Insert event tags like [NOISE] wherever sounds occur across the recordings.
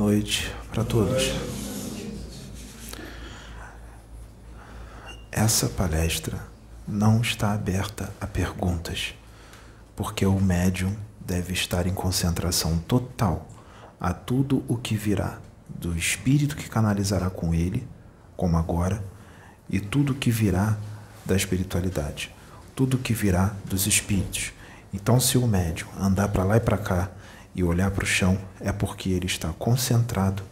Noite para todos. Essa palestra não está aberta a perguntas, porque o médium deve estar em concentração total a tudo o que virá do espírito que canalizará com ele, como agora, e tudo o que virá da espiritualidade, tudo o que virá dos espíritos. Então, se o médium andar para lá e para cá e olhar para o chão, é porque ele está concentrado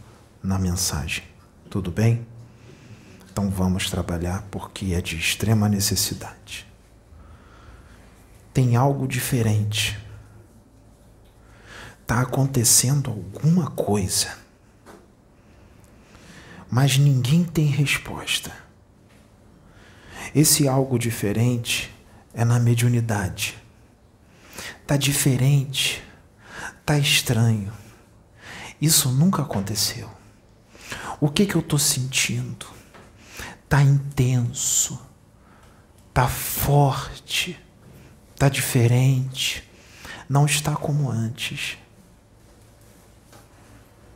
na mensagem. Tudo bem? Então vamos trabalhar porque é de extrema necessidade. Tem algo diferente. Está acontecendo alguma coisa. Mas ninguém tem resposta. Esse algo diferente é na mediunidade. Está diferente, está estranho. Isso nunca aconteceu. O que, que eu estou sentindo? Está intenso, está forte, está diferente, não está como antes.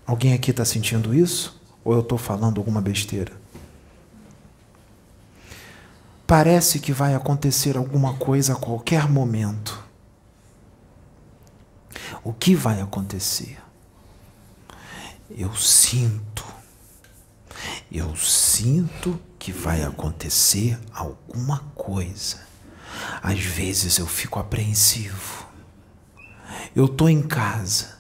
Alguém aqui está sentindo isso? Ou eu estou falando alguma besteira? Parece que vai acontecer alguma coisa a qualquer momento. O que vai acontecer? Eu sinto. Eu sinto que vai acontecer alguma coisa. Às vezes eu fico apreensivo. Eu estou em casa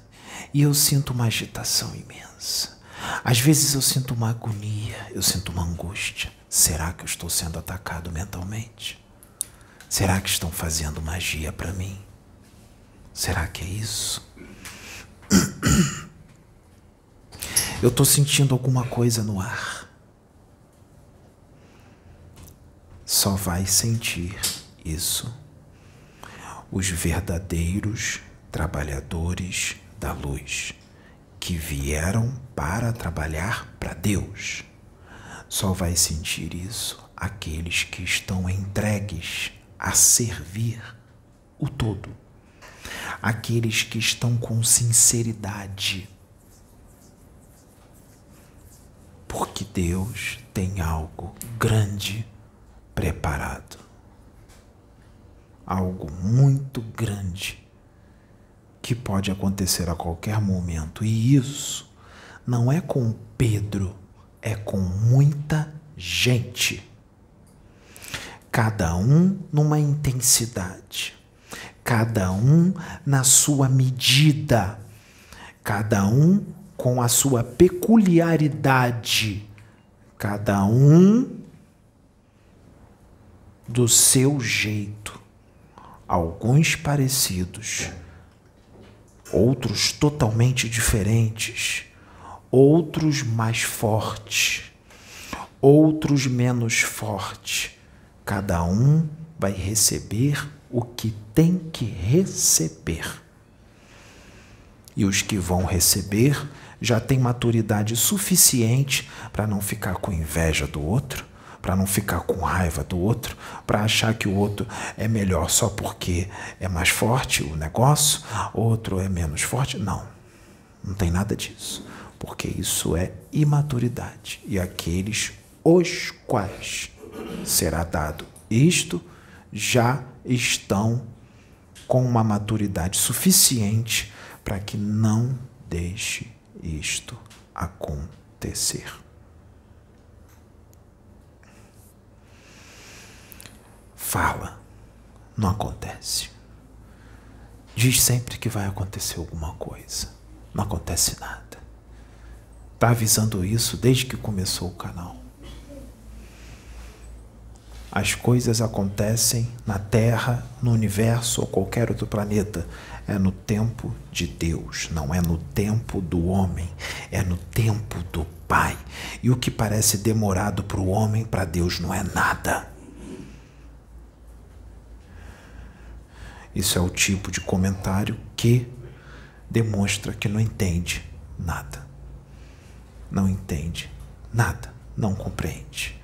e eu sinto uma agitação imensa. Às vezes eu sinto uma agonia, eu sinto uma angústia. Será que eu estou sendo atacado mentalmente? Será que estão fazendo magia para mim? Será que é isso? Eu estou sentindo alguma coisa no ar. Só vai sentir isso os verdadeiros trabalhadores da luz que vieram para trabalhar para Deus. Só vai sentir isso aqueles que estão entregues a servir o todo aqueles que estão com sinceridade. Porque Deus tem algo grande preparado. Algo muito grande que pode acontecer a qualquer momento. E isso não é com Pedro, é com muita gente. Cada um numa intensidade cada um na sua medida, cada um com a sua peculiaridade, cada um do seu jeito. Alguns parecidos, outros totalmente diferentes, outros mais fortes, outros menos fortes. Cada um vai receber o que tem que receber. E os que vão receber já têm maturidade suficiente para não ficar com inveja do outro, para não ficar com raiva do outro, para achar que o outro é melhor só porque é mais forte o negócio, outro é menos forte. Não, não tem nada disso, porque isso é imaturidade. E aqueles os quais será dado isto já estão com uma maturidade suficiente para que não deixe isto acontecer. Fala, não acontece. Diz sempre que vai acontecer alguma coisa. Não acontece nada. Está avisando isso desde que começou o canal. As coisas acontecem na Terra, no universo ou qualquer outro planeta. É no tempo de Deus, não é no tempo do homem, é no tempo do Pai. E o que parece demorado para o homem, para Deus não é nada. Isso é o tipo de comentário que demonstra que não entende nada. Não entende nada, não compreende.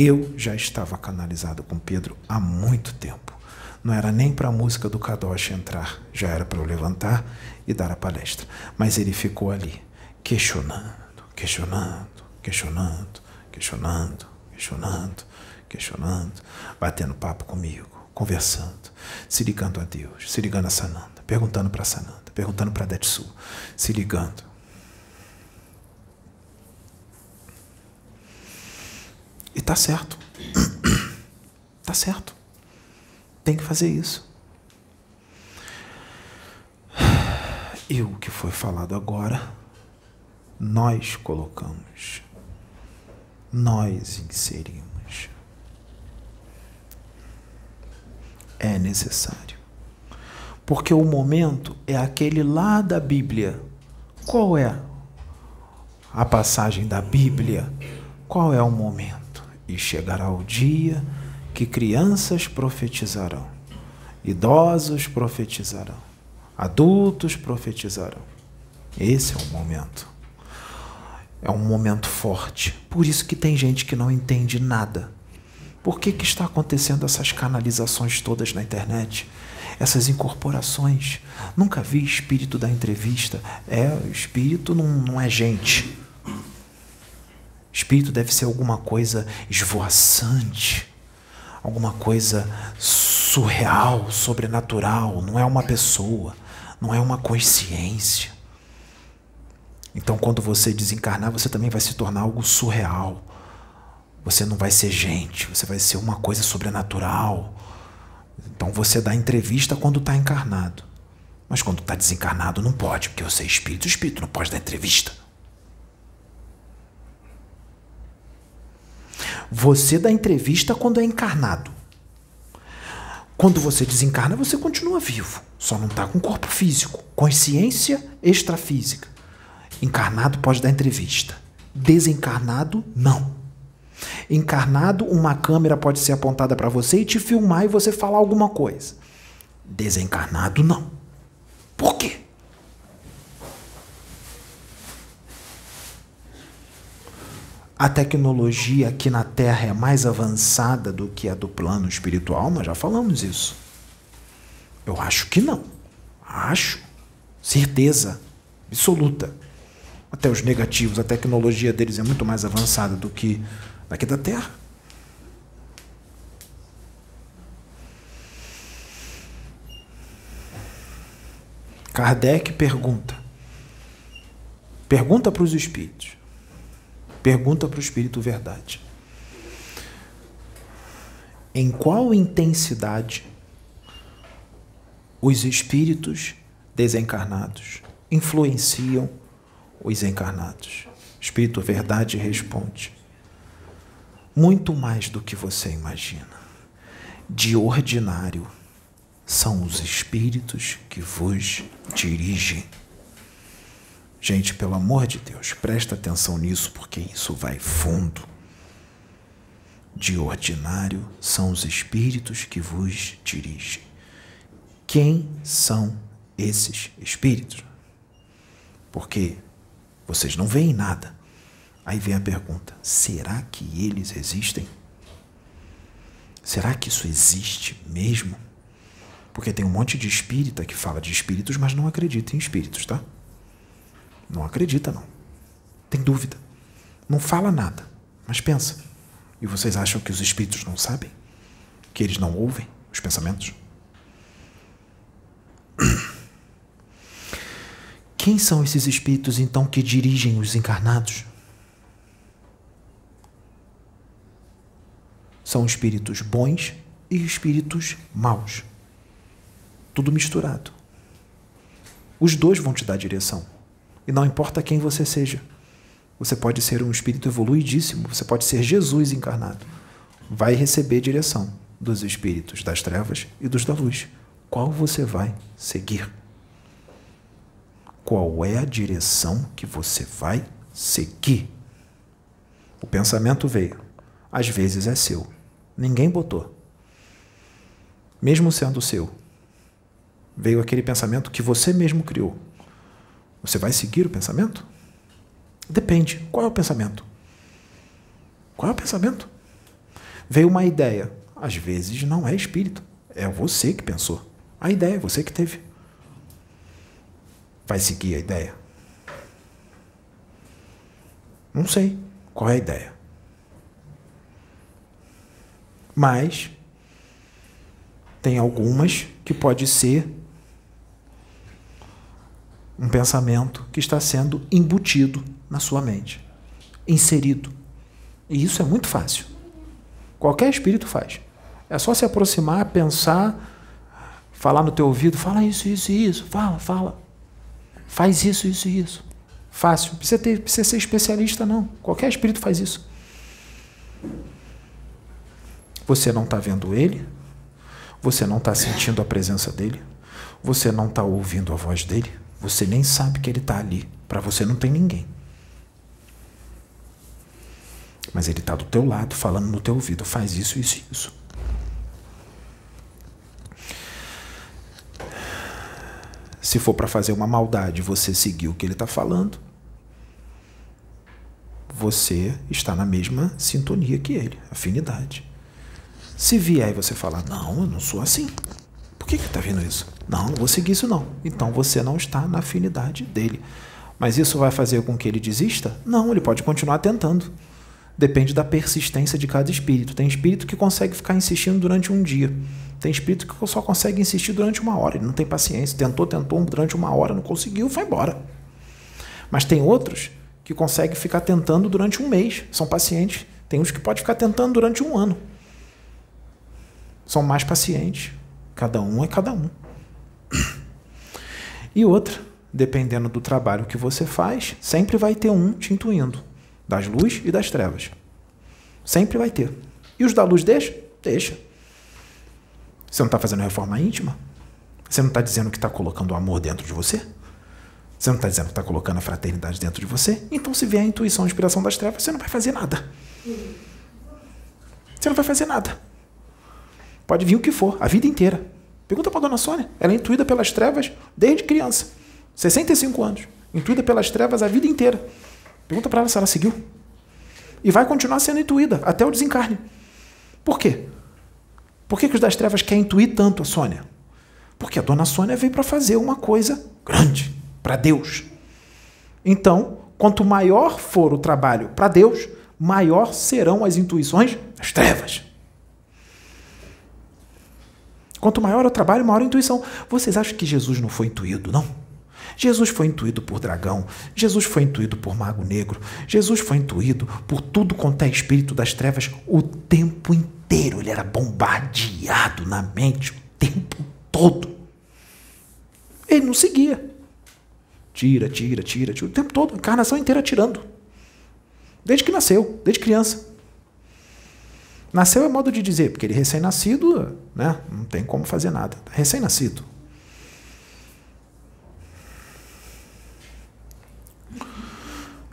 Eu já estava canalizado com Pedro há muito tempo. Não era nem para a música do Kadosh entrar, já era para eu levantar e dar a palestra. Mas ele ficou ali, questionando, questionando, questionando, questionando, questionando, questionando, batendo papo comigo, conversando, se ligando a Deus, se ligando a Sananda, perguntando para Sananda, perguntando para Detsu, se ligando. E tá certo. [CLEARS THROAT] tá certo. Tem que fazer isso. E o que foi falado agora, nós colocamos, nós inserimos. É necessário. Porque o momento é aquele lá da Bíblia. Qual é a passagem da Bíblia? Qual é o momento? E chegará o dia que crianças profetizarão, idosos profetizarão Adultos profetizarão. Esse é o momento. É um momento forte. Por isso que tem gente que não entende nada. Por que, que está acontecendo essas canalizações todas na internet? Essas incorporações. Nunca vi espírito da entrevista. É, espírito não, não é gente. Espírito deve ser alguma coisa esvoaçante, alguma coisa surreal, sobrenatural, não é uma pessoa não é uma consciência. Então, quando você desencarnar, você também vai se tornar algo surreal. Você não vai ser gente, você vai ser uma coisa sobrenatural. Então, você dá entrevista quando está encarnado. Mas quando está desencarnado, não pode, porque você é espírito. O espírito não pode dar entrevista. Você dá entrevista quando é encarnado. Quando você desencarna, você continua vivo, só não está com corpo físico, consciência extrafísica. Encarnado pode dar entrevista, desencarnado, não. Encarnado, uma câmera pode ser apontada para você e te filmar e você falar alguma coisa. Desencarnado, não. Por quê? A tecnologia aqui na Terra é mais avançada do que a do plano espiritual? Nós já falamos isso. Eu acho que não. Acho. Certeza absoluta. Até os negativos, a tecnologia deles é muito mais avançada do que daqui da Terra. Kardec pergunta. Pergunta para os espíritos. Pergunta para o Espírito Verdade. Em qual intensidade os espíritos desencarnados influenciam os encarnados? Espírito Verdade responde: muito mais do que você imagina. De ordinário, são os espíritos que vos dirigem. Gente, pelo amor de Deus, presta atenção nisso, porque isso vai fundo. De ordinário são os espíritos que vos dirigem. Quem são esses espíritos? Porque vocês não veem nada. Aí vem a pergunta: será que eles existem? Será que isso existe mesmo? Porque tem um monte de espírita que fala de espíritos, mas não acredita em espíritos, tá? Não acredita, não. Tem dúvida. Não fala nada, mas pensa. E vocês acham que os espíritos não sabem? Que eles não ouvem os pensamentos? [CLEARS THROAT] Quem são esses espíritos então que dirigem os encarnados? São espíritos bons e espíritos maus. Tudo misturado. Os dois vão te dar direção. E não importa quem você seja. Você pode ser um espírito evoluidíssimo, você pode ser Jesus encarnado. Vai receber direção dos espíritos das trevas e dos da luz. Qual você vai seguir? Qual é a direção que você vai seguir? O pensamento veio. Às vezes é seu. Ninguém botou. Mesmo sendo seu, veio aquele pensamento que você mesmo criou. Você vai seguir o pensamento? Depende. Qual é o pensamento? Qual é o pensamento? Veio uma ideia. Às vezes não é espírito. É você que pensou. A ideia é você que teve. Vai seguir a ideia? Não sei qual é a ideia. Mas tem algumas que pode ser um pensamento que está sendo embutido na sua mente, inserido. E isso é muito fácil. Qualquer espírito faz. É só se aproximar, pensar, falar no teu ouvido, fala isso, isso e isso, fala, fala. Faz isso, isso e isso. Fácil. Precisa, ter, precisa ser especialista, não. Qualquer espírito faz isso. Você não está vendo ele, você não está sentindo a presença dele, você não está ouvindo a voz dele, você nem sabe que ele está ali. Para você não tem ninguém. Mas ele está do teu lado, falando no teu ouvido, faz isso, isso isso. Se for para fazer uma maldade, você seguir o que ele está falando, você está na mesma sintonia que ele, afinidade. Se vier e você falar, não, eu não sou assim. Por que está vindo isso? Não, não vou seguir isso não. Então você não está na afinidade dele. Mas isso vai fazer com que ele desista? Não, ele pode continuar tentando. Depende da persistência de cada espírito. Tem espírito que consegue ficar insistindo durante um dia. Tem espírito que só consegue insistir durante uma hora. Ele não tem paciência. Tentou, tentou durante uma hora, não conseguiu, foi embora. Mas tem outros que conseguem ficar tentando durante um mês. São pacientes. Tem uns que podem ficar tentando durante um ano. São mais pacientes. Cada um é cada um. E outra, dependendo do trabalho que você faz, sempre vai ter um te intuindo das luzes e das trevas. Sempre vai ter. E os da luz deixa? Deixa. Você não está fazendo reforma íntima? Você não está dizendo que está colocando o amor dentro de você? Você não está dizendo que está colocando a fraternidade dentro de você? Então, se vier a intuição, a inspiração das trevas, você não vai fazer nada. Você não vai fazer nada. Pode vir o que for, a vida inteira. Pergunta para a dona Sônia. Ela é intuída pelas trevas desde criança. 65 anos. Intuída pelas trevas a vida inteira. Pergunta para ela se ela seguiu. E vai continuar sendo intuída até o desencarne. Por quê? Por que, que os das trevas querem intuir tanto a Sônia? Porque a dona Sônia veio para fazer uma coisa grande para Deus. Então, quanto maior for o trabalho para Deus, maior serão as intuições das trevas. Quanto maior o trabalho, maior a intuição. Vocês acham que Jesus não foi intuído, não? Jesus foi intuído por dragão, Jesus foi intuído por mago negro, Jesus foi intuído por tudo quanto é espírito das trevas o tempo inteiro. Ele era bombardeado na mente o tempo todo. Ele não seguia. Tira, tira, tira, tira, o tempo todo, a encarnação inteira tirando. Desde que nasceu, desde criança. Nasceu é modo de dizer, porque ele recém-nascido, né, não tem como fazer nada. Recém-nascido.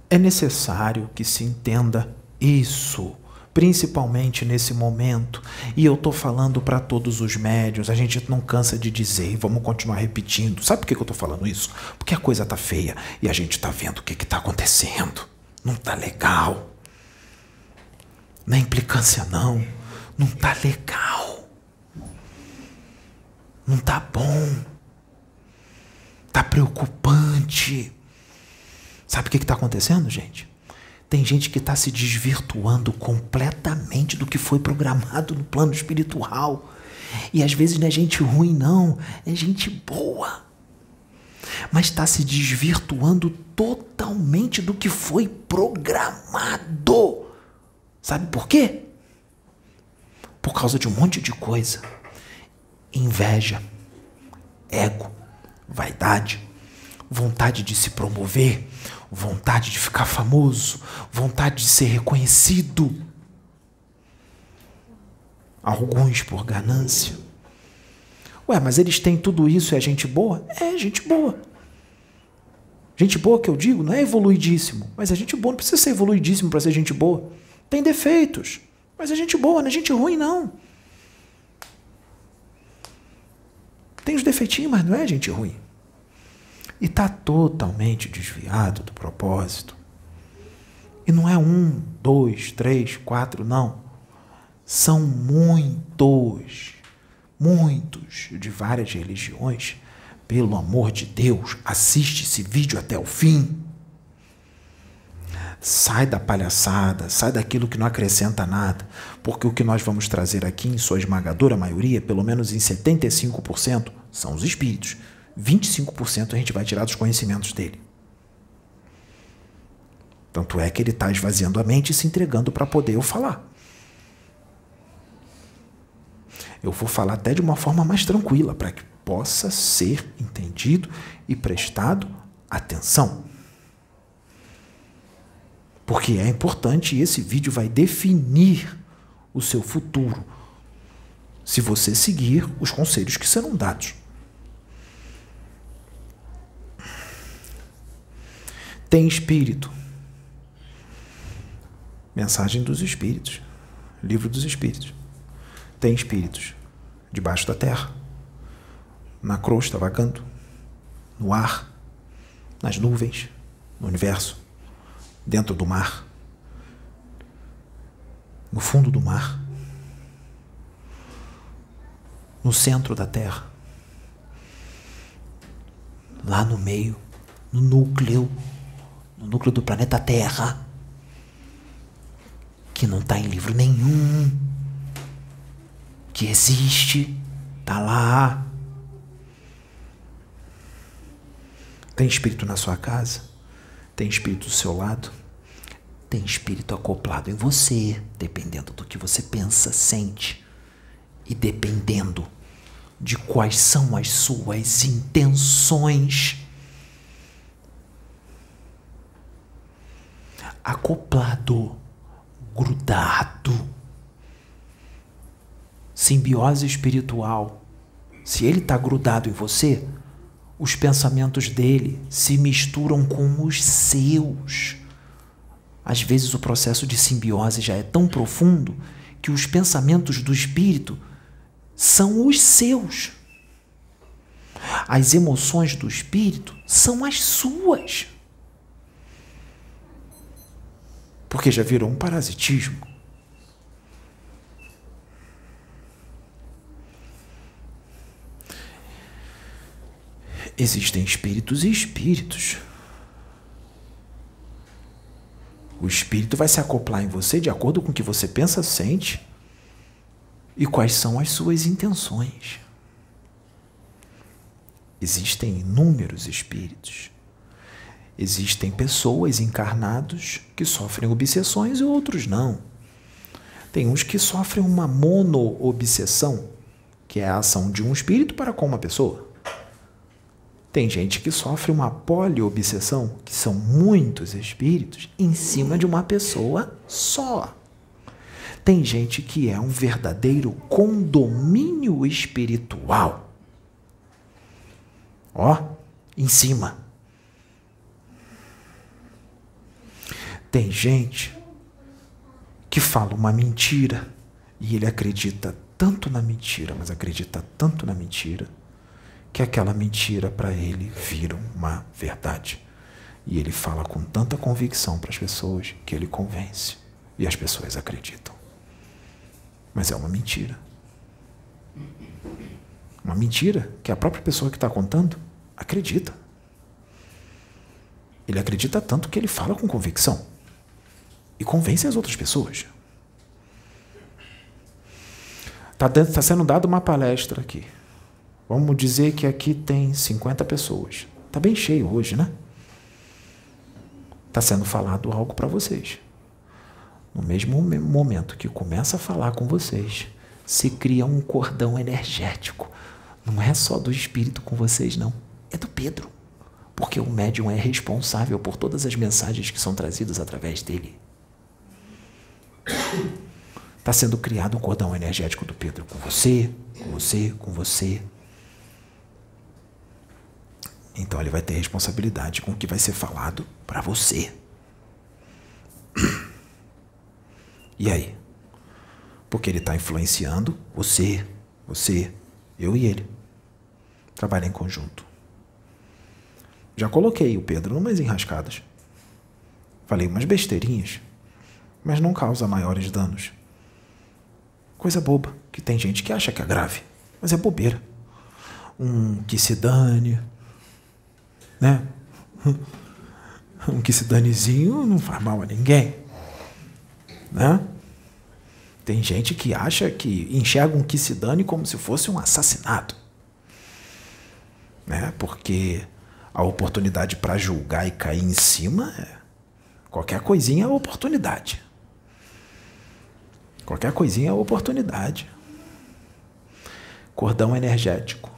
É necessário que se entenda isso, principalmente nesse momento. E eu estou falando para todos os médios, a gente não cansa de dizer e vamos continuar repetindo. Sabe por que eu estou falando isso? Porque a coisa está feia e a gente está vendo o que está acontecendo. Não está legal. Não é implicância, não. Não está legal. Não está bom. Está preocupante. Sabe o que está acontecendo, gente? Tem gente que está se desvirtuando completamente do que foi programado no plano espiritual. E às vezes não é gente ruim, não, é gente boa. Mas está se desvirtuando totalmente do que foi programado. Sabe por quê? Por causa de um monte de coisa: inveja, ego, vaidade, vontade de se promover, vontade de ficar famoso, vontade de ser reconhecido. Alguns por ganância. Ué, mas eles têm tudo isso e é gente boa? É, gente boa. Gente boa que eu digo não é evoluidíssimo, mas é gente boa, não precisa ser evoluidíssimo para ser gente boa. Tem defeitos, mas é gente boa, não é gente ruim, não. Tem os defeitinhos, mas não é gente ruim e está totalmente desviado do propósito. E não é um, dois, três, quatro, não. São muitos, muitos de várias religiões. Pelo amor de Deus, assiste esse vídeo até o fim. Sai da palhaçada, sai daquilo que não acrescenta nada, porque o que nós vamos trazer aqui, em sua esmagadora maioria, pelo menos em 75%, são os espíritos. 25% a gente vai tirar dos conhecimentos dele. Tanto é que ele está esvaziando a mente e se entregando para poder eu falar. Eu vou falar até de uma forma mais tranquila, para que possa ser entendido e prestado atenção. Porque é importante e esse vídeo vai definir o seu futuro se você seguir os conselhos que serão dados. Tem espírito. Mensagem dos Espíritos. Livro dos Espíritos. Tem espíritos debaixo da terra, na crosta vagando, no ar, nas nuvens, no universo, dentro do mar, no fundo do mar, no centro da terra, lá no meio, no núcleo, no núcleo do planeta Terra que não está em livro nenhum, que existe, está lá. Tem espírito na sua casa? Tem espírito do seu lado? Tem espírito acoplado em você, dependendo do que você pensa, sente e dependendo de quais são as suas intenções. Acoplado grudado. Simbiose espiritual. Se ele está grudado em você, os pensamentos dele se misturam com os seus. Às vezes o processo de simbiose já é tão profundo que os pensamentos do espírito são os seus. As emoções do espírito são as suas. porque já virou um parasitismo. Existem espíritos e espíritos. O espírito vai se acoplar em você de acordo com o que você pensa, sente e quais são as suas intenções. Existem inúmeros espíritos. Existem pessoas encarnados que sofrem obsessões e outros não. Tem uns que sofrem uma mono-obsessão, que é a ação de um espírito para com uma pessoa. Tem gente que sofre uma poliobsessão, que são muitos espíritos em cima de uma pessoa só. Tem gente que é um verdadeiro condomínio espiritual. Ó, em cima. Tem gente que fala uma mentira e ele acredita tanto na mentira, mas acredita tanto na mentira, que aquela mentira para ele vira uma verdade. E ele fala com tanta convicção para as pessoas que ele convence e as pessoas acreditam. Mas é uma mentira. Uma mentira que a própria pessoa que está contando acredita. Ele acredita tanto que ele fala com convicção e convence as outras pessoas. Está tá sendo dada uma palestra aqui. Vamos dizer que aqui tem 50 pessoas. Está bem cheio hoje, né? Está sendo falado algo para vocês. No mesmo momento que começa a falar com vocês, se cria um cordão energético. Não é só do espírito com vocês, não. É do Pedro. Porque o médium é responsável por todas as mensagens que são trazidas através dele. Está sendo criado um cordão energético do Pedro com você, com você, com você. Então ele vai ter responsabilidade com o que vai ser falado para você. [CLEARS THROAT] E aí? Porque ele está influenciando você, você, eu e ele. Trabalha em conjunto. Já coloquei o Pedro numas enrascadas. Falei umas besteirinhas mas não causa maiores danos. Coisa boba, que tem gente que acha que é grave, mas é bobeira. Um que se dane, né? [LAUGHS] Um que se danezinho não faz mal a ninguém. Né? Tem gente que acha que enxerga um que se dane como se fosse um assassinato. Né? Porque a oportunidade para julgar e cair em cima, é... qualquer coisinha é oportunidade. Qualquer coisinha é oportunidade. Cordão energético.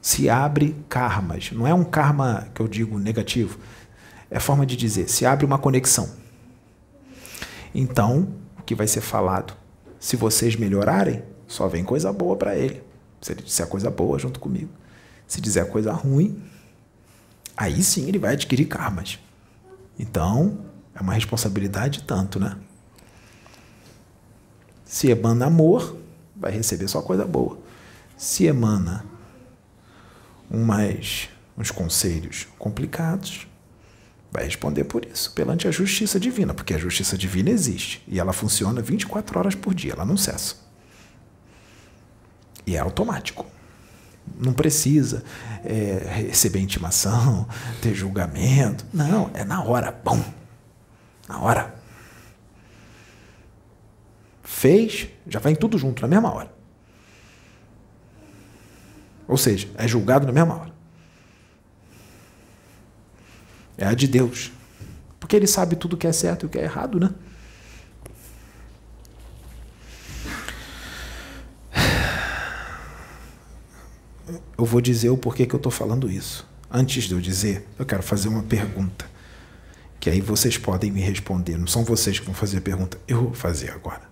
Se abre karmas. Não é um karma que eu digo negativo. É forma de dizer, se abre uma conexão. Então, o que vai ser falado? Se vocês melhorarem, só vem coisa boa para ele. Se ele disser coisa boa junto comigo. Se dizer coisa ruim, aí sim ele vai adquirir karmas. Então, é uma responsabilidade tanto, né? Se emana amor, vai receber só coisa boa. Se emana umas, uns conselhos complicados, vai responder por isso, perante a justiça divina, porque a justiça divina existe e ela funciona 24 horas por dia, ela não cessa. E é automático. Não precisa é, receber intimação, [LAUGHS] ter julgamento. Não, é na hora. Bom, na hora. Fez, já vem tudo junto, na mesma hora. Ou seja, é julgado na mesma hora. É a de Deus. Porque ele sabe tudo que é certo e o que é errado, né? Eu vou dizer o porquê que eu estou falando isso. Antes de eu dizer, eu quero fazer uma pergunta. Que aí vocês podem me responder. Não são vocês que vão fazer a pergunta. Eu vou fazer agora.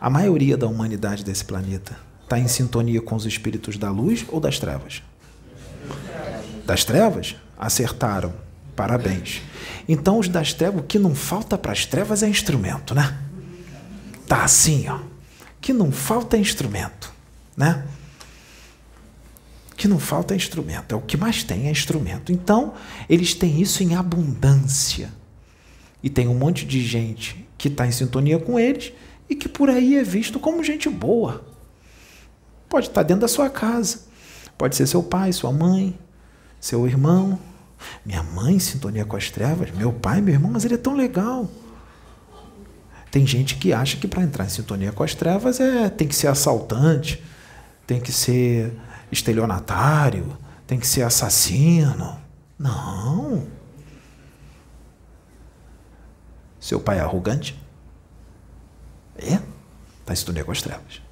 A maioria da humanidade desse planeta está em sintonia com os espíritos da luz ou das trevas? Das trevas? Acertaram. Parabéns. Então, os das trevas, o que não falta para as trevas é instrumento, né? Tá assim, ó. Que não falta é instrumento, né? Que não falta é instrumento. É o que mais tem é instrumento. Então, eles têm isso em abundância. E tem um monte de gente que está em sintonia com eles e que por aí é visto como gente boa. Pode estar dentro da sua casa, pode ser seu pai, sua mãe, seu irmão. Minha mãe sintonia com as trevas, meu pai, meu irmão, mas ele é tão legal. Tem gente que acha que para entrar em sintonia com as trevas é tem que ser assaltante, tem que ser estelionatário, tem que ser assassino. Não. Seu pai é arrogante? É, está em sintonia com as trevas.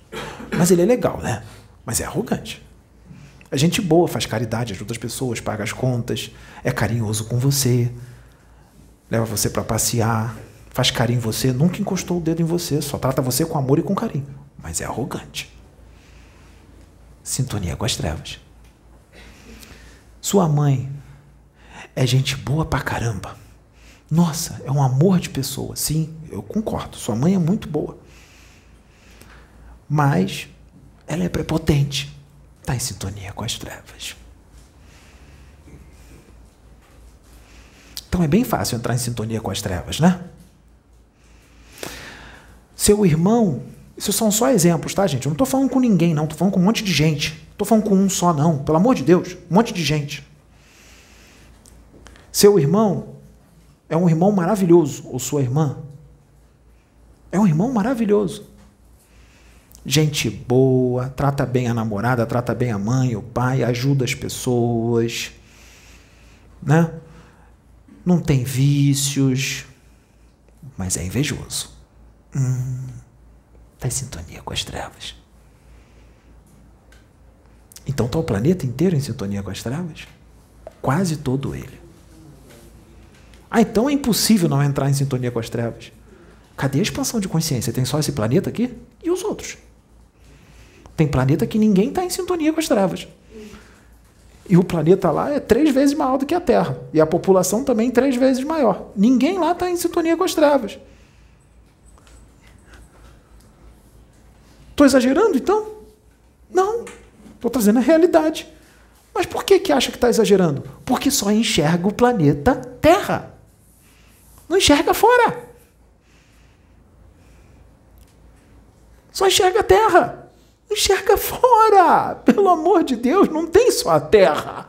Mas ele é legal, né? Mas é arrogante. É gente boa, faz caridade, ajuda as pessoas, paga as contas, é carinhoso com você, leva você para passear, faz carinho em você, nunca encostou o dedo em você, só trata você com amor e com carinho. Mas é arrogante. Sintonia com as trevas. Sua mãe é gente boa pra caramba. Nossa, é um amor de pessoa. Sim, eu concordo. Sua mãe é muito boa. Mas ela é prepotente. Está em sintonia com as trevas. Então é bem fácil entrar em sintonia com as trevas, né? Seu irmão, isso são só exemplos, tá, gente? Eu não estou falando com ninguém, não. Estou falando com um monte de gente. Estou falando com um só, não. Pelo amor de Deus, um monte de gente. Seu irmão é um irmão maravilhoso, ou sua irmã. É um irmão maravilhoso. Gente boa, trata bem a namorada, trata bem a mãe, o pai, ajuda as pessoas, né? Não tem vícios, mas é invejoso. Hum, tá em sintonia com as trevas. Então está o planeta inteiro em sintonia com as trevas? Quase todo ele. Ah, então é impossível não entrar em sintonia com as trevas. Cadê a expansão de consciência? Tem só esse planeta aqui? E os outros? Tem planeta que ninguém está em sintonia com as trevas. E o planeta lá é três vezes maior do que a Terra. E a população também três vezes maior. Ninguém lá está em sintonia com as trevas. Estou exagerando então? Não. Estou trazendo a realidade. Mas por que, que acha que está exagerando? Porque só enxerga o planeta Terra. Não enxerga fora. Só enxerga a terra. Enxerga fora. Pelo amor de Deus, não tem só a terra.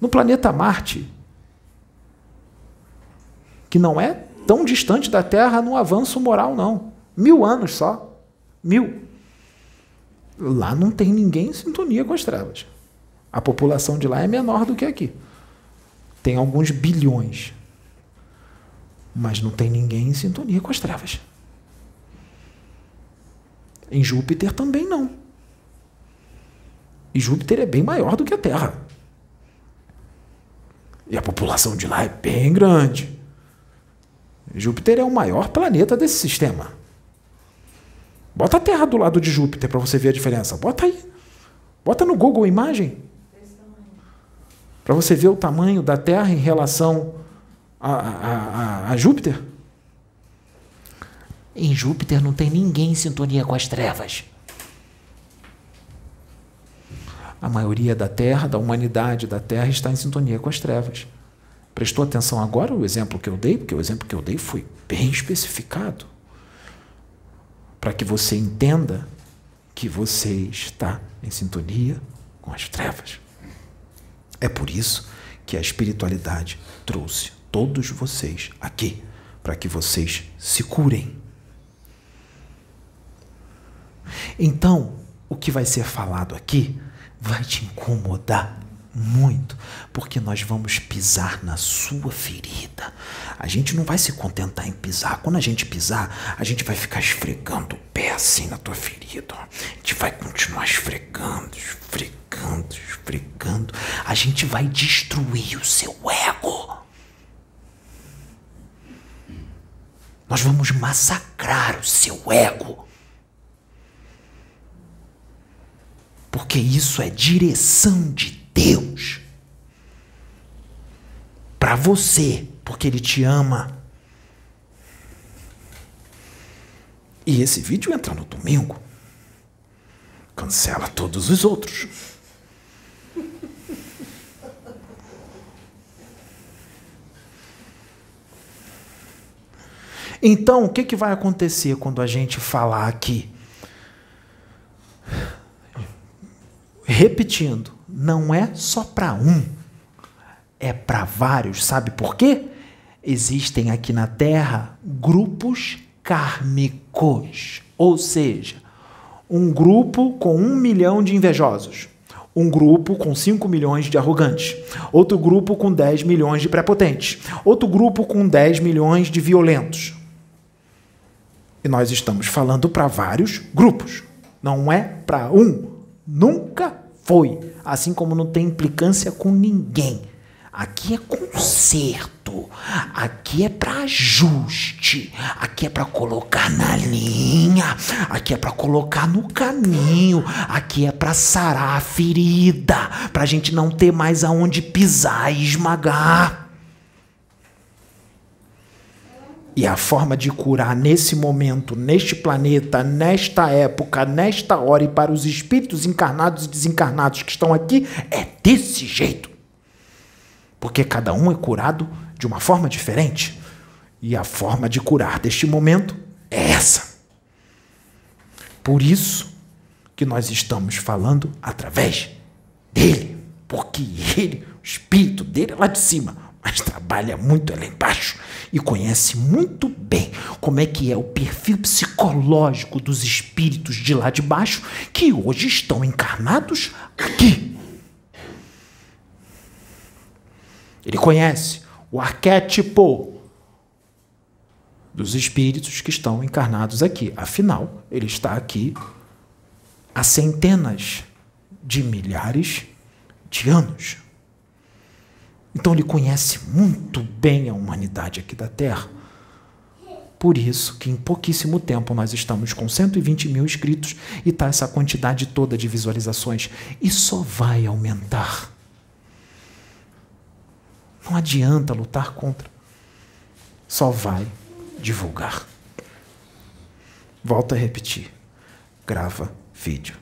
No planeta Marte, que não é tão distante da Terra no avanço moral, não. Mil anos só. Mil. Lá não tem ninguém em sintonia com as trevas. A população de lá é menor do que aqui. Tem alguns bilhões. Mas não tem ninguém em sintonia com as trevas. Em Júpiter também não. E Júpiter é bem maior do que a Terra. E a população de lá é bem grande. Júpiter é o maior planeta desse sistema. Bota a Terra do lado de Júpiter para você ver a diferença. Bota aí. Bota no Google imagem. Para você ver o tamanho da Terra em relação a, a, a, a Júpiter. Em Júpiter não tem ninguém em sintonia com as trevas. A maioria da Terra, da humanidade da Terra, está em sintonia com as trevas. Prestou atenção agora o exemplo que eu dei? Porque o exemplo que eu dei foi bem especificado. Para que você entenda que você está em sintonia com as trevas. É por isso que a espiritualidade trouxe todos vocês aqui, para que vocês se curem. Então, o que vai ser falado aqui vai te incomodar muito, porque nós vamos pisar na sua ferida. A gente não vai se contentar em pisar. Quando a gente pisar, a gente vai ficar esfregando o pé assim na tua ferida. A gente vai continuar esfregando, esfregando, esfregando. A gente vai destruir o seu ego. Nós vamos massacrar o seu ego. Porque isso é direção de Deus para você, porque Ele te ama. E esse vídeo entra no domingo. Cancela todos os outros. Então, o que, que vai acontecer quando a gente falar aqui? Repetindo, não é só para um, é para vários. Sabe por quê? Existem aqui na Terra grupos kármicos, ou seja, um grupo com um milhão de invejosos, um grupo com 5 milhões de arrogantes, outro grupo com 10 milhões de prepotentes, outro grupo com 10 milhões de violentos. E nós estamos falando para vários grupos, não é para um. Nunca foi. Assim como não tem implicância com ninguém. Aqui é conserto, aqui é para ajuste, aqui é para colocar na linha, aqui é para colocar no caminho, aqui é para sarar a ferida, para a gente não ter mais aonde pisar e esmagar. E a forma de curar nesse momento, neste planeta, nesta época, nesta hora e para os espíritos encarnados e desencarnados que estão aqui é desse jeito. Porque cada um é curado de uma forma diferente. E a forma de curar deste momento é essa. Por isso que nós estamos falando através dele. Porque ele, o espírito dele é lá de cima, mas trabalha muito lá embaixo e conhece muito bem como é que é o perfil psicológico dos espíritos de lá de baixo que hoje estão encarnados aqui. Ele conhece o arquétipo dos espíritos que estão encarnados aqui. Afinal, ele está aqui há centenas de milhares de anos. Então ele conhece muito bem a humanidade aqui da Terra. Por isso que em pouquíssimo tempo nós estamos com 120 mil inscritos e está essa quantidade toda de visualizações. E só vai aumentar. Não adianta lutar contra. Só vai divulgar. Volto a repetir. Grava vídeo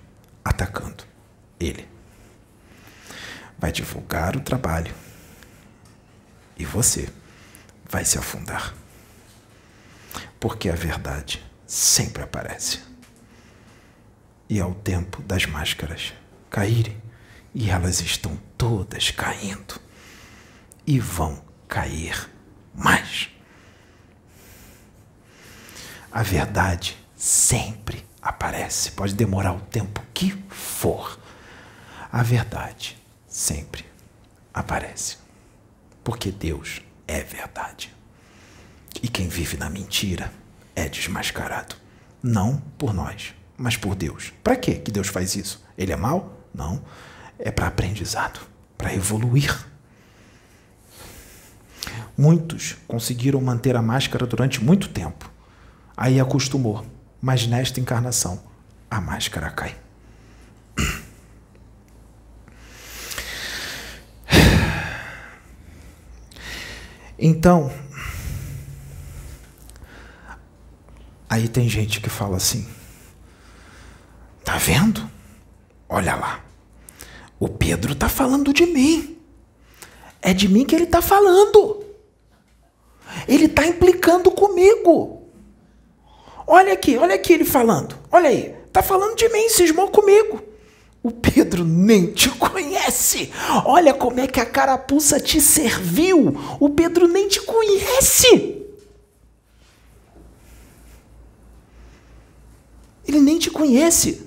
atacando ele. Vai divulgar o trabalho e você vai se afundar. Porque a verdade sempre aparece. E é o tempo das máscaras caírem, e elas estão todas caindo. e vão cair mais. A verdade sempre aparece, pode demorar o tempo que for. A verdade sempre aparece. Porque Deus é verdade. E quem vive na mentira é desmascarado. Não por nós, mas por Deus. Para que que Deus faz isso? Ele é mau? Não. É para aprendizado, para evoluir. Muitos conseguiram manter a máscara durante muito tempo. Aí acostumou. Mas nesta encarnação, a máscara cai. [CLEARS THROAT] Então, aí tem gente que fala assim: tá vendo? Olha lá, o Pedro tá falando de mim. É de mim que ele tá falando. Ele tá implicando comigo. Olha aqui, olha aqui ele falando. Olha aí, tá falando de mim, cismou comigo. O Pedro nem te conhece. Olha como é que a carapuça te serviu. O Pedro nem te conhece. Ele nem te conhece.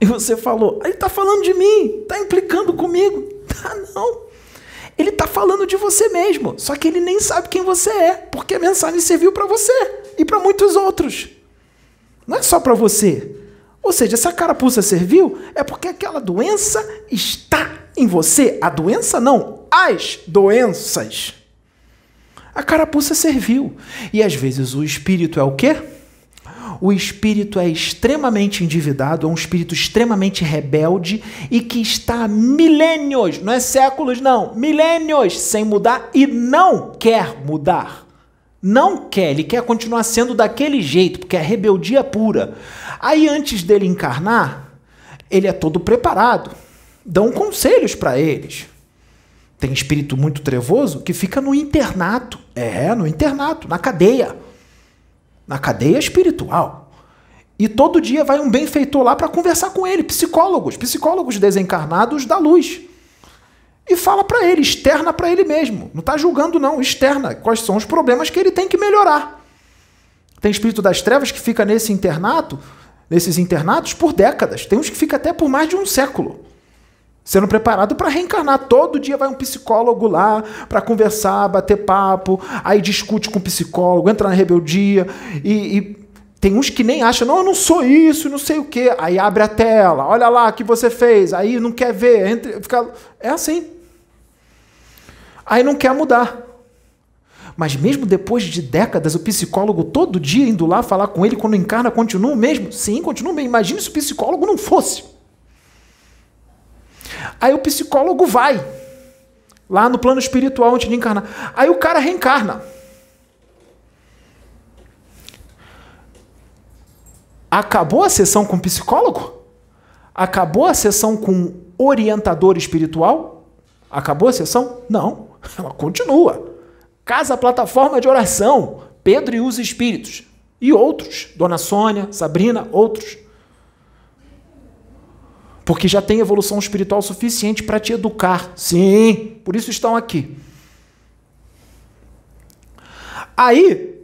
E você falou, ele está falando de mim, está implicando comigo. Tá [LAUGHS] não. Ele está falando de você mesmo. Só que ele nem sabe quem você é, porque a mensagem serviu para você e para muitos outros. Não é só para você. Ou seja, essa carapuça serviu é porque aquela doença está em você. A doença não, as doenças. A carapuça serviu. E às vezes o espírito é o quê? O espírito é extremamente endividado, é um espírito extremamente rebelde e que está há milênios, não é séculos, não, milênios sem mudar e não quer mudar. Não quer, ele quer continuar sendo daquele jeito, porque é rebeldia pura. Aí antes dele encarnar, ele é todo preparado. Dão conselhos para eles. Tem espírito muito trevoso que fica no internato. É, no internato, na cadeia. Na cadeia espiritual. E todo dia vai um benfeitor lá para conversar com ele, psicólogos, psicólogos desencarnados da luz. E fala para ele, externa para ele mesmo. Não está julgando, não, externa. Quais são os problemas que ele tem que melhorar. Tem espírito das trevas que fica nesse internato nesses internatos por décadas. Tem uns que fica até por mais de um século. Sendo preparado para reencarnar. Todo dia vai um psicólogo lá para conversar, bater papo, aí discute com o psicólogo, entra na rebeldia e, e tem uns que nem acham, não, eu não sou isso, não sei o quê. Aí abre a tela, olha lá o que você fez, aí não quer ver, entra, fica... é assim. Aí não quer mudar. Mas mesmo depois de décadas, o psicólogo todo dia indo lá falar com ele, quando encarna, continua o mesmo? Sim, continua o mesmo. Imagine se o psicólogo não fosse. Aí o psicólogo vai lá no plano espiritual antes de encarnar. Aí o cara reencarna. Acabou a sessão com o psicólogo? Acabou a sessão com orientador espiritual? Acabou a sessão? Não, [LAUGHS] ela continua. Casa Plataforma de Oração, Pedro e os Espíritos. E outros, Dona Sônia, Sabrina, outros. Porque já tem evolução espiritual suficiente para te educar. Sim, por isso estão aqui. Aí,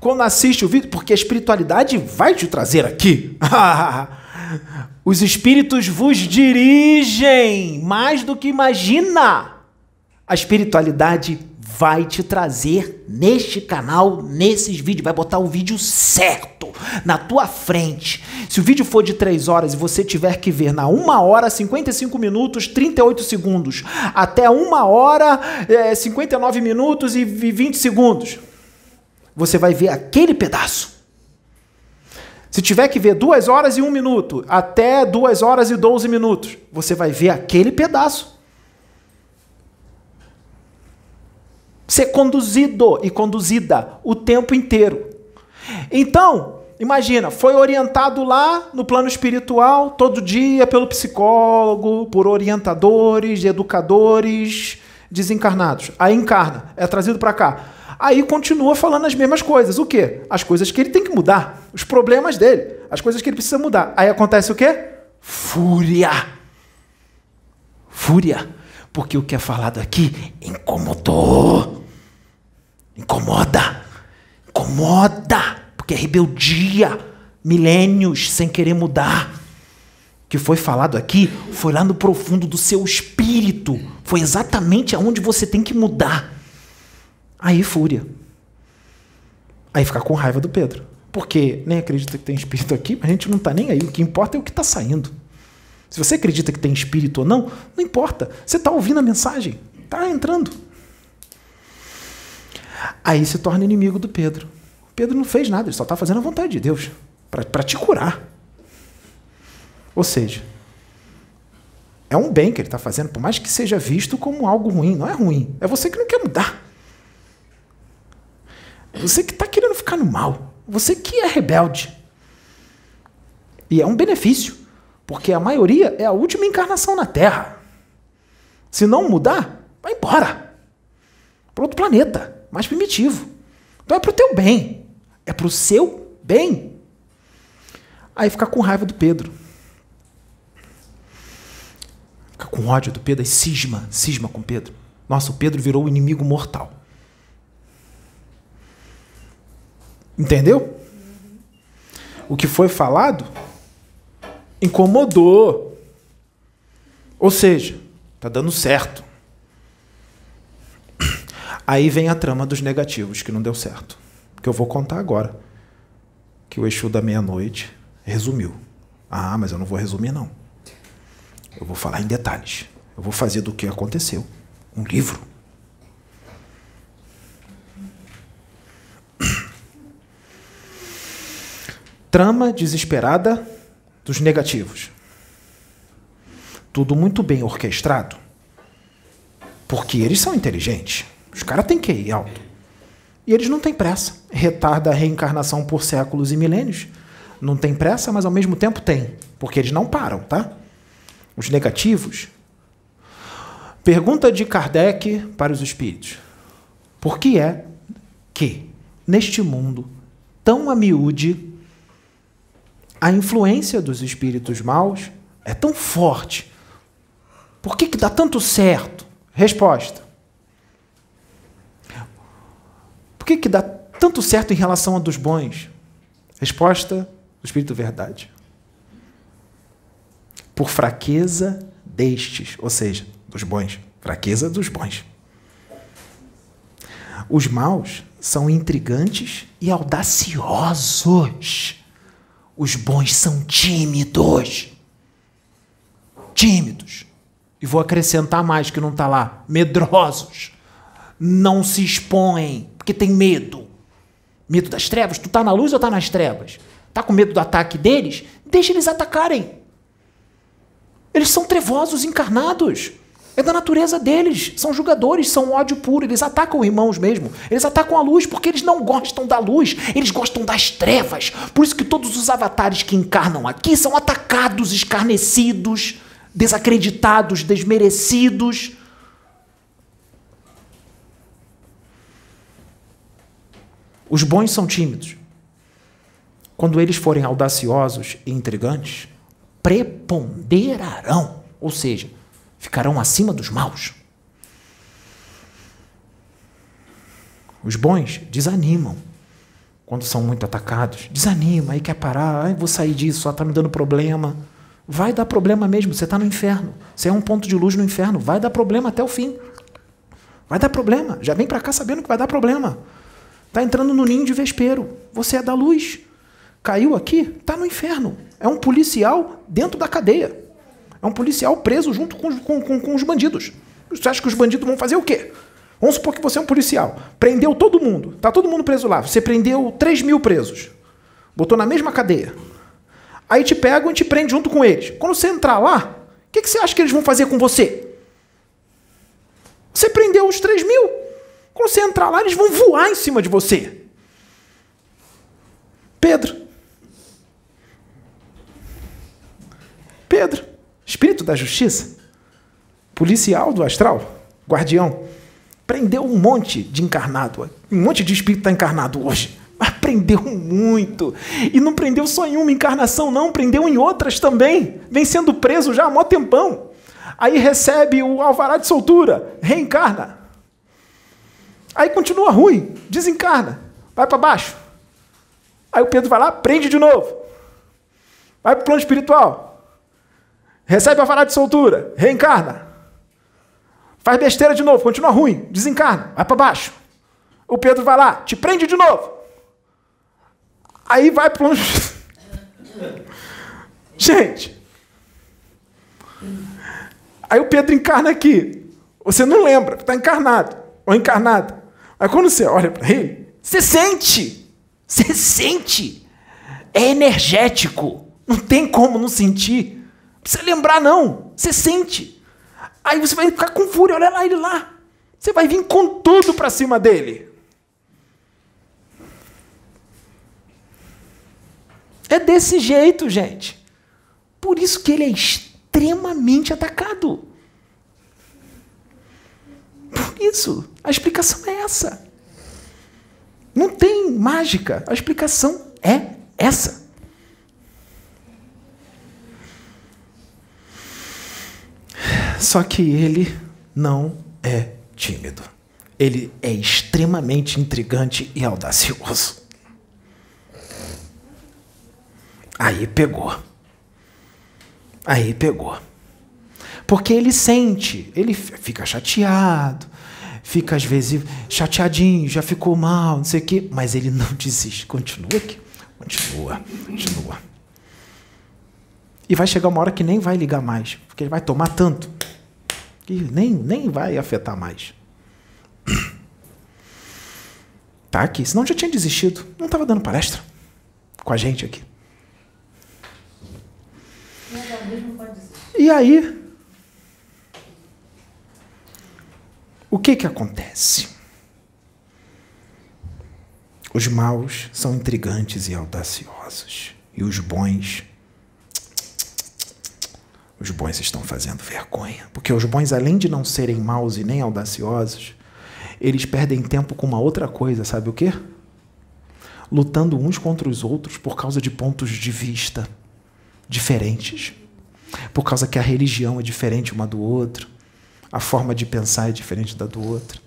quando assiste o vídeo, porque a espiritualidade vai te trazer aqui. [LAUGHS] Os espíritos vos dirigem mais do que imagina. A espiritualidade vai te trazer neste canal, nesses vídeos, vai botar o vídeo certo na tua frente. Se o vídeo for de 3 horas e você tiver que ver na 1 hora, 55 minutos, 38 segundos, até 1 hora, é, 59 minutos e 20 segundos, você vai ver aquele pedaço. Se tiver que ver 2 horas e 1 minuto, até 2 horas e 12 minutos, você vai ver aquele pedaço. Ser conduzido e conduzida o tempo inteiro. Então, imagina, foi orientado lá no plano espiritual todo dia pelo psicólogo, por orientadores, educadores desencarnados. Aí encarna, é trazido para cá. Aí continua falando as mesmas coisas. O quê? As coisas que ele tem que mudar, os problemas dele, as coisas que ele precisa mudar. Aí acontece o quê? Fúria. Fúria Porque o que é falado aqui incomodou. Incomoda. Incomoda. Porque é rebeldia. Milênios sem querer mudar. O que foi falado aqui foi lá no profundo do seu espírito. Foi exatamente aonde você tem que mudar. Aí, fúria. Aí ficar com raiva do Pedro. Porque nem acredita que tem espírito aqui, mas a gente não está nem aí. O que importa é o que está saindo. Se você acredita que tem espírito ou não, não importa. Você está ouvindo a mensagem, está entrando. Aí se torna inimigo do Pedro. Pedro não fez nada, ele só está fazendo a vontade de Deus para te curar. Ou seja, é um bem que ele está fazendo, por mais que seja visto como algo ruim. Não é ruim, é você que não quer mudar. Você que está querendo ficar no mal. Você que é rebelde. E é um benefício, porque a maioria é a última encarnação na Terra. Se não mudar, vai embora. Para outro planeta, mais primitivo. Então é para o teu bem. É para o seu bem. Aí fica com raiva do Pedro. Fica com ódio do Pedro, aí cisma, cisma com Pedro. Nossa, o Pedro virou o inimigo mortal. Entendeu? O que foi falado incomodou. Ou seja, tá dando certo. Aí vem a trama dos negativos, que não deu certo. Que eu vou contar agora. Que o Exu da meia-noite resumiu. Ah, mas eu não vou resumir, não. Eu vou falar em detalhes. Eu vou fazer do que aconteceu um livro. Trama desesperada dos negativos. Tudo muito bem orquestrado. Porque eles são inteligentes. Os caras têm ir alto. E eles não têm pressa. Retarda a reencarnação por séculos e milênios. Não tem pressa, mas ao mesmo tempo tem. Porque eles não param, tá? Os negativos. Pergunta de Kardec para os espíritos: Por que é que, neste mundo tão a miúde, a influência dos espíritos maus é tão forte. Por que, que dá tanto certo? Resposta. Por que, que dá tanto certo em relação a dos bons? Resposta do Espírito Verdade. Por fraqueza destes, ou seja, dos bons. Fraqueza dos bons. Os maus são intrigantes e audaciosos. Os bons são tímidos. Tímidos. E vou acrescentar mais que não está lá: medrosos. Não se expõem, porque tem medo. Medo das trevas? Tu tá na luz ou tá nas trevas? Tá com medo do ataque deles? Deixa eles atacarem. Eles são trevosos encarnados. É da natureza deles. São julgadores, são ódio puro. Eles atacam irmãos mesmo. Eles atacam a luz porque eles não gostam da luz. Eles gostam das trevas. Por isso que todos os avatares que encarnam aqui são atacados, escarnecidos, desacreditados, desmerecidos. Os bons são tímidos. Quando eles forem audaciosos e intrigantes, preponderarão. Ou seja, ficarão acima dos maus. Os bons desanimam quando são muito atacados. Desanima, aí quer parar, vou sair disso, só está me dando problema. Vai dar problema mesmo, você está no inferno. Você é um ponto de luz no inferno, vai dar problema até o fim. Vai dar problema. Já vem para cá sabendo que vai dar problema. Está entrando no ninho de vespeiro. Você é da luz. Caiu aqui, está no inferno. É um policial dentro da cadeia. É um policial preso junto com, com, com, com os bandidos. Você acha que os bandidos vão fazer o quê? Vamos supor que você é um policial. Prendeu todo mundo. Tá todo mundo preso lá. Você prendeu 3 mil presos. Botou na mesma cadeia. Aí te pegam e te prendem junto com eles. Quando você entrar lá, o que, que você acha que eles vão fazer com você? Você prendeu os 3 mil. Quando você entrar lá, eles vão voar em cima de você. Pedro. Pedro. Espírito da justiça, policial do astral, guardião, prendeu um monte de encarnado, um monte de espírito está encarnado hoje. Mas prendeu muito. E não prendeu só em uma encarnação, não, prendeu em outras também. Vem sendo preso já há mó tempão. Aí recebe o alvará de soltura, reencarna. Aí continua ruim, desencarna, vai para baixo. Aí o Pedro vai lá, prende de novo. Vai para o plano espiritual. Recebe a alvará de soltura, reencarna. Faz besteira de novo, continua ruim, desencarna, vai para baixo. O Pedro vai lá, te prende de novo. Aí vai para o plano. [LAUGHS] Gente. Aí o Pedro encarna aqui. Você não lembra, está encarnado ou encarnada. Aí quando você olha para ele, você sente. Você sente. É energético. Não tem como não sentir. Não precisa lembrar, não. Você sente. Aí você vai ficar com fúria, olha lá ele lá. Você vai vir com tudo para cima dele. É desse jeito, gente. Por isso que ele é extremamente atacado. Por isso, a explicação é essa. Não tem mágica. A explicação é essa. Só que ele não é tímido. Ele é extremamente intrigante e audacioso. Aí pegou. Aí pegou. Porque ele sente, ele fica chateado, fica às vezes chateadinho, já ficou mal, não sei o quê, mas ele não [LAUGHS] desiste, continua aqui, continua, continua. E vai chegar uma hora que nem vai ligar mais, porque ele vai tomar tanto que nem, nem vai afetar mais. [CLEARS THROAT] Tá aqui, senão já tinha desistido, não estava dando palestra com a gente aqui. E aí, o que que acontece? Os maus são intrigantes e audaciosos, e os bons os bons estão fazendo vergonha, porque os bons além de não serem maus e nem audaciosos, eles perdem tempo com uma outra coisa, sabe o quê? Lutando uns contra os outros por causa de pontos de vista diferentes por causa que a religião é diferente uma do outro, a forma de pensar é diferente da do outro.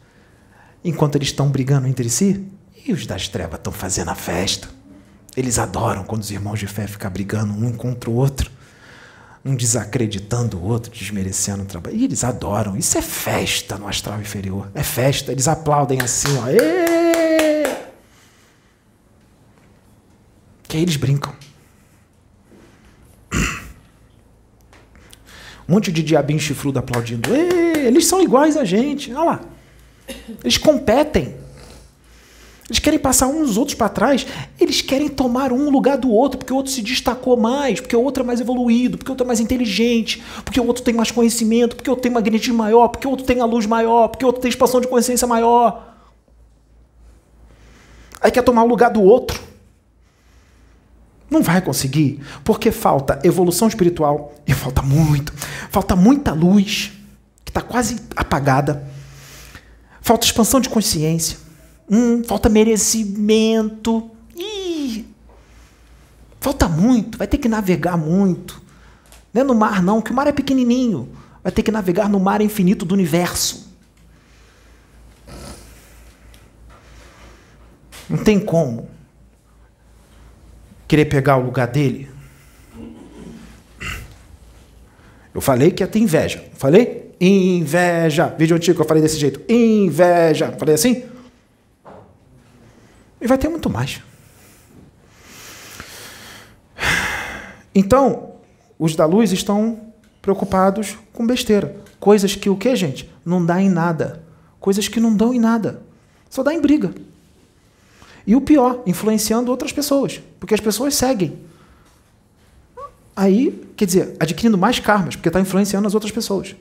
Enquanto eles estão brigando entre si, e os das trevas estão fazendo a festa. Eles adoram quando os irmãos de fé ficam brigando um contra o outro, um desacreditando o outro, desmerecendo o trabalho. E eles adoram. Isso é festa no astral inferior. É festa. Eles aplaudem assim, ó. Êêê! Que aí eles brincam. Um monte de diabinho chifrudo aplaudindo. Eles são iguais a gente. Olha lá. Eles competem. Eles querem passar uns os outros para trás. Eles querem tomar um lugar do outro, porque o outro se destacou mais, porque o outro é mais evoluído, porque o outro é mais inteligente, porque o outro tem mais conhecimento, porque o outro tem magnetismo maior, porque o outro tem a luz maior, porque o outro tem expansão de consciência maior. Aí quer tomar o lugar do outro. Não vai conseguir, porque falta evolução espiritual e falta muito, falta muita luz que está quase apagada, falta expansão de consciência, hum, falta merecimento, Ih, falta muito, vai ter que navegar muito. Não é no mar não, que o mar é pequenininho, vai ter que navegar no mar infinito do universo. Não tem como querer pegar o lugar dele? Eu falei que ia ter inveja. Falei? Inveja. Vídeo antigo eu falei desse jeito. Inveja. Falei assim? E vai ter muito mais. Então, os da luz estão preocupados com besteira. Coisas que o que, gente? Não dá em nada. Coisas que não dão em nada. Só dá em briga. E o pior, influenciando outras pessoas, porque as pessoas seguem. Aí, quer dizer, adquirindo mais karmas, porque está influenciando as outras pessoas.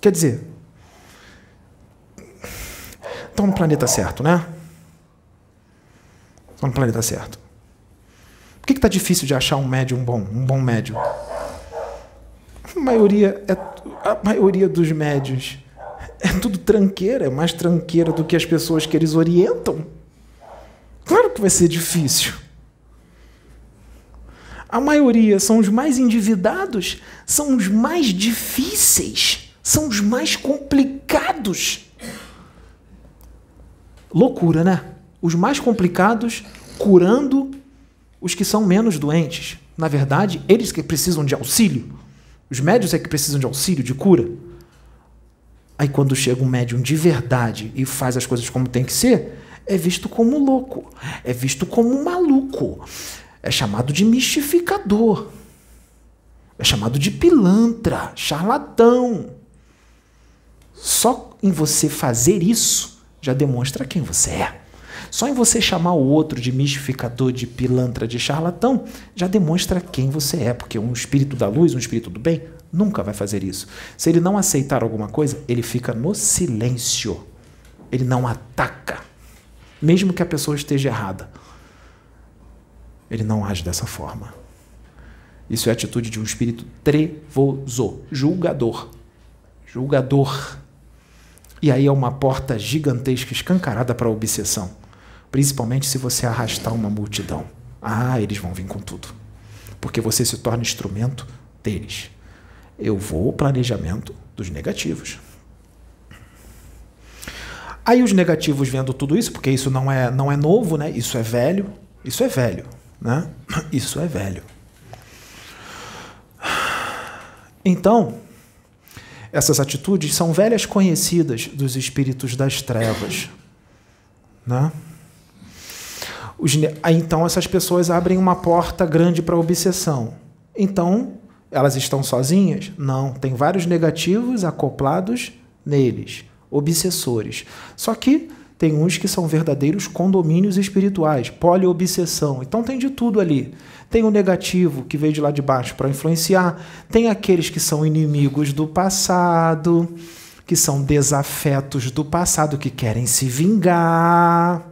Quer dizer, estão no planeta certo, né? Estão no planeta certo. Por que está difícil de achar um médium bom, um bom médium? A maioria, é, a maioria dos médios é tudo tranqueira, é mais tranqueira do que as pessoas que eles orientam. Claro que vai ser difícil. A maioria são os mais endividados, são os mais difíceis, são os mais complicados. Loucura, né? Os mais complicados curando os que são menos doentes. Na verdade, eles que precisam de auxílio. Os médios é que precisam de auxílio, de cura. Aí quando chega um médium de verdade e faz as coisas como tem que ser, é visto como louco, é visto como maluco, é chamado de mistificador, é chamado de pilantra, charlatão. Só em você fazer isso já demonstra quem você é. Só em você chamar o outro de mistificador, de pilantra, de charlatão, já demonstra quem você é, porque um espírito da luz, um espírito do bem, nunca vai fazer isso. Se ele não aceitar alguma coisa, ele fica no silêncio. Ele não ataca, mesmo que a pessoa esteja errada. Ele não age dessa forma. Isso é a atitude de um espírito trevoso, julgador. Julgador. E aí é uma porta gigantesca escancarada para a obsessão. Principalmente se você arrastar uma multidão. Ah, eles vão vir com tudo. Porque você se torna instrumento deles. Eu vou ao planejamento dos negativos. Aí os negativos vendo tudo isso, porque isso não é, não é novo, né? Isso é velho. Isso é velho, né? [CLEARS THROAT] Isso é velho. Então, essas atitudes são velhas conhecidas dos espíritos das trevas, né? Os, então essas pessoas abrem uma porta grande para a obsessão. Então, elas estão sozinhas? Não, tem vários negativos acoplados neles, obsessores. Só que tem uns que são verdadeiros condomínios espirituais, poliobsessão. Então tem de tudo ali. Tem o negativo que veio de lá de baixo para influenciar, tem aqueles que são inimigos do passado, que são desafetos do passado que querem se vingar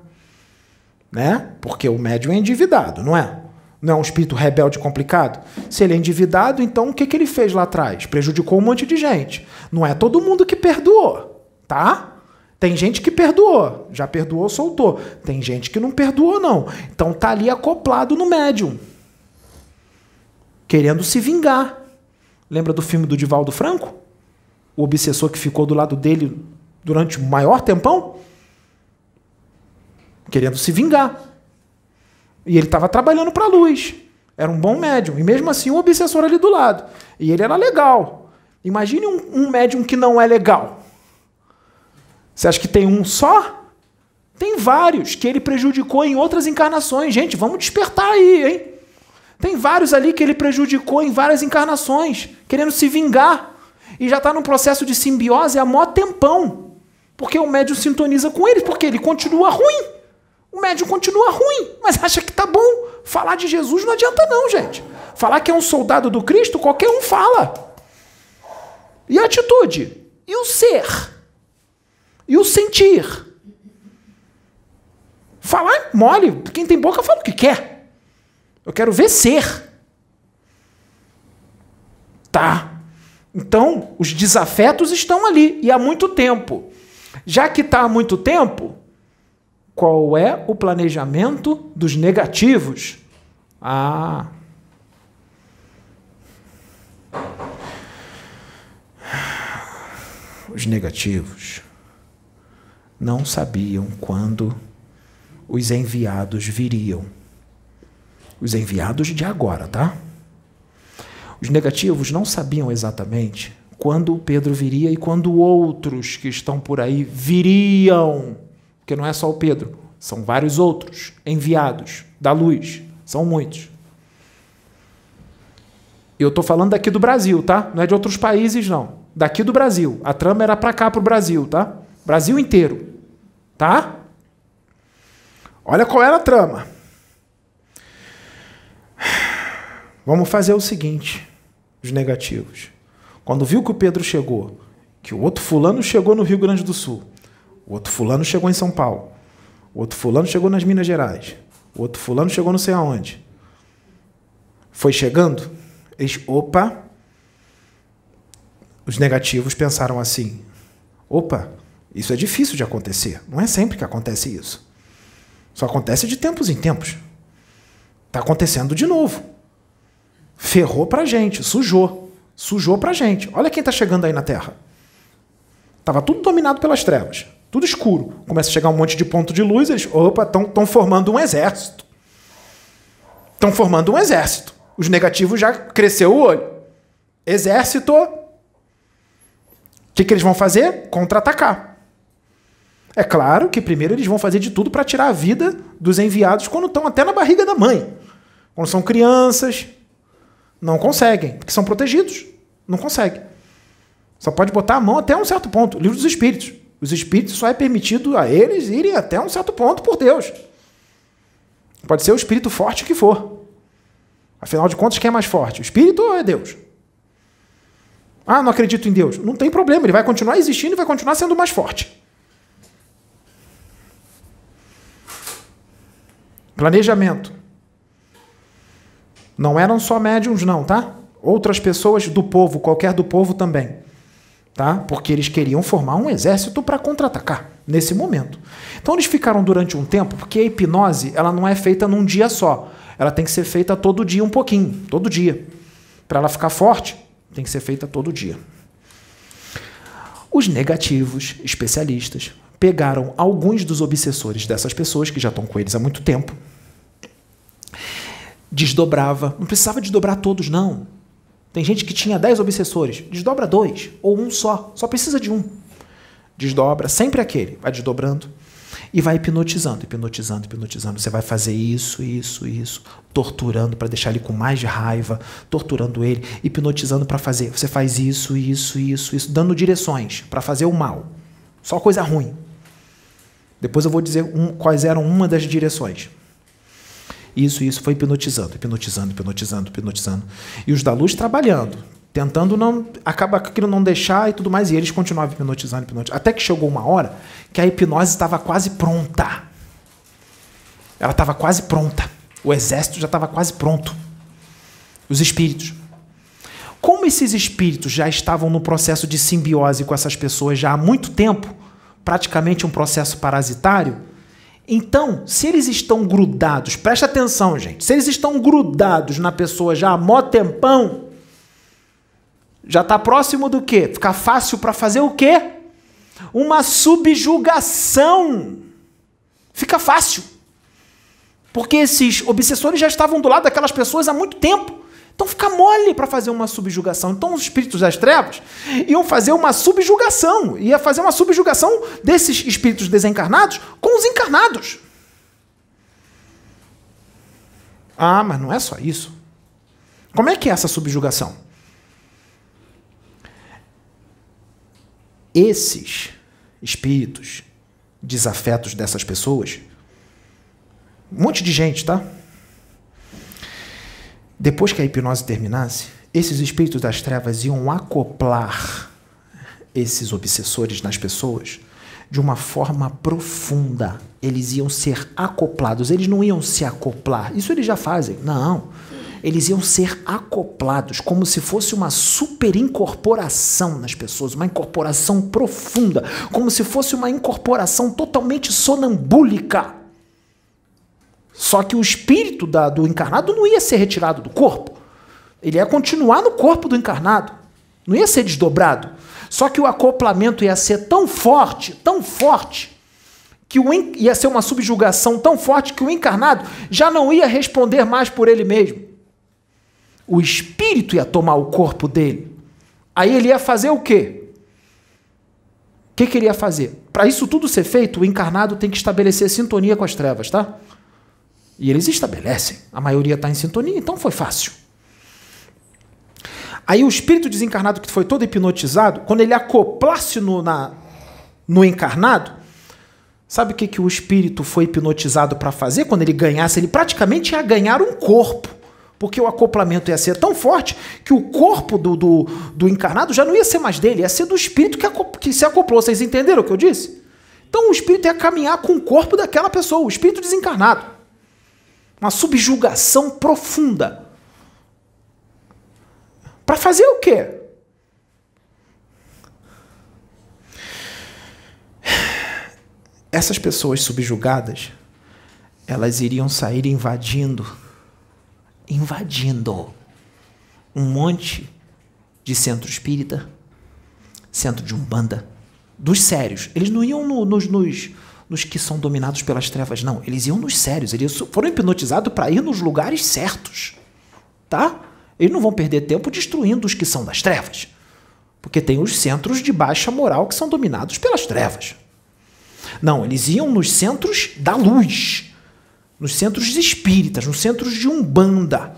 né? Porque o médium é endividado, não é? Não é um espírito rebelde complicado? Se ele é endividado, então o que, que ele fez lá atrás? Prejudicou um monte de gente. Não é todo mundo que perdoou, tá? Tem gente que perdoou, já perdoou, soltou. Tem gente que não perdoou, não. Então tá ali acoplado no médium, querendo se vingar. Lembra do filme do Divaldo Franco? O obsessor que ficou do lado dele durante o maior tempão? querendo se vingar. E ele estava trabalhando para a luz. Era um bom médium. E mesmo assim, um obsessor ali do lado. E ele era legal. Imagine um, um médium que não é legal. Você acha que tem um só? Tem vários que ele prejudicou em outras encarnações. Gente, vamos despertar aí, hein? Tem vários ali que ele prejudicou em várias encarnações, querendo se vingar. E já está num processo de simbiose há mó tempão. Porque o médium sintoniza com ele, porque ele continua ruim. O médium continua ruim, mas acha que tá bom. Falar de Jesus não adianta não, gente. Falar que é um soldado do Cristo, qualquer um fala. E a atitude? E o ser? E o sentir? Falar mole. Quem tem boca fala o que quer. Eu quero ver ser. Tá. Então, os desafetos estão ali e há muito tempo. Já que está há muito tempo, qual é o planejamento dos negativos? Ah. Os negativos não sabiam quando os enviados viriam. Os enviados de agora, tá? Os negativos não sabiam exatamente quando Pedro viria e quando outros que estão por aí viriam. Porque não é só o Pedro, são vários outros enviados da luz, são muitos. Eu estou falando daqui do Brasil, tá? Não é de outros países, não. Daqui do Brasil. A trama era para cá, para o Brasil, tá? Brasil inteiro. Tá? Olha qual era a trama. Vamos fazer o seguinte: os negativos. Quando viu que o Pedro chegou, que o outro fulano chegou no Rio Grande do Sul, o outro fulano chegou em São Paulo. O outro fulano chegou nas Minas Gerais. O outro fulano chegou não sei aonde. Foi chegando, eles, opa, os negativos pensaram assim: opa, isso é difícil de acontecer. Não é sempre que acontece isso. Só acontece de tempos em tempos. Está acontecendo de novo. Ferrou pra gente, sujou. Sujou pra gente. Olha quem está chegando aí na Terra. Estava tudo dominado pelas trevas. Tudo escuro. Começa a chegar um monte de ponto de luz, eles, opa, estão formando um exército. Estão formando um exército. Os negativos já cresceu o olho. Exército. O que, que eles vão fazer? Contra-atacar. É claro que primeiro eles vão fazer de tudo para tirar a vida dos enviados quando estão até na barriga da mãe. Quando são crianças, não conseguem, porque são protegidos. Não conseguem. Só pode botar a mão até um certo ponto. Livro dos Espíritos. Os espíritos só é permitido a eles irem até um certo ponto por Deus. Pode ser o espírito forte que for. Afinal de contas, quem é mais forte? O espírito ou é Deus? Ah, não acredito em Deus. Não tem problema, ele vai continuar existindo e vai continuar sendo mais forte. Planejamento. Não eram só médiums, não, tá? Outras pessoas do povo, qualquer do povo também tá? Porque eles queriam formar um exército para contra-atacar nesse momento. Então eles ficaram durante um tempo, porque a hipnose ela não é feita num dia só. Ela tem que ser feita todo dia um pouquinho, todo dia. Para ela ficar forte, tem que ser feita todo dia. Os negativos, especialistas, pegaram alguns dos obsessores dessas pessoas que já estão com eles há muito tempo. Desdobrava, não precisava desdobrar todos não tem gente que tinha 10 obsessores, desdobra dois, ou um só, só precisa de um. Desdobra, sempre aquele, vai desdobrando e vai hipnotizando, hipnotizando, hipnotizando. Você vai fazer isso, isso, isso, torturando para deixar ele com mais raiva, torturando ele, hipnotizando para fazer. Você faz isso, isso, isso, isso, dando direções para fazer o mal. Só coisa ruim. Depois eu vou dizer um, quais eram uma das direções. Isso, isso foi hipnotizando, hipnotizando, hipnotizando, hipnotizando. E os da luz trabalhando, tentando não. Acaba aquilo não deixar e tudo mais. E eles continuavam hipnotizando, hipnotizando. Até que chegou uma hora que a hipnose estava quase pronta. Ela estava quase pronta. O exército já estava quase pronto. Os espíritos. Como esses espíritos já estavam no processo de simbiose com essas pessoas já há muito tempo, praticamente um processo parasitário, então, se eles estão grudados, preste atenção, gente, se eles estão grudados na pessoa já há mó tempão, já está próximo do quê? Ficar fácil para fazer o quê? Uma subjugação. Fica fácil. Porque esses obsessores já estavam do lado daquelas pessoas há muito tempo. Então fica mole para fazer uma subjugação. Então os espíritos das trevas iam fazer uma subjugação, ia fazer uma subjugação desses espíritos desencarnados com os encarnados. Ah, mas não é só isso. Como é que é essa subjugação? Esses espíritos desafetos dessas pessoas, um monte de gente, tá? Depois que a hipnose terminasse, esses espíritos das trevas iam acoplar esses obsessores nas pessoas de uma forma profunda. Eles iam ser acoplados, eles não iam se acoplar. Isso eles já fazem. Não. Eles iam ser acoplados, como se fosse uma super incorporação nas pessoas, uma incorporação profunda, como se fosse uma incorporação totalmente sonambúlica. Só que o espírito da, do encarnado não ia ser retirado do corpo. Ele ia continuar no corpo do encarnado. Não ia ser desdobrado. Só que o acoplamento ia ser tão forte, tão forte, que o, ia ser uma subjugação tão forte que o encarnado já não ia responder mais por ele mesmo. O espírito ia tomar o corpo dele. Aí ele ia fazer o quê? O que, que ele ia fazer? Para isso tudo ser feito, o encarnado tem que estabelecer sintonia com as trevas, tá? E eles estabelecem. A maioria está em sintonia, então foi fácil. Aí o espírito desencarnado que foi todo hipnotizado, quando ele acoplasse no, na, no encarnado, sabe o que, que o espírito foi hipnotizado para fazer? Quando ele ganhasse, ele praticamente ia ganhar um corpo. Porque o acoplamento ia ser tão forte que o corpo do, do, do encarnado já não ia ser mais dele, ia ser do espírito que, que se acoplou. Vocês entenderam o que eu disse? Então o espírito ia caminhar com o corpo daquela pessoa, o espírito desencarnado uma subjugação profunda. Para fazer o quê? Essas pessoas subjugadas, elas iriam sair invadindo, invadindo um monte de centro espírita, centro de umbanda, dos sérios. Eles não iam no, nos, nos, nos que são dominados pelas trevas, não. Eles iam nos sérios. Eles foram hipnotizados para ir nos lugares certos. Tá? Eles não vão perder tempo destruindo os que são das trevas. Porque tem os centros de baixa moral que são dominados pelas trevas. Não, eles iam nos centros da luz, nos centros espíritas, nos centros de umbanda,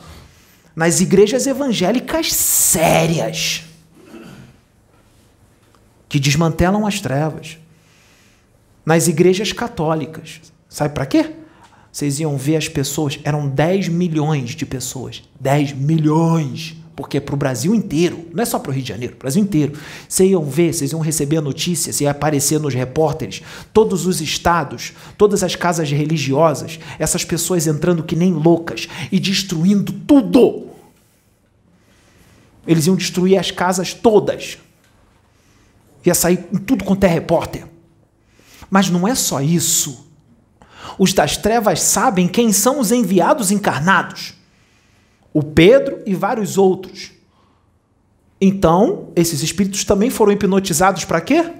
nas igrejas evangélicas sérias, que desmantelam as trevas, nas igrejas católicas. Sabe para quê? Vocês iam ver as pessoas, eram 10 milhões de pessoas. 10 milhões porque é para o Brasil inteiro, não é só para o Rio de Janeiro, Brasil inteiro. Vocês iam ver, vocês iam receber notícias, ia aparecer nos repórteres, todos os estados, todas as casas religiosas, essas pessoas entrando que nem loucas e destruindo tudo. Eles iam destruir as casas todas. Ia sair tudo quanto é repórter. Mas não é só isso. Os das trevas sabem quem são os enviados encarnados o Pedro e vários outros. Então, esses espíritos também foram hipnotizados para quê?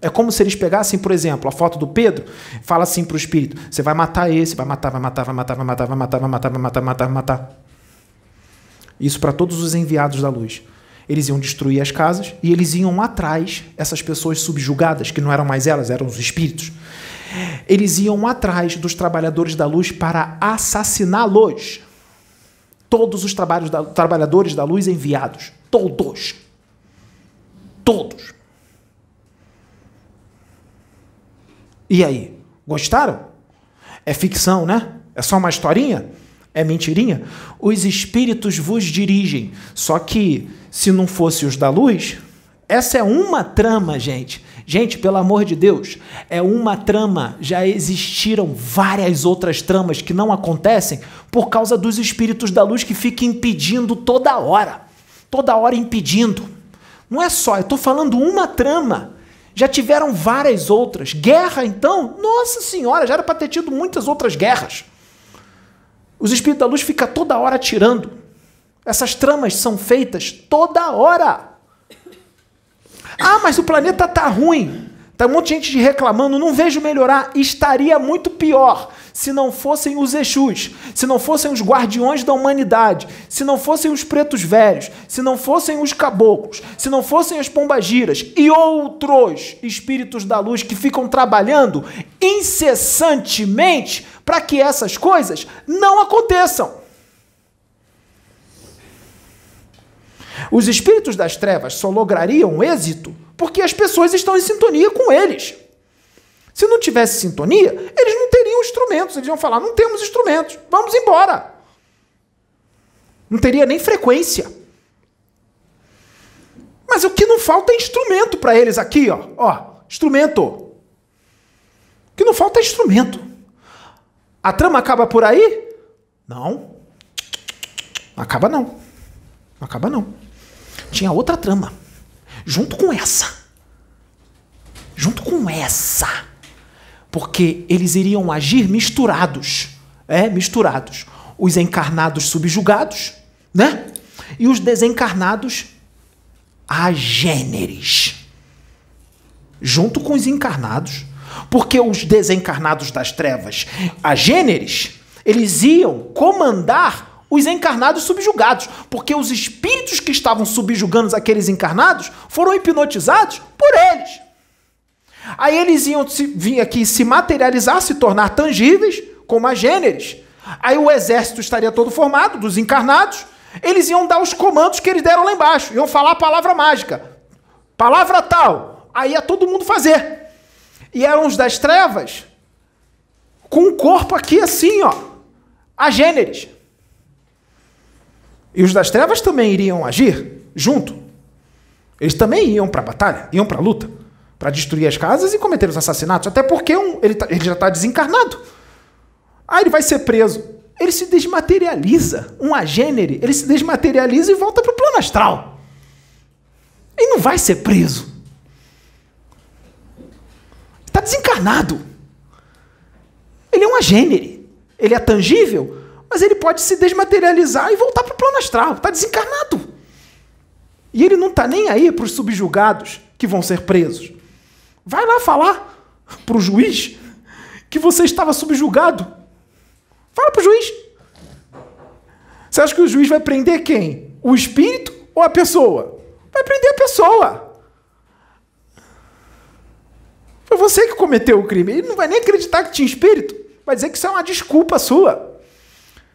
É como se eles pegassem, por exemplo, a foto do Pedro, fala assim para o espírito: você vai matar esse, vai matar, vai matar, vai matar, vai matar, vai matar, vai matar, vai matar, vai matar, matar. Isso para todos os enviados da luz. Eles iam destruir as casas e eles iam atrás, essas pessoas subjugadas, que não eram mais elas, eram os espíritos. Eles iam atrás dos trabalhadores da luz para assassiná-los todos os da, trabalhadores da luz enviados. Todos. Todos. E aí? Gostaram? É ficção, né? É só uma historinha? É mentirinha? Os espíritos vos dirigem. Só que, se não fosse os da luz, essa é uma trama, gente. Gente, pelo amor de Deus, é uma trama. Já existiram várias outras tramas que não acontecem por causa dos espíritos da luz que ficam impedindo toda hora. Toda hora impedindo. Não é só, eu estou falando uma trama. Já tiveram várias outras. Guerra, então? Nossa Senhora, já era para ter tido muitas outras guerras. Os espíritos da luz ficam toda hora atirando. Essas tramas são feitas toda hora. Ah, mas o planeta tá ruim. Tá um monte de gente reclamando, não vejo melhorar. Estaria muito pior se não fossem os Exus, se não fossem os guardiões da humanidade, se não fossem os pretos velhos, se não fossem os caboclos, se não fossem as pombagiras e outros espíritos da luz que ficam trabalhando incessantemente para que essas coisas não aconteçam. Os espíritos das trevas só lograriam êxito porque as pessoas estão em sintonia com eles. Se não tivesse sintonia, eles não teriam instrumentos. Eles iam falar: não temos instrumentos, vamos embora. Não teria nem frequência. Mas o que não falta é instrumento para eles aqui, ó. ó. Instrumento. O que não falta é instrumento. A trama acaba por aí? Não. Acaba não. Acaba não tinha outra trama. Junto com essa. Junto com essa. Porque eles iriam agir misturados. É, misturados. Os encarnados subjugados, né? E os desencarnados agêneres. Junto com os encarnados. Porque os desencarnados das trevas, agêneres, eles iam comandar os encarnados subjugados, porque os espíritos que estavam subjugando aqueles encarnados foram hipnotizados por eles. Aí eles iam vir aqui se materializar, se tornar tangíveis, como a gêneres. Aí o exército estaria todo formado dos encarnados. Eles iam dar os comandos que eles deram lá embaixo, iam falar a palavra mágica. Palavra tal. Aí ia todo mundo fazer. E eram os das trevas com o corpo aqui assim, ó. A gêneres. E os das trevas também iriam agir junto. Eles também iam para a batalha, iam para a luta, para destruir as casas e cometer os assassinatos. Até porque um, ele, tá, ele já está desencarnado. Ah, ele vai ser preso. Ele se desmaterializa. Um agênere, ele se desmaterializa e volta para o plano astral. Ele não vai ser preso. Está desencarnado. Ele é um agênere. Ele é tangível, mas ele pode se desmaterializar e voltar para o plano astral. Está desencarnado. E ele não está nem aí para os subjugados que vão ser presos. Vai lá falar para o juiz que você estava subjugado. Fala para o juiz. Você acha que o juiz vai prender quem? O espírito ou a pessoa? Vai prender a pessoa. Foi você que cometeu o crime. Ele não vai nem acreditar que tinha espírito. Vai dizer que isso é uma desculpa sua.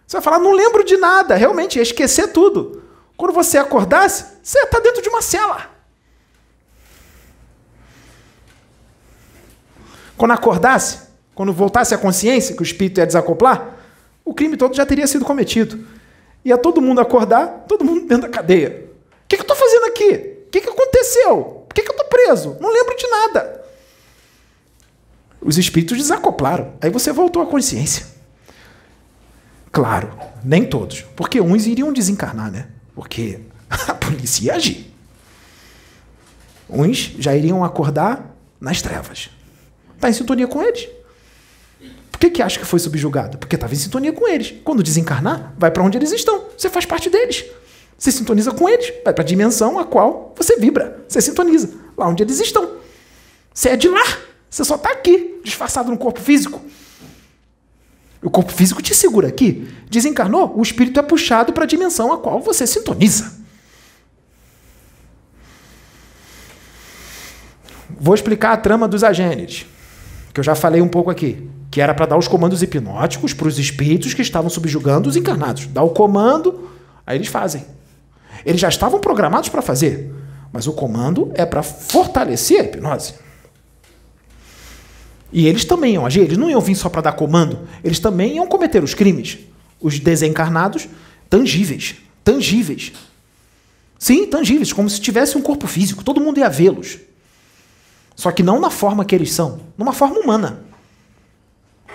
Você vai falar, não lembro de nada. Realmente, ia esquecer tudo. Quando você acordasse, você está dentro de uma cela. Quando acordasse, quando voltasse a consciência, que o espírito ia desacoplar, o crime todo já teria sido cometido. Ia todo mundo acordar, todo mundo dentro da cadeia. O que, que eu estou fazendo aqui? O que, que aconteceu? Por que, que eu estou preso? Não lembro de nada. Os espíritos desacoplaram. Aí você voltou à consciência. Claro, nem todos. Porque uns iriam desencarnar, né? Porque [LAUGHS] a polícia ia agir. Uns já iriam acordar nas trevas. Está em sintonia com eles. Por que, que acha que foi subjugado? Porque estava em sintonia com eles. Quando desencarnar, vai para onde eles estão. Você faz parte deles. Você sintoniza com eles. Vai para a dimensão a qual você vibra. Você sintoniza. Lá onde eles estão. Você é de lá. Você só está aqui, disfarçado no corpo físico. O corpo físico te segura aqui. Desencarnou, o espírito é puxado para a dimensão a qual você sintoniza. Vou explicar a trama dos agênides, que eu já falei um pouco aqui, que era para dar os comandos hipnóticos para os espíritos que estavam subjugando os encarnados. Dá o comando, aí eles fazem. Eles já estavam programados para fazer, mas o comando é para fortalecer a hipnose. E eles também iam agir, eles não iam vir só para dar comando, eles também iam cometer os crimes. Os desencarnados, tangíveis. Tangíveis. Sim, tangíveis, como se tivesse um corpo físico, todo mundo ia vê-los. Só que não na forma que eles são, numa forma humana.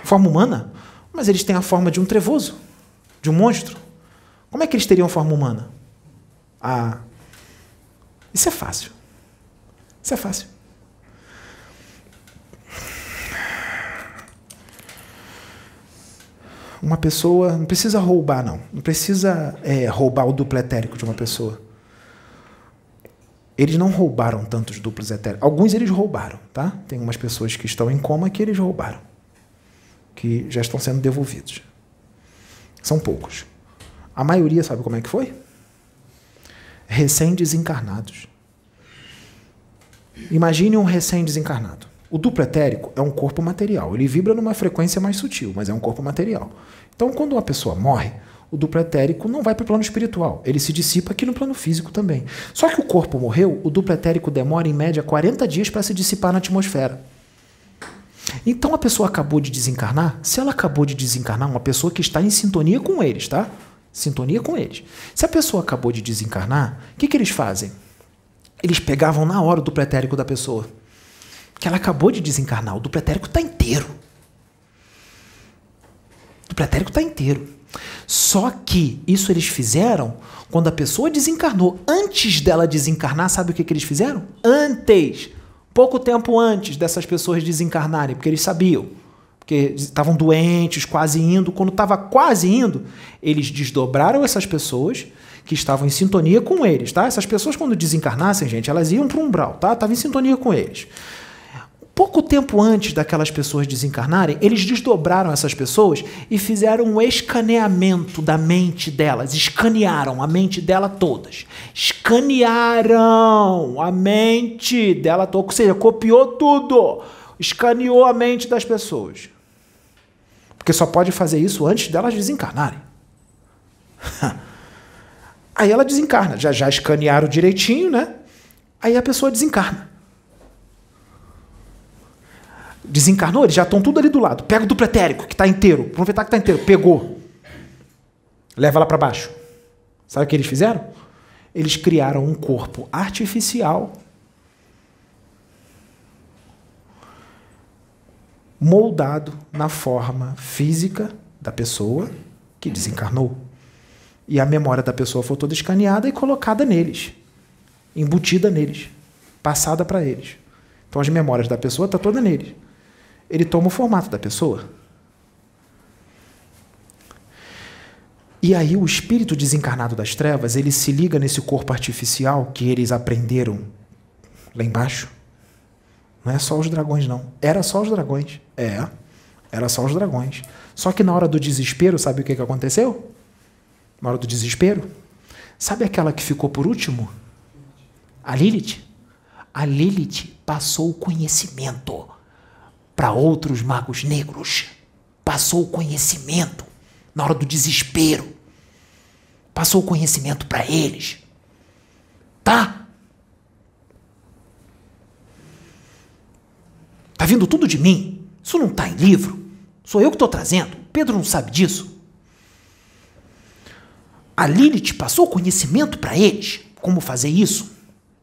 Forma humana? Mas eles têm a forma de um trevoso, de um monstro. Como é que eles teriam forma humana? Ah, isso é fácil. Isso é fácil. uma pessoa não precisa roubar, não. Não precisa é, roubar o duplo etérico de uma pessoa. Eles não roubaram tantos duplos etéricos. Alguns eles roubaram, tá? Tem umas pessoas que estão em coma que eles roubaram, que já estão sendo devolvidos. São poucos. A maioria sabe como é que foi? Recém-desencarnados. Imagine um recém-desencarnado. O duplo etérico é um corpo material. Ele vibra numa frequência mais sutil, mas é um corpo material. Então, quando uma pessoa morre, o duplo etérico não vai para o plano espiritual. Ele se dissipa aqui no plano físico também. Só que o corpo morreu, o duplo etérico demora em média 40 dias para se dissipar na atmosfera. Então a pessoa acabou de desencarnar. Se ela acabou de desencarnar, uma pessoa que está em sintonia com eles, tá? Sintonia com eles. Se a pessoa acabou de desencarnar, o que, que eles fazem? Eles pegavam na hora o duplo etérico da pessoa que ela acabou de desencarnar. O dupletérico está inteiro. O dupletérico está inteiro. Só que isso eles fizeram quando a pessoa desencarnou. Antes dela desencarnar, sabe o que, que eles fizeram? Antes, pouco tempo antes dessas pessoas desencarnarem, porque eles sabiam. Porque estavam doentes, quase indo. Quando estava quase indo, eles desdobraram essas pessoas que estavam em sintonia com eles, tá? Essas pessoas, quando desencarnassem, gente, elas iam para o umbral, tá? Estavam em sintonia com eles. Pouco tempo antes daquelas pessoas desencarnarem, eles desdobraram essas pessoas e fizeram um escaneamento da mente delas. Escanearam a mente dela todas. Escanearam a mente dela toda. Ou seja, copiou tudo. Escaneou a mente das pessoas. Porque só pode fazer isso antes delas desencarnarem. [LAUGHS] Aí ela desencarna. Já já escanearam direitinho, né? Aí a pessoa desencarna. Desencarnou, eles já estão tudo ali do lado. Pega o duplo etérico, que está inteiro. Aproveitar que está inteiro. Pegou. Leva lá para baixo. Sabe o que eles fizeram? Eles criaram um corpo artificial moldado na forma física da pessoa que desencarnou. E a memória da pessoa foi toda escaneada e colocada neles, embutida neles, passada para eles. Então as memórias da pessoa estão tá toda neles ele toma o formato da pessoa. E aí o espírito desencarnado das trevas, ele se liga nesse corpo artificial que eles aprenderam lá embaixo. Não é só os dragões, não. Era só os dragões. É, era só os dragões. Só que na hora do desespero, sabe o que, que aconteceu? Na hora do desespero, sabe aquela que ficou por último? A Lilith. A Lilith passou o conhecimento para outros magos negros. Passou o conhecimento na hora do desespero. Passou o conhecimento para eles. Tá? Tá vindo tudo de mim. Isso não está em livro. Sou eu que estou trazendo. Pedro não sabe disso. A Lilith passou o conhecimento para eles. Como fazer isso?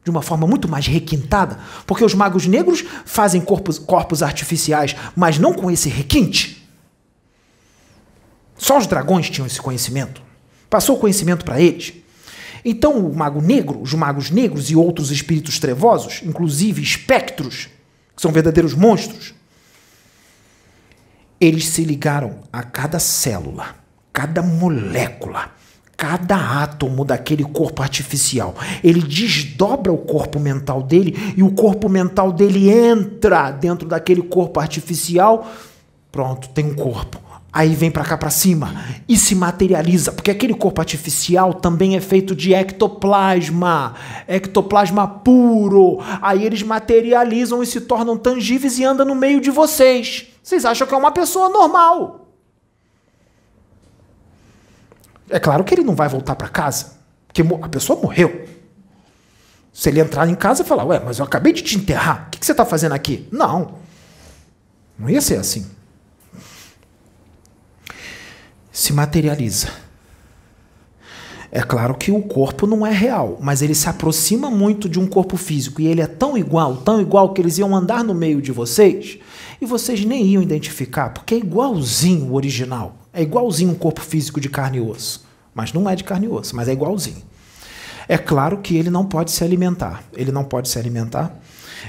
De uma forma muito mais requintada. Porque os magos negros fazem corpos, corpos artificiais, mas não com esse requinte. Só os dragões tinham esse conhecimento. Passou o conhecimento para eles. Então o mago negro, os magos negros e outros espíritos trevosos, inclusive espectros, que são verdadeiros monstros, eles se ligaram a cada célula, cada molécula, cada átomo daquele corpo artificial. Ele desdobra o corpo mental dele e o corpo mental dele entra dentro daquele corpo artificial. Pronto, tem um corpo. Aí vem para cá para cima e se materializa, porque aquele corpo artificial também é feito de ectoplasma, ectoplasma puro. Aí eles materializam e se tornam tangíveis e andam no meio de vocês. Vocês acham que é uma pessoa normal? É claro que ele não vai voltar para casa, porque a pessoa morreu. Se ele entrar em casa e falar, ué, mas eu acabei de te enterrar, o que, que você está fazendo aqui? Não, não ia ser assim. Se materializa. É claro que o corpo não é real, mas ele se aproxima muito de um corpo físico e ele é tão igual, tão igual que eles iam andar no meio de vocês e vocês nem iam identificar, porque é igualzinho o original. É igualzinho um corpo físico de carne e osso. Mas não é de carne e osso, mas é igualzinho. É claro que ele não pode se alimentar. Ele não pode se alimentar.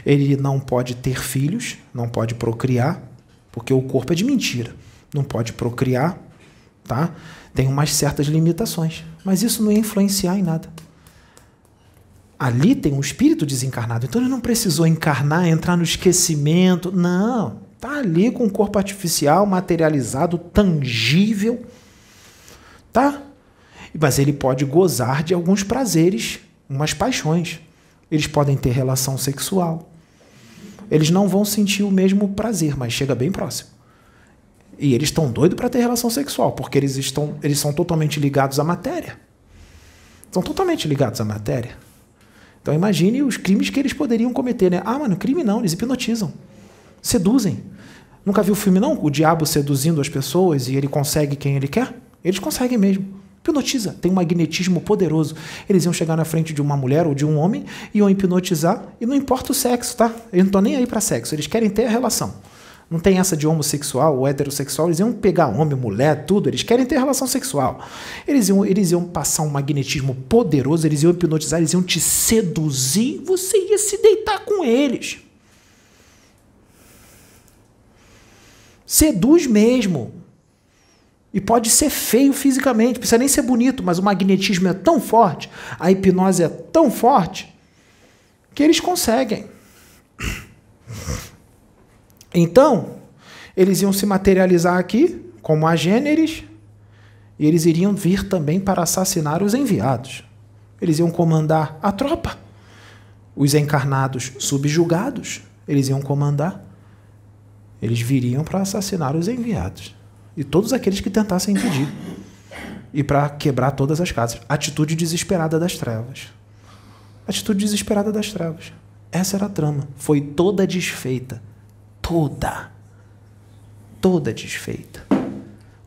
Ele não pode ter filhos, não pode procriar, porque o corpo é de mentira. Não pode procriar, tá? Tem umas certas limitações, mas isso não ia influenciar em nada. Ali tem um espírito desencarnado, então ele não precisou encarnar, entrar no esquecimento, não. Tá ali com um corpo artificial, materializado, tangível, tá? Mas ele pode gozar de alguns prazeres, umas paixões. Eles podem ter relação sexual. Eles não vão sentir o mesmo prazer, mas chega bem próximo. E eles estão doidos para ter relação sexual, porque eles estão, eles são totalmente ligados à matéria. São totalmente ligados à matéria. Então imagine os crimes que eles poderiam cometer, né? Ah, mano, crime não, eles hipnotizam seduzem. Nunca viu o filme, não? O diabo seduzindo as pessoas e ele consegue quem ele quer? Eles conseguem mesmo. Hipnotiza, tem um magnetismo poderoso. Eles iam chegar na frente de uma mulher ou de um homem, iam hipnotizar, e não importa o sexo, tá? Eles não estão nem aí para sexo, eles querem ter a relação. Não tem essa de homossexual ou heterossexual, eles iam pegar homem, mulher, tudo, eles querem ter relação sexual. Eles iam, eles iam passar um magnetismo poderoso, eles iam hipnotizar, eles iam te seduzir, você ia se deitar com eles. Seduz mesmo. E pode ser feio fisicamente, precisa nem ser bonito, mas o magnetismo é tão forte, a hipnose é tão forte, que eles conseguem. Então, eles iam se materializar aqui como agêneres, e eles iriam vir também para assassinar os enviados. Eles iam comandar a tropa. Os encarnados subjugados, eles iam comandar eles viriam para assassinar os enviados e todos aqueles que tentassem impedir e para quebrar todas as casas. Atitude desesperada das trevas. Atitude desesperada das trevas. Essa era a trama. Foi toda desfeita. Toda. Toda desfeita.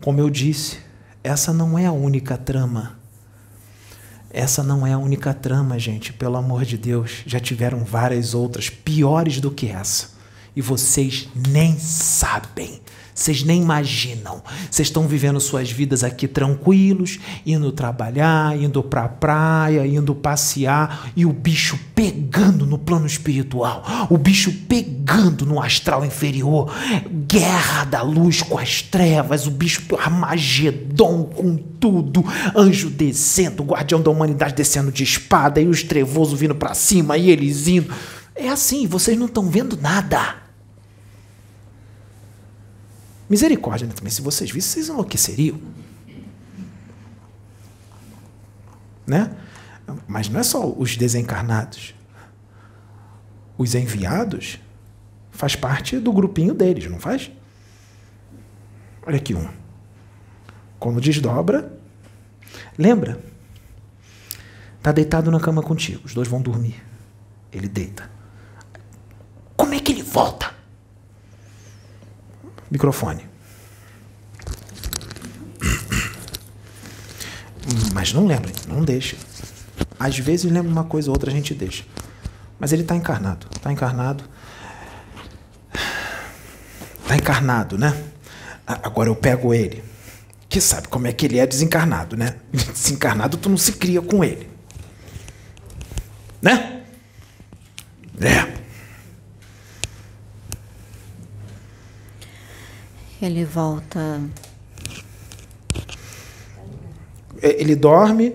Como eu disse, essa não é a única trama. Essa não é a única trama, gente. Pelo amor de Deus. Já tiveram várias outras piores do que essa e vocês nem sabem. Vocês nem imaginam. Vocês estão vivendo suas vidas aqui tranquilos, indo trabalhar, indo pra praia, indo passear e o bicho pegando no plano espiritual, o bicho pegando no astral inferior. Guerra da luz com as trevas, o bicho Armagedon com tudo, anjo descendo, guardião da humanidade descendo de espada e os trevosos vindo para cima e eles indo. É assim, vocês não estão vendo nada. Misericórdia, né? Também, se vocês vissem, vocês enlouqueceriam. Né? Mas não é só os desencarnados. Os enviados faz parte do grupinho deles, não faz? Olha aqui um. Quando desdobra, lembra? Tá deitado na cama contigo, os dois vão dormir. Ele deita. Como é que ele volta? Microfone. Mas não lembra, não deixa. Às vezes lembra uma coisa ou outra, a gente deixa. Mas ele está encarnado. Está encarnado. Está encarnado, né? Agora eu pego ele. Que sabe como é que ele é desencarnado, né? [LAUGHS] Desencarnado, tu não se cria com ele. Né? É. Ele volta. É, ele dorme.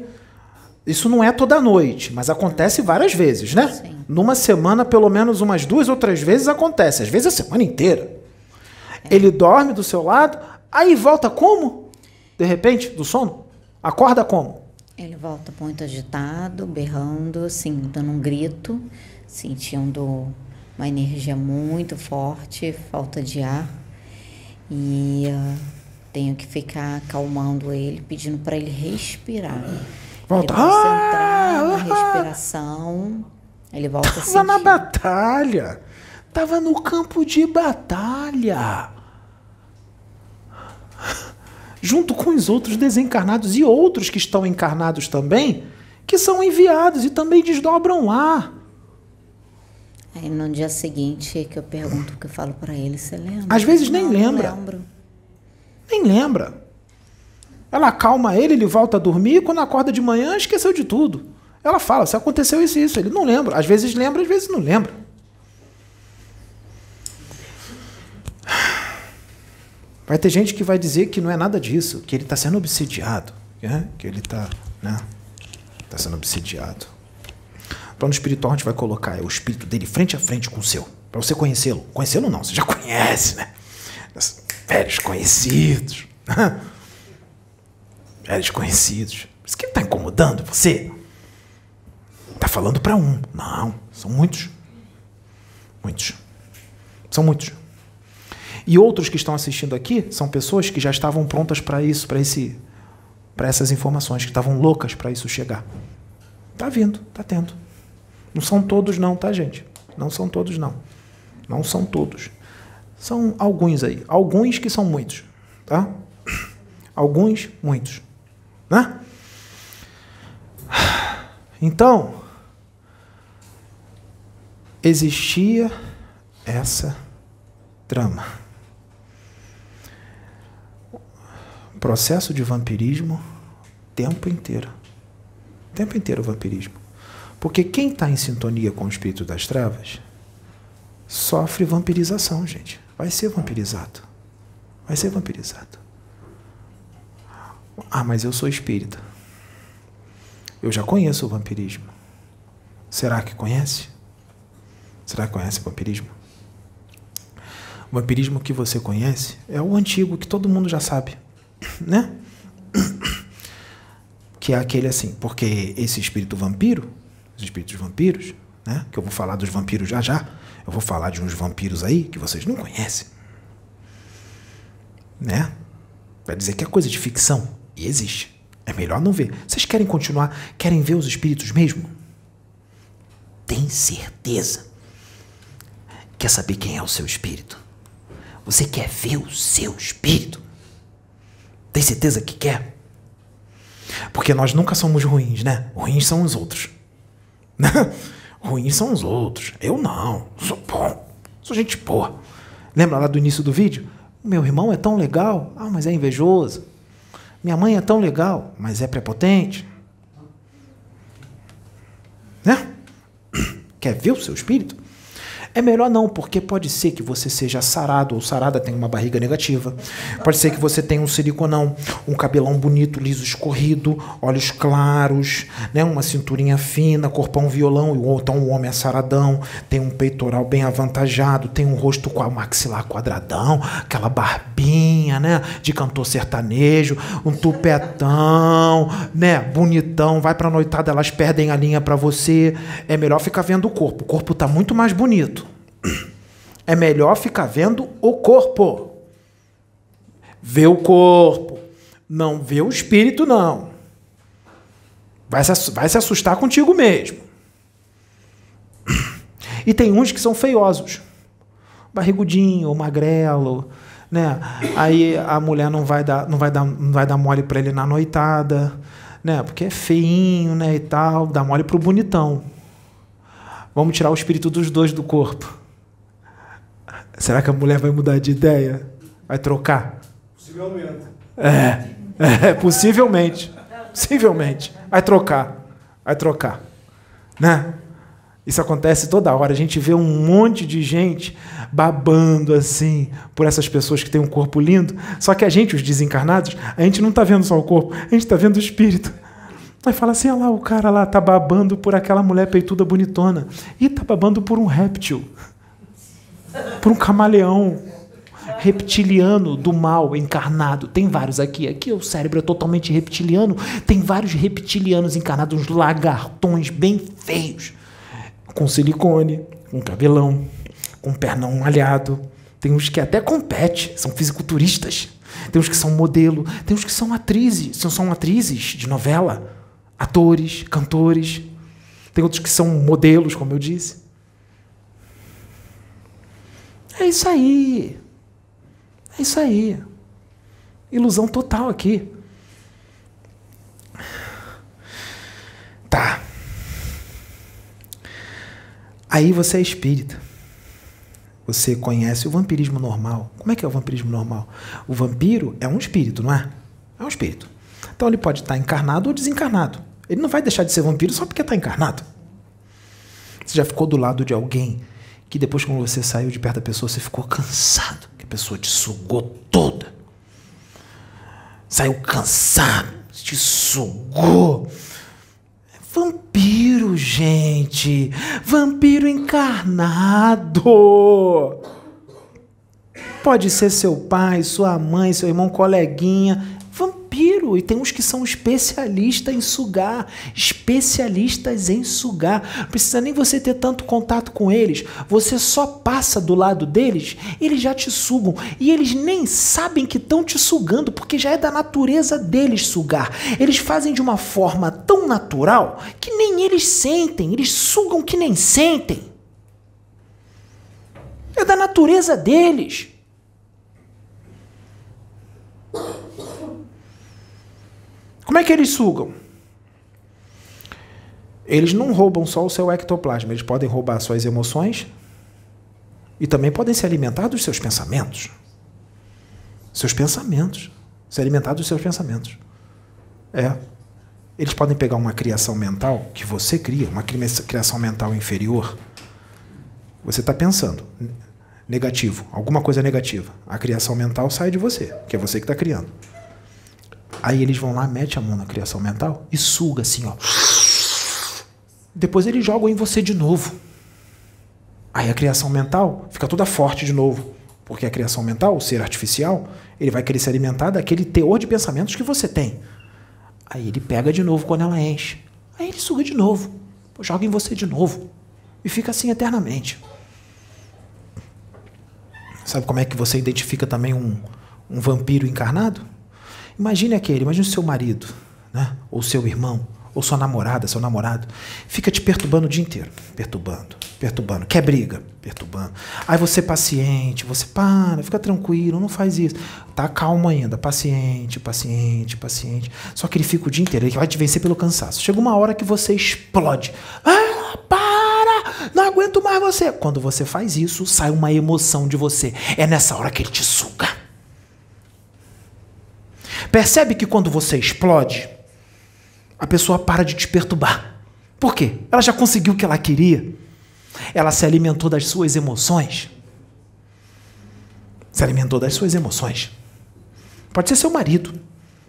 Isso não é toda noite, mas acontece várias vezes, né? Sim. Numa semana, pelo menos umas duas ou três vezes acontece, às vezes a semana inteira. Ele dorme do seu lado, aí volta como? De repente, do sono? Acorda como? Ele volta muito agitado, berrando, assim, dando um grito, sentindo uma energia muito forte, falta de ar. E uh, tenho que ficar acalmando ele, pedindo para ele respirar. Volta. Ele concentrar Ah, na ah. respiração. Ele volta a Tava na batalha. Tava no campo de batalha. Junto com os outros desencarnados e outros que estão encarnados também, que são enviados e também desdobram lá. Aí no dia seguinte que eu pergunto o que eu falo para ele, você lembra? Às vezes nem Não, lembra. Não lembro. Nem lembra. Ela acalma ele, ele volta a dormir, quando acorda de manhã, esqueceu de tudo. Ela fala, se aconteceu isso e isso. Ele não lembra. Às vezes lembra, às vezes não lembra. Vai ter gente que vai dizer que não é nada disso, que ele está sendo obsidiado. né? Que ele está né? tá sendo obsidiado. Plano espiritual a gente vai colocar é o espírito dele frente a frente com o seu. Para você conhecê-lo. Conhecê-lo não, você já [LAUGHS] conhece, né? Velhos conhecidos. [LAUGHS] Velhos conhecidos. Isso que está incomodando você? Tá falando para um. Não, são muitos. Muitos. São muitos. E outros que estão assistindo aqui são pessoas que já estavam prontas para isso, para esse para essas informações, que estavam loucas para isso chegar. Tá vindo, tá tendo. Não são todos não, tá, gente? Não são todos não. Não são todos. São alguns aí, alguns que são muitos, tá? [CLEARS THROAT] Alguns, muitos, né? [SIGHS] Então, existia essa trama. Processo de vampirismo tempo inteiro. Tempo inteiro o vampirismo. Porque quem está em sintonia com o espírito das trevas sofre vampirização, gente. Vai ser vampirizado. Vai ser vampirizado. Ah, mas eu sou espírita. Eu já conheço o vampirismo. Será que conhece? Será que conhece o vampirismo? O vampirismo que você conhece é o antigo que todo mundo já sabe, [COUGHS] né? [COUGHS] Que é aquele assim, porque esse espírito vampiro, os espíritos vampiros, né? Que eu vou falar dos vampiros já já. Eu vou falar de uns vampiros aí que vocês não conhecem, né? Vai dizer que é coisa de ficção e existe. É melhor não ver. Vocês querem continuar? Querem ver os espíritos mesmo? Tem certeza? Quer saber quem é o seu espírito? Você quer ver o seu espírito? Tem certeza que quer? Porque nós nunca somos ruins, né? Ruins são os outros. [LAUGHS] ruins são os outros. Eu não. Sou bom. Sou gente boa. Lembra lá do início do vídeo? Meu irmão é tão legal, ah, mas é invejoso. Minha mãe é tão legal, mas é prepotente. Né? [CLEARS THROAT] Quer ver o seu espírito? É melhor não, porque pode ser que você seja sarado ou sarada tenha uma barriga negativa. Pode ser que você tenha um siliconão, um cabelão bonito, liso, escorrido, olhos claros, né, uma cinturinha fina, corpão violão, ou então um homem saradão, tem um peitoral bem avantajado, tem um rosto com a maxilar quadradão, aquela barbinha, né, de cantor sertanejo, um tupetão, né, bonitão, vai pra noitada, elas perdem a linha para você. É melhor ficar vendo o corpo. O corpo tá muito mais bonito. É melhor ficar vendo o corpo. Vê o corpo. Não vê o espírito, não. Vai se, vai se assustar contigo mesmo. E tem uns que são feiosos. Barrigudinho, magrelo, né? Aí a mulher não vai dar, não vai dar, não vai dar mole para ele na noitada, né? Porque é feinho, né, e tal, dá mole pro bonitão. Vamos tirar o espírito dos dois do corpo. Será que a mulher vai mudar de ideia? Vai trocar? Possivelmente. É, [LAUGHS] é possivelmente. Possivelmente. Vai trocar. Vai trocar. Né? Isso acontece toda hora. A gente vê um monte de gente babando assim por essas pessoas que têm um corpo lindo. Só que a gente, os desencarnados, a gente não está vendo só o corpo, a gente está vendo o espírito. Aí fala assim: olha lá, o cara lá tá babando por aquela mulher peituda bonitona. E tá babando por um réptil por um camaleão reptiliano do mal encarnado. Tem vários aqui. Aqui o cérebro é totalmente reptiliano. Tem vários reptilianos encarnados, uns lagartões bem feios, com silicone, com cabelão, com pernão malhado. Tem uns que até compete, são fisiculturistas. Tem uns que são modelo, tem uns que são atrizes, são, são atrizes de novela, atores, cantores. Tem outros que são modelos, como eu disse. É isso aí. É isso aí. Ilusão total aqui. Tá. Aí você é espírita. Você conhece o vampirismo normal. Como é que é o vampirismo normal? O vampiro é um espírito, não é? É um espírito. Então ele pode estar encarnado ou desencarnado. Ele não vai deixar de ser vampiro só porque está encarnado. Você já ficou do lado de alguém que depois, quando você saiu de perto da pessoa, você ficou cansado, que a pessoa te sugou toda. Saiu cansado, te sugou. Vampiro, gente. Vampiro encarnado. Pode ser seu pai, sua mãe, seu irmão, coleguinha vampiro. E tem uns que são especialistas em sugar. Especialistas em sugar. Não precisa nem você ter tanto contato com eles. Você só passa do lado deles, eles já te sugam. E eles nem sabem que estão te sugando, porque já é da natureza deles sugar. Eles fazem de uma forma tão natural que nem eles sentem. Eles sugam que nem sentem. É da natureza deles. Como é que eles sugam? Eles não roubam só o seu ectoplasma, eles podem roubar suas emoções e também podem se alimentar dos seus pensamentos. Seus pensamentos. Se alimentar dos seus pensamentos. É. Eles podem pegar uma criação mental que você cria, uma criação mental inferior. Você está pensando negativo, alguma coisa negativa. A criação mental sai de você, que é você que está criando. Aí eles vão lá, mete a mão na criação mental e suga assim, ó. Depois eles jogam em você de novo. Aí a criação mental fica toda forte de novo. Porque a criação mental, o ser artificial, ele vai querer se alimentar daquele teor de pensamentos que você tem. Aí ele pega de novo quando ela enche. Aí ele suga de novo. Joga em você de novo. E fica assim eternamente. Sabe como é que você identifica também um, um vampiro encarnado? Imagine aquele, imagine o seu marido, né? ou seu irmão, ou sua namorada, seu namorado, fica te perturbando o dia inteiro, perturbando, perturbando, quer briga, perturbando. Aí você paciente, você para, fica tranquilo, não faz isso. Tá calmo ainda, paciente, paciente, paciente. Só que ele fica o dia inteiro, ele vai te vencer pelo cansaço. Chega uma hora que você explode. Ah, para! Não aguento mais você. Quando você faz isso, sai uma emoção de você. É nessa hora que ele te suga. Percebe que quando você explode, a pessoa para de te perturbar. Por quê? Ela já conseguiu o que ela queria. Ela se alimentou das suas emoções. Se alimentou das suas emoções. Pode ser seu marido,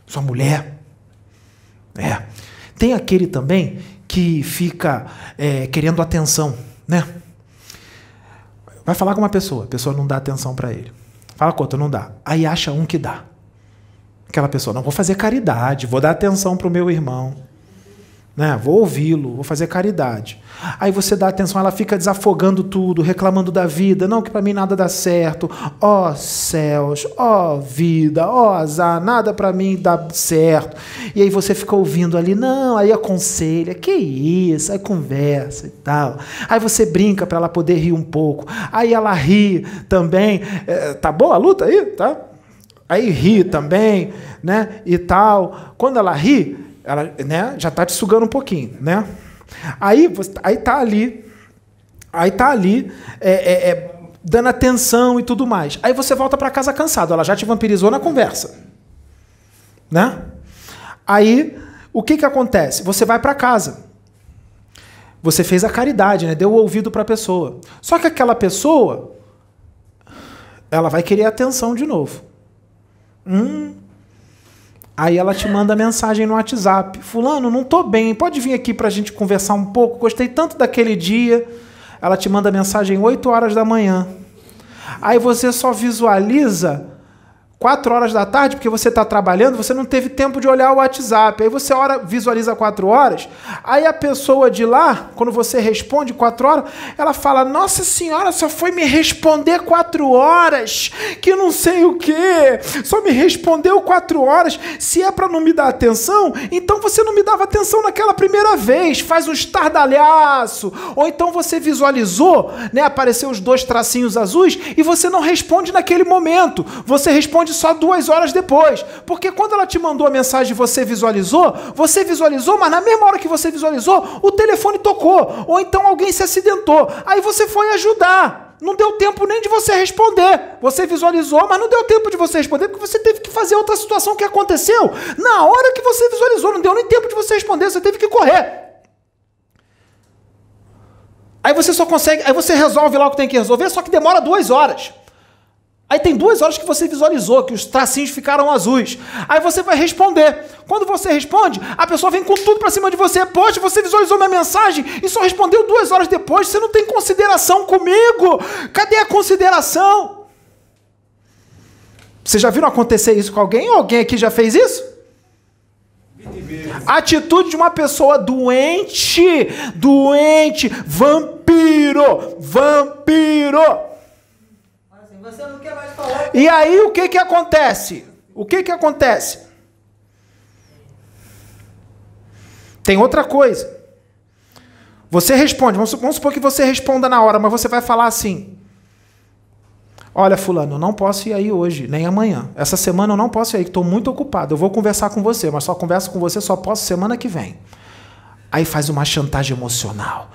sua mulher. É. Tem aquele também que fica é, querendo atenção, né? Vai falar com uma pessoa, a pessoa não dá atenção para ele. Fala com outra, não dá. Aí acha um que dá. Aquela pessoa, não vou fazer caridade, vou dar atenção para o meu irmão né? Vou ouvi-lo, vou fazer caridade. Aí você dá atenção, ela fica desafogando tudo, reclamando da vida, não que para mim nada dá certo. Ó oh, céus, ó oh, vida, ó oh, azar, nada para mim dá certo. E aí você fica ouvindo ali, não, aí aconselha, que isso, aí conversa e tal. Aí você brinca para ela poder rir um pouco. Aí ela ri também. É, tá boa a luta aí, tá? Aí ri também, né? E tal. Quando ela ri, ela né, já está te sugando um pouquinho, né? Aí, aí tá ali, aí tá ali é, é, é, dando atenção e tudo mais. Aí você volta para casa cansado, ela já te vampirizou na conversa, né? Aí o que que acontece? Você vai para casa. Você fez a caridade, né? Deu o ouvido para a pessoa. Só que aquela pessoa, ela vai querer atenção de novo. Hum, Aí ela te manda mensagem no WhatsApp: Fulano, não tô bem, pode vir aqui para a gente conversar um pouco? Gostei tanto daquele dia. Ela te manda mensagem 8 horas da manhã. Aí você só visualiza quatro horas da tarde, porque você está trabalhando, você não teve tempo de olhar o WhatsApp. Aí você ora, visualiza quatro horas, aí a pessoa de lá, quando você responde quatro horas, ela fala: Nossa senhora, só foi me responder quatro horas, que não sei o que, só me respondeu quatro horas. Se é para não me dar atenção, então você não me dava atenção naquela primeira vez, faz um estardalhaço. Ou então você visualizou, né? Apareceu os dois tracinhos azuis e você não responde naquele momento, você responde responde só duas horas depois. Porque quando ela te mandou a mensagem e você visualizou, você visualizou, mas na mesma hora que você visualizou, o telefone tocou. Ou então alguém se acidentou. Aí você foi ajudar. Não deu tempo nem de você responder. Você visualizou, mas não deu tempo de você responder porque você teve que fazer outra situação que aconteceu na hora que você visualizou. Não deu nem tempo de você responder, você teve que correr. Aí você só consegue, aí você resolve lá o que tem que resolver, só que demora duas horas. Aí tem duas horas que você visualizou, que os tracinhos ficaram azuis. Aí você vai responder. Quando você responde, a pessoa vem com tudo para cima de você. Poxa, você visualizou minha mensagem e só respondeu duas horas depois. Você não tem consideração comigo. Cadê a consideração? Vocês já viram acontecer isso com alguém? Alguém aqui já fez isso? Atitude de uma pessoa doente, doente, vampiro, vampiro. Você não quer mais falar. E aí o que que acontece? O que que acontece? Tem outra coisa. Você responde, vamos, supor que você responda na hora, mas você vai falar assim: Olha, Fulano, eu não posso ir aí hoje, nem amanhã. Essa semana eu não posso ir aí, estou muito ocupado. Eu vou conversar com você, mas só converso com você, só posso semana que vem. Aí faz uma chantagem emocional,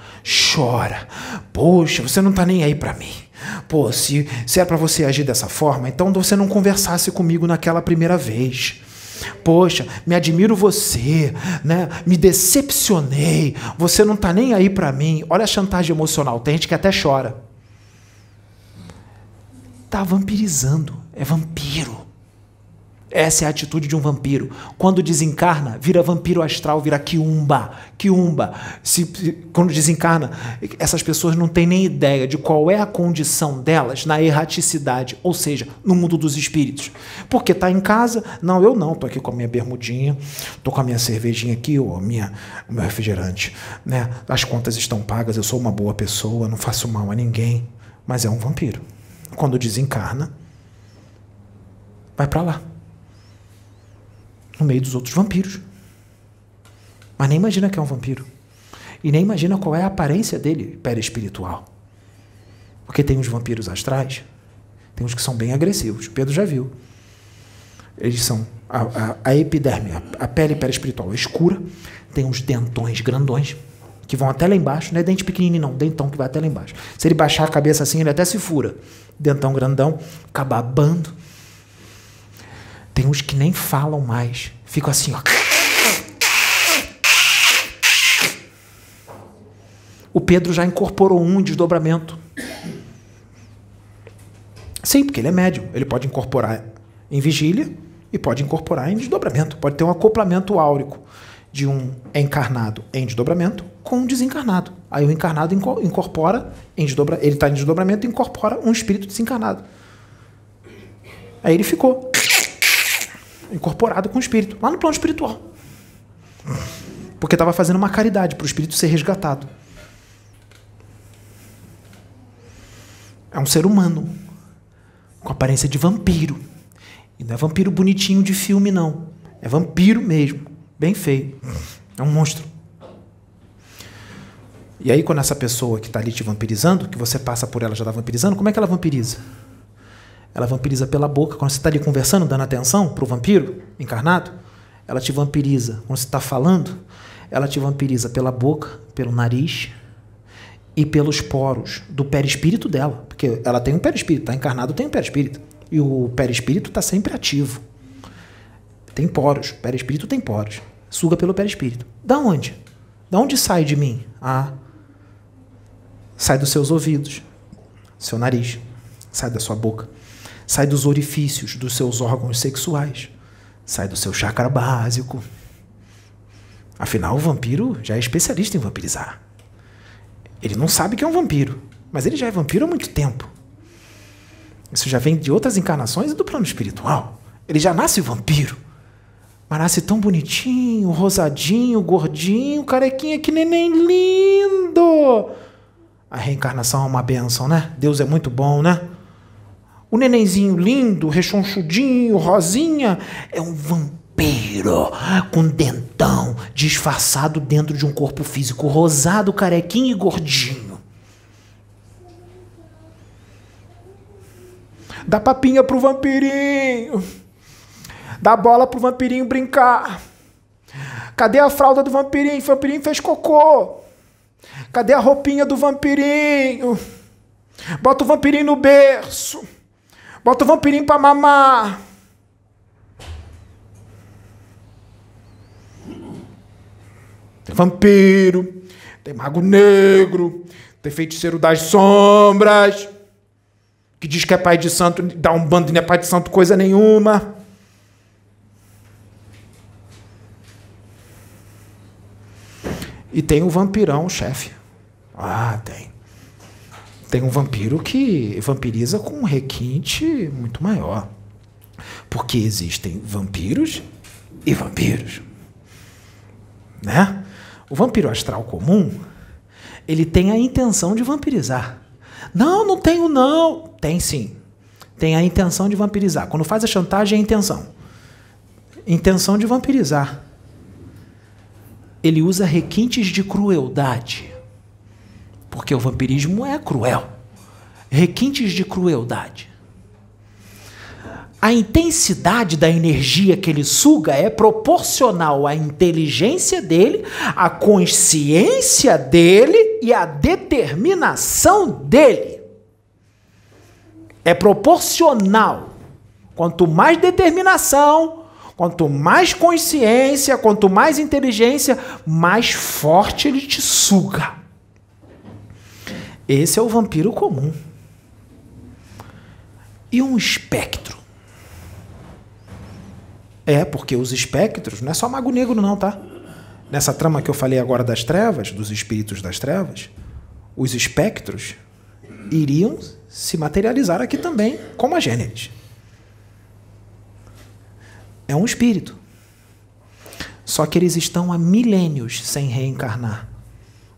chora. Poxa, você não está nem aí para mim. Pô, se, se é para você agir dessa forma, então você não conversasse comigo naquela primeira vez. Poxa, me admiro você, né? Me decepcionei. Você não tá nem aí para mim. Olha a chantagem emocional. Tem gente que até chora. Tá vampirizando. É vampiro. Essa é a atitude de um vampiro. Quando desencarna, vira vampiro astral, vira quiumba. Quiumba. Se, quando desencarna, essas pessoas não têm nem ideia de qual é a condição delas na erraticidade, ou seja, no mundo dos espíritos. Porque tá em casa, não, eu não, tô aqui com a minha bermudinha, tô com a minha cervejinha aqui, ou a minha, o meu refrigerante, né? As contas estão pagas, eu sou uma boa pessoa, não faço mal a ninguém, mas é um vampiro. Quando desencarna, vai para lá no meio dos outros vampiros. Mas nem imagina que é um vampiro. E nem imagina qual é a aparência dele perespiritual. Porque tem os vampiros astrais, tem uns que são bem agressivos. Pedro já viu. Eles são a, a, a epiderme, a, a pele perespiritual é escura, tem uns dentões grandões que vão até lá embaixo, não é dente pequenininho não, dentão que vai até lá embaixo. Se ele baixar a cabeça assim, ele até se fura. Dentão grandão, acaba babando Tem uns que nem falam mais. Ficam assim, ó. O Pedro já incorporou um desdobramento. Sim, porque ele é médium. Ele pode incorporar em vigília e pode incorporar em desdobramento. Pode ter um acoplamento áurico de um encarnado em desdobramento com um desencarnado. Aí o encarnado incorpora em desdobra, ele está em desdobramento e incorpora um espírito desencarnado. Aí ele ficou incorporado com o espírito, lá no plano espiritual. Porque estava fazendo uma caridade para o espírito ser resgatado. É um ser humano com aparência de vampiro. E não é vampiro bonitinho de filme, não. É vampiro mesmo. Bem feio. É um monstro. E aí, quando essa pessoa que está ali te vampirizando, que você passa por ela já está vampirizando, como é que ela vampiriza? Ela vampiriza pela boca. Quando você está ali conversando, dando atenção para o vampiro encarnado, ela te vampiriza. Quando você está falando, ela te vampiriza pela boca, pelo nariz e pelos poros do perispírito dela. Porque ela tem um perispírito, está encarnado, tem um perispírito. E o perispírito está sempre ativo. Tem poros, perispírito tem poros. Suga pelo perispírito. Da onde? Da onde sai de mim? Ah, sai dos seus ouvidos, seu nariz, sai da sua boca, sai dos orifícios dos seus órgãos sexuais, sai do seu chakra básico. Afinal, o vampiro já é especialista em vampirizar. Ele não sabe que é um vampiro, mas ele já é vampiro há muito tempo. Isso já vem de outras encarnações e do plano espiritual. Ele já nasce vampiro. Mas nasce tão bonitinho, rosadinho, gordinho, carequinha, que neném lindo. A reencarnação é uma benção, né? Deus é muito bom, né? O nenenzinho lindo, rechonchudinho, rosinha, é um vampiro com dentão disfarçado dentro de um corpo físico rosado, carequinho e gordinho. Dá papinha pro vampirinho. Dá bola pro vampirinho brincar. Cadê a fralda do vampirinho? O vampirinho fez cocô. Cadê a roupinha do vampirinho? Bota o vampirinho no berço. Bota o vampirinho pra mamar. Tem vampiro, tem mago negro, tem feiticeiro das sombras que diz que é pai de santo, dá um bando e não é pai de santo coisa nenhuma. E tem o vampirão, chefe. Ah, tem. Tem um vampiro que vampiriza com um requinte muito maior. Porque existem vampiros e vampiros. Né? O vampiro astral comum, ele tem a intenção de vampirizar. Não, não tenho não. Tem sim. Tem a intenção de vampirizar. Quando faz a chantagem, é a intenção. Intenção de vampirizar. Ele usa requintes de crueldade. Porque o vampirismo é cruel. Requintes de crueldade. A intensidade da energia que ele suga é proporcional à inteligência dele, à consciência dele e à determinação dele. É proporcional. Quanto mais determinação, quanto mais consciência, quanto mais inteligência, mais forte ele te suga. Esse é o vampiro comum. E um espectro? É, porque os espectros não é só mago negro, não, tá? Nessa trama que eu falei agora das trevas, dos espíritos das trevas, os espectros iriam se materializar aqui também, como a Gênesis. É um espírito. Só que eles estão há milênios sem reencarnar.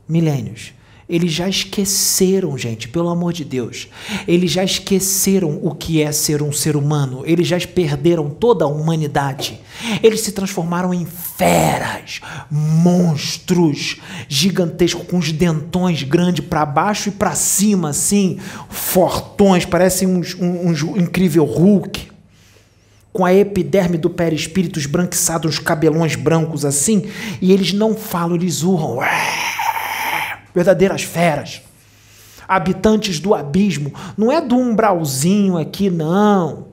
Milênios. Eles já esqueceram, gente, pelo amor de Deus. Eles já esqueceram o que é ser um ser humano. Eles já perderam toda a humanidade. Eles se transformaram em feras, monstros gigantescos com os dentões grandes para baixo e para cima, assim, fortões, parecem uns, um, um incrível Hulk com a epiderme do perispírito esbranquiçado, uns cabelões brancos assim, e eles não falam, eles urram. Verdadeiras feras, habitantes do abismo. Não é do umbralzinho aqui, não.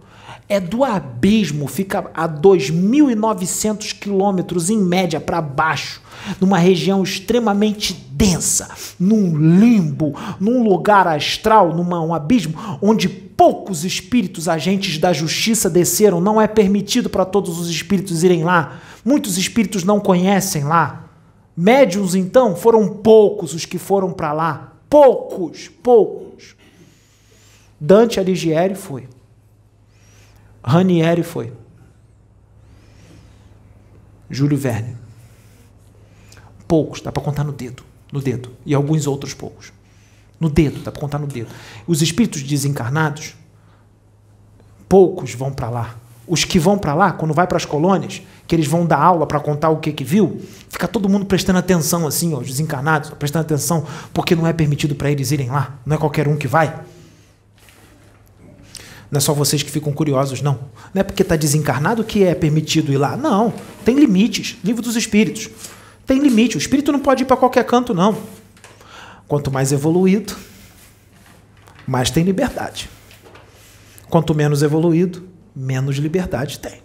é do abismo, fica a 2.900 quilômetros em média para baixo, numa região extremamente densa, num limbo, num lugar astral, num um abismo onde poucos espíritos agentes da justiça desceram, não é permitido para todos os espíritos irem lá. Muitos espíritos não conhecem lá. Médiuns, então, foram poucos os que foram para lá. Poucos, poucos. Dante Alighieri foi. Ranieri foi. Júlio Verne. Poucos, dá para contar no dedo, no dedo. E alguns outros poucos. No dedo, dá para contar no dedo. Os espíritos desencarnados, poucos vão para lá. Os que vão para lá, quando vai para as colônias, que eles vão dar aula para contar o que que viu, fica todo mundo prestando atenção assim, os desencarnados, prestando atenção, porque não é permitido para eles irem lá. Não é qualquer um que vai. Não é só vocês que ficam curiosos, não. Não é porque está desencarnado que é permitido ir lá. Não. Tem limites. Livro dos Espíritos. Tem limite. O espírito não pode ir para qualquer canto, não. Quanto mais evoluído, mais tem liberdade. Quanto menos evoluído, menos liberdade tem.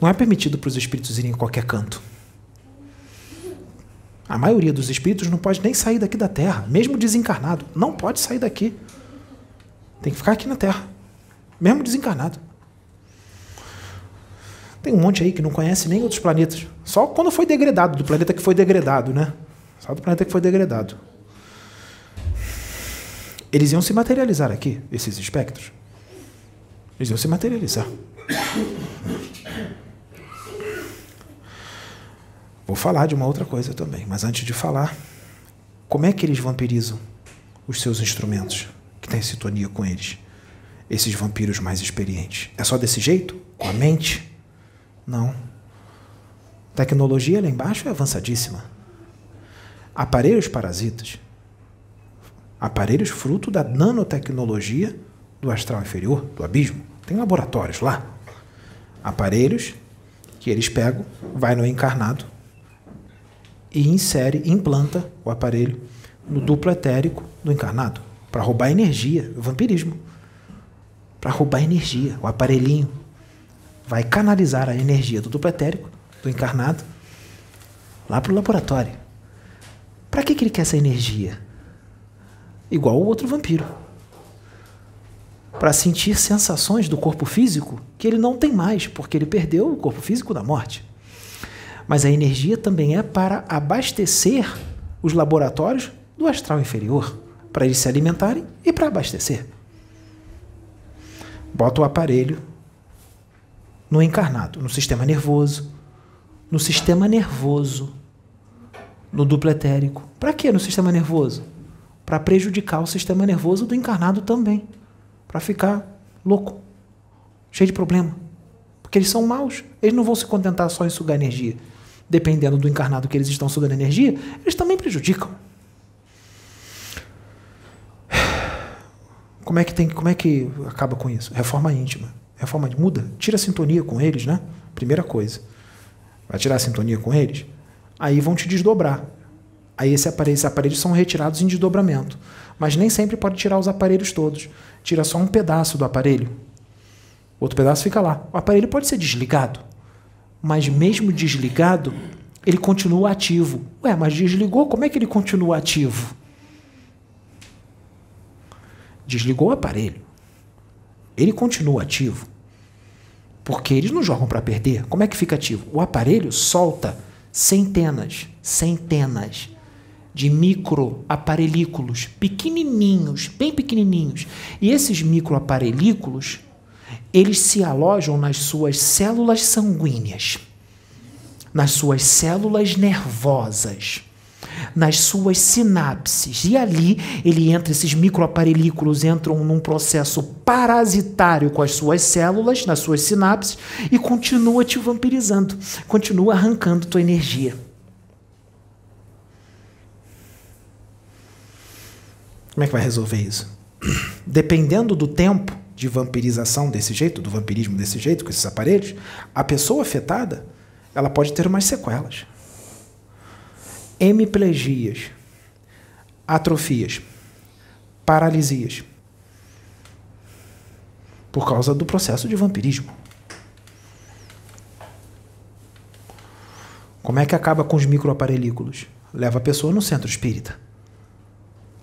Não é permitido para os espíritos irem em qualquer canto. A maioria dos espíritos não pode nem sair daqui da Terra, mesmo desencarnado. Não pode sair daqui. Tem que ficar aqui na Terra, mesmo desencarnado. Tem um monte aí que não conhece nem outros planetas. Só quando foi degradado, do planeta que foi degradado, né? Só do planeta que foi degradado. Eles iam se materializar aqui, esses espectros. Eles iam se materializar. Vou falar de uma outra coisa também, mas antes de falar, como é que eles vampirizam os seus instrumentos? que em sintonia com eles. Esses vampiros mais experientes. É só desse jeito? Com a mente? Não. Tecnologia lá embaixo é avançadíssima. Aparelhos parasitas. Aparelhos fruto da nanotecnologia do astral inferior, do abismo. Tem laboratórios lá. Aparelhos que eles pegam, vai no encarnado e insere, implanta o aparelho no duplo etérico do encarnado para roubar energia, vampirismo. Para roubar energia, o aparelhinho vai canalizar a energia do duplo etérico, do encarnado, lá para o laboratório. Para que, que ele quer essa energia? Igual o outro vampiro. Para sentir sensações do corpo físico que ele não tem mais, porque ele perdeu o corpo físico da morte. Mas a energia também é para abastecer os laboratórios do astral inferior para eles se alimentarem e para abastecer. Bota o aparelho no encarnado, no sistema nervoso, no sistema nervoso, no duplo etérico. Para que no sistema nervoso? Para prejudicar o sistema nervoso do encarnado também, para ficar louco, cheio de problema. Porque eles são maus, eles não vão se contentar só em sugar energia. Dependendo do encarnado que eles estão sugando energia, eles também prejudicam. [SIGHS] Como é que tem, como é que acaba com isso? Reforma íntima. Reforma muda, tira a sintonia com eles, né? Primeira coisa. Vai tirar a sintonia com eles, aí vão te desdobrar. Aí esse aparelho, esses aparelhos são retirados em desdobramento. Mas nem sempre pode tirar os aparelhos todos. Tira só um pedaço do aparelho. Outro pedaço fica lá. O aparelho pode ser desligado. Mas mesmo desligado, ele continua ativo. Ué, mas desligou, como é que ele continua ativo? desligou o aparelho, ele continua ativo. Porque eles não jogam para perder. Como é que fica ativo? O aparelho solta centenas, centenas de microaparelículos pequenininhos, bem pequenininhos. E esses microaparelículos, eles se alojam nas suas células sanguíneas, nas suas células nervosas nas suas sinapses. E ali ele entra, esses microaparelículos entram num processo parasitário com as suas células, nas suas sinapses, e continua te vampirizando, continua arrancando tua energia. Como é que vai resolver isso? [CLEARS THROAT] Dependendo do tempo de vampirização desse jeito, do vampirismo desse jeito, com esses aparelhos, a pessoa afetada, ela pode ter umas sequelas hemiplegias, atrofias, paralisias. por causa do processo de vampirismo. Como é que acaba com os microaparelículos? Leva a pessoa no centro espírita.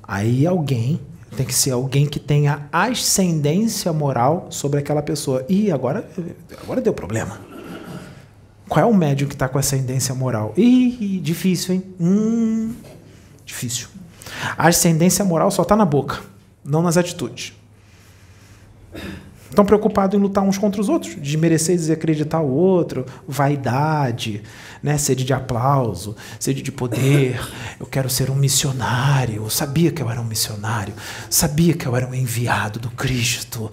Aí alguém tem que ser alguém que tenha ascendência moral sobre aquela pessoa. E agora, agora deu problema. Qual é o médium que está com ascendência moral? Ih, difícil, hein? Hum, difícil. A ascendência moral só está na boca, não nas atitudes. Estão preocupados em lutar uns contra os outros, desmerecer e desacreditar o outro, vaidade, né? sede de aplauso, sede de poder. [LAUGHS] Eu quero ser um missionário. Eu sabia que eu era um missionário, sabia que eu era um enviado do Cristo,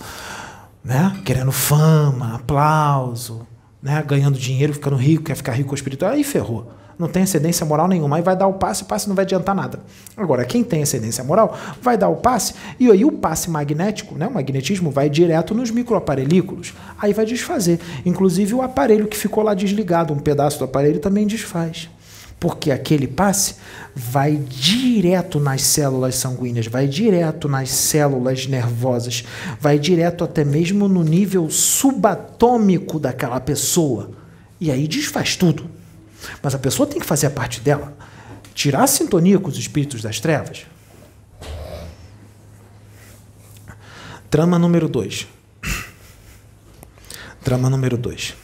né? querendo fama, aplauso, né? ganhando dinheiro, ficando rico, quer ficar rico espiritual. Aí ferrou não tem excedência moral nenhuma, aí vai dar o passe, o passe não vai adiantar nada. Agora, quem tem excedência moral vai dar o passe, e aí o passe magnético, né, o magnetismo, vai direto nos microaparelículos, aí vai desfazer. Inclusive o aparelho que ficou lá desligado, um pedaço do aparelho também desfaz. Porque aquele passe vai direto nas células sanguíneas, vai direto nas células nervosas, vai direto até mesmo no nível subatômico daquela pessoa. E aí desfaz tudo. Mas a pessoa tem que fazer a parte dela. Tirar a sintonia com os espíritos das trevas. Trama número 2. Trama número 2.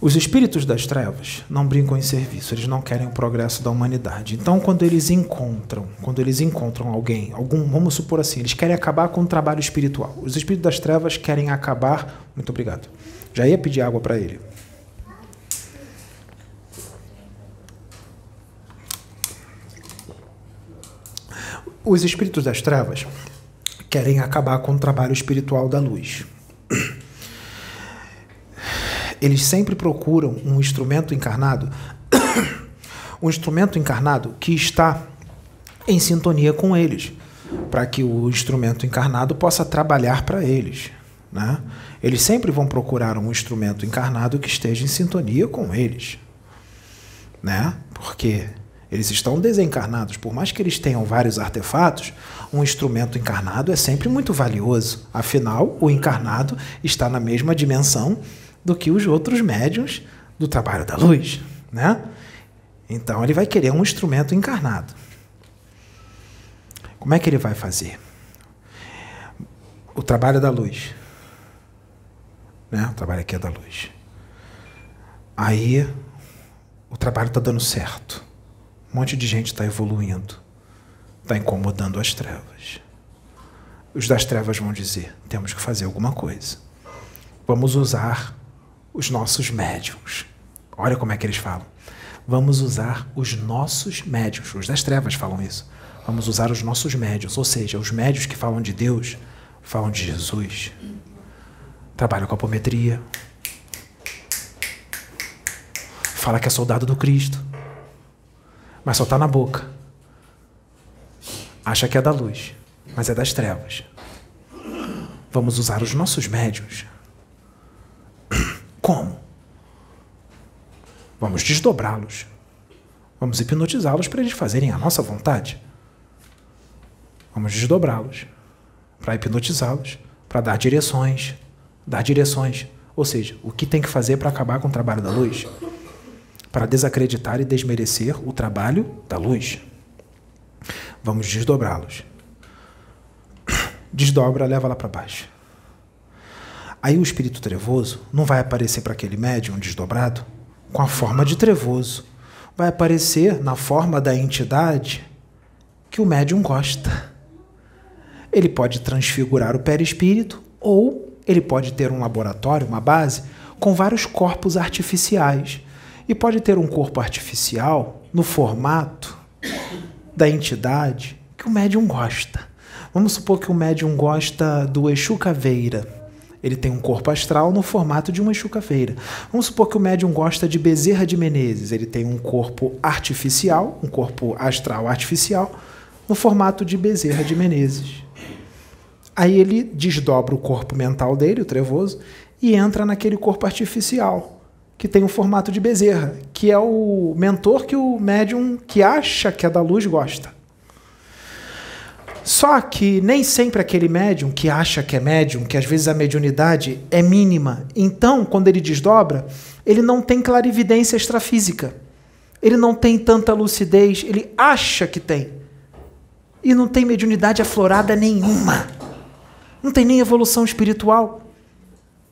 Os espíritos das trevas não brincam em serviço, eles não querem o progresso da humanidade. Então, quando eles encontram, quando eles encontram alguém, algum, vamos supor assim, eles querem acabar com o trabalho espiritual. Os espíritos das trevas querem acabar, muito obrigado. Já ia pedir água para ele. Os espíritos das trevas querem acabar com o trabalho espiritual da luz. Eles sempre procuram um instrumento encarnado, [COUGHS] um instrumento encarnado que está em sintonia com eles, para que o instrumento encarnado possa trabalhar para eles. Né? Eles sempre vão procurar um instrumento encarnado que esteja em sintonia com eles. Né? Porque eles estão desencarnados. Por mais que eles tenham vários artefatos, um instrumento encarnado é sempre muito valioso. Afinal, o encarnado está na mesma dimensão do que os outros médiums do trabalho da luz. Né? Então, ele vai querer um instrumento encarnado. Como é que ele vai fazer? O trabalho da luz. Né? O trabalho aqui é da luz. Aí, o trabalho está dando certo. Um monte de gente está evoluindo, está incomodando as trevas. Os das trevas vão dizer: temos que fazer alguma coisa. Vamos usar os nossos médiums. Olha como é que eles falam. Vamos usar os nossos médiums. Os das trevas falam isso. Vamos usar os nossos médios, ou seja, os médios que falam de Deus, falam de Jesus. Trabalham com apometria. Fala que é soldado do Cristo mas só está na boca. Acha que é da luz, mas é das trevas. Vamos usar os nossos médios. [CLEARS THROAT] Como? Vamos desdobrá-los. Vamos hipnotizá-los para eles fazerem a nossa vontade. Vamos desdobrá-los para hipnotizá-los, para dar direções, dar direções. Ou seja, o que tem que fazer para acabar com o trabalho da luz? Para desacreditar e desmerecer o trabalho da luz. Vamos desdobrá-los. Desdobra, leva lá para baixo. Aí o espírito trevoso não vai aparecer para aquele médium desdobrado com a forma de trevoso. Vai aparecer na forma da entidade que o médium gosta. Ele pode transfigurar o perispírito ou ele pode ter um laboratório, uma base, com vários corpos artificiais e pode ter um corpo artificial no formato da entidade que o médium gosta. Vamos supor que o médium gosta do Exu Caveira. Ele tem um corpo astral no formato de uma Exu Caveira. Vamos supor que o médium gosta de Bezerra de Menezes. Ele tem um corpo artificial, um corpo astral artificial, no formato de Bezerra de Menezes. Aí ele desdobra o corpo mental dele, o trevoso, e entra naquele corpo artificial que tem o formato de Bezerra, que é o mentor que o médium que acha que é da luz gosta. Só que nem sempre aquele médium que acha que é médium, que às vezes a mediunidade é mínima. Então, quando ele desdobra, ele não tem clarividência extrafísica. Ele não tem tanta lucidez, ele acha que tem. E não tem mediunidade aflorada nenhuma. Não tem nem evolução espiritual.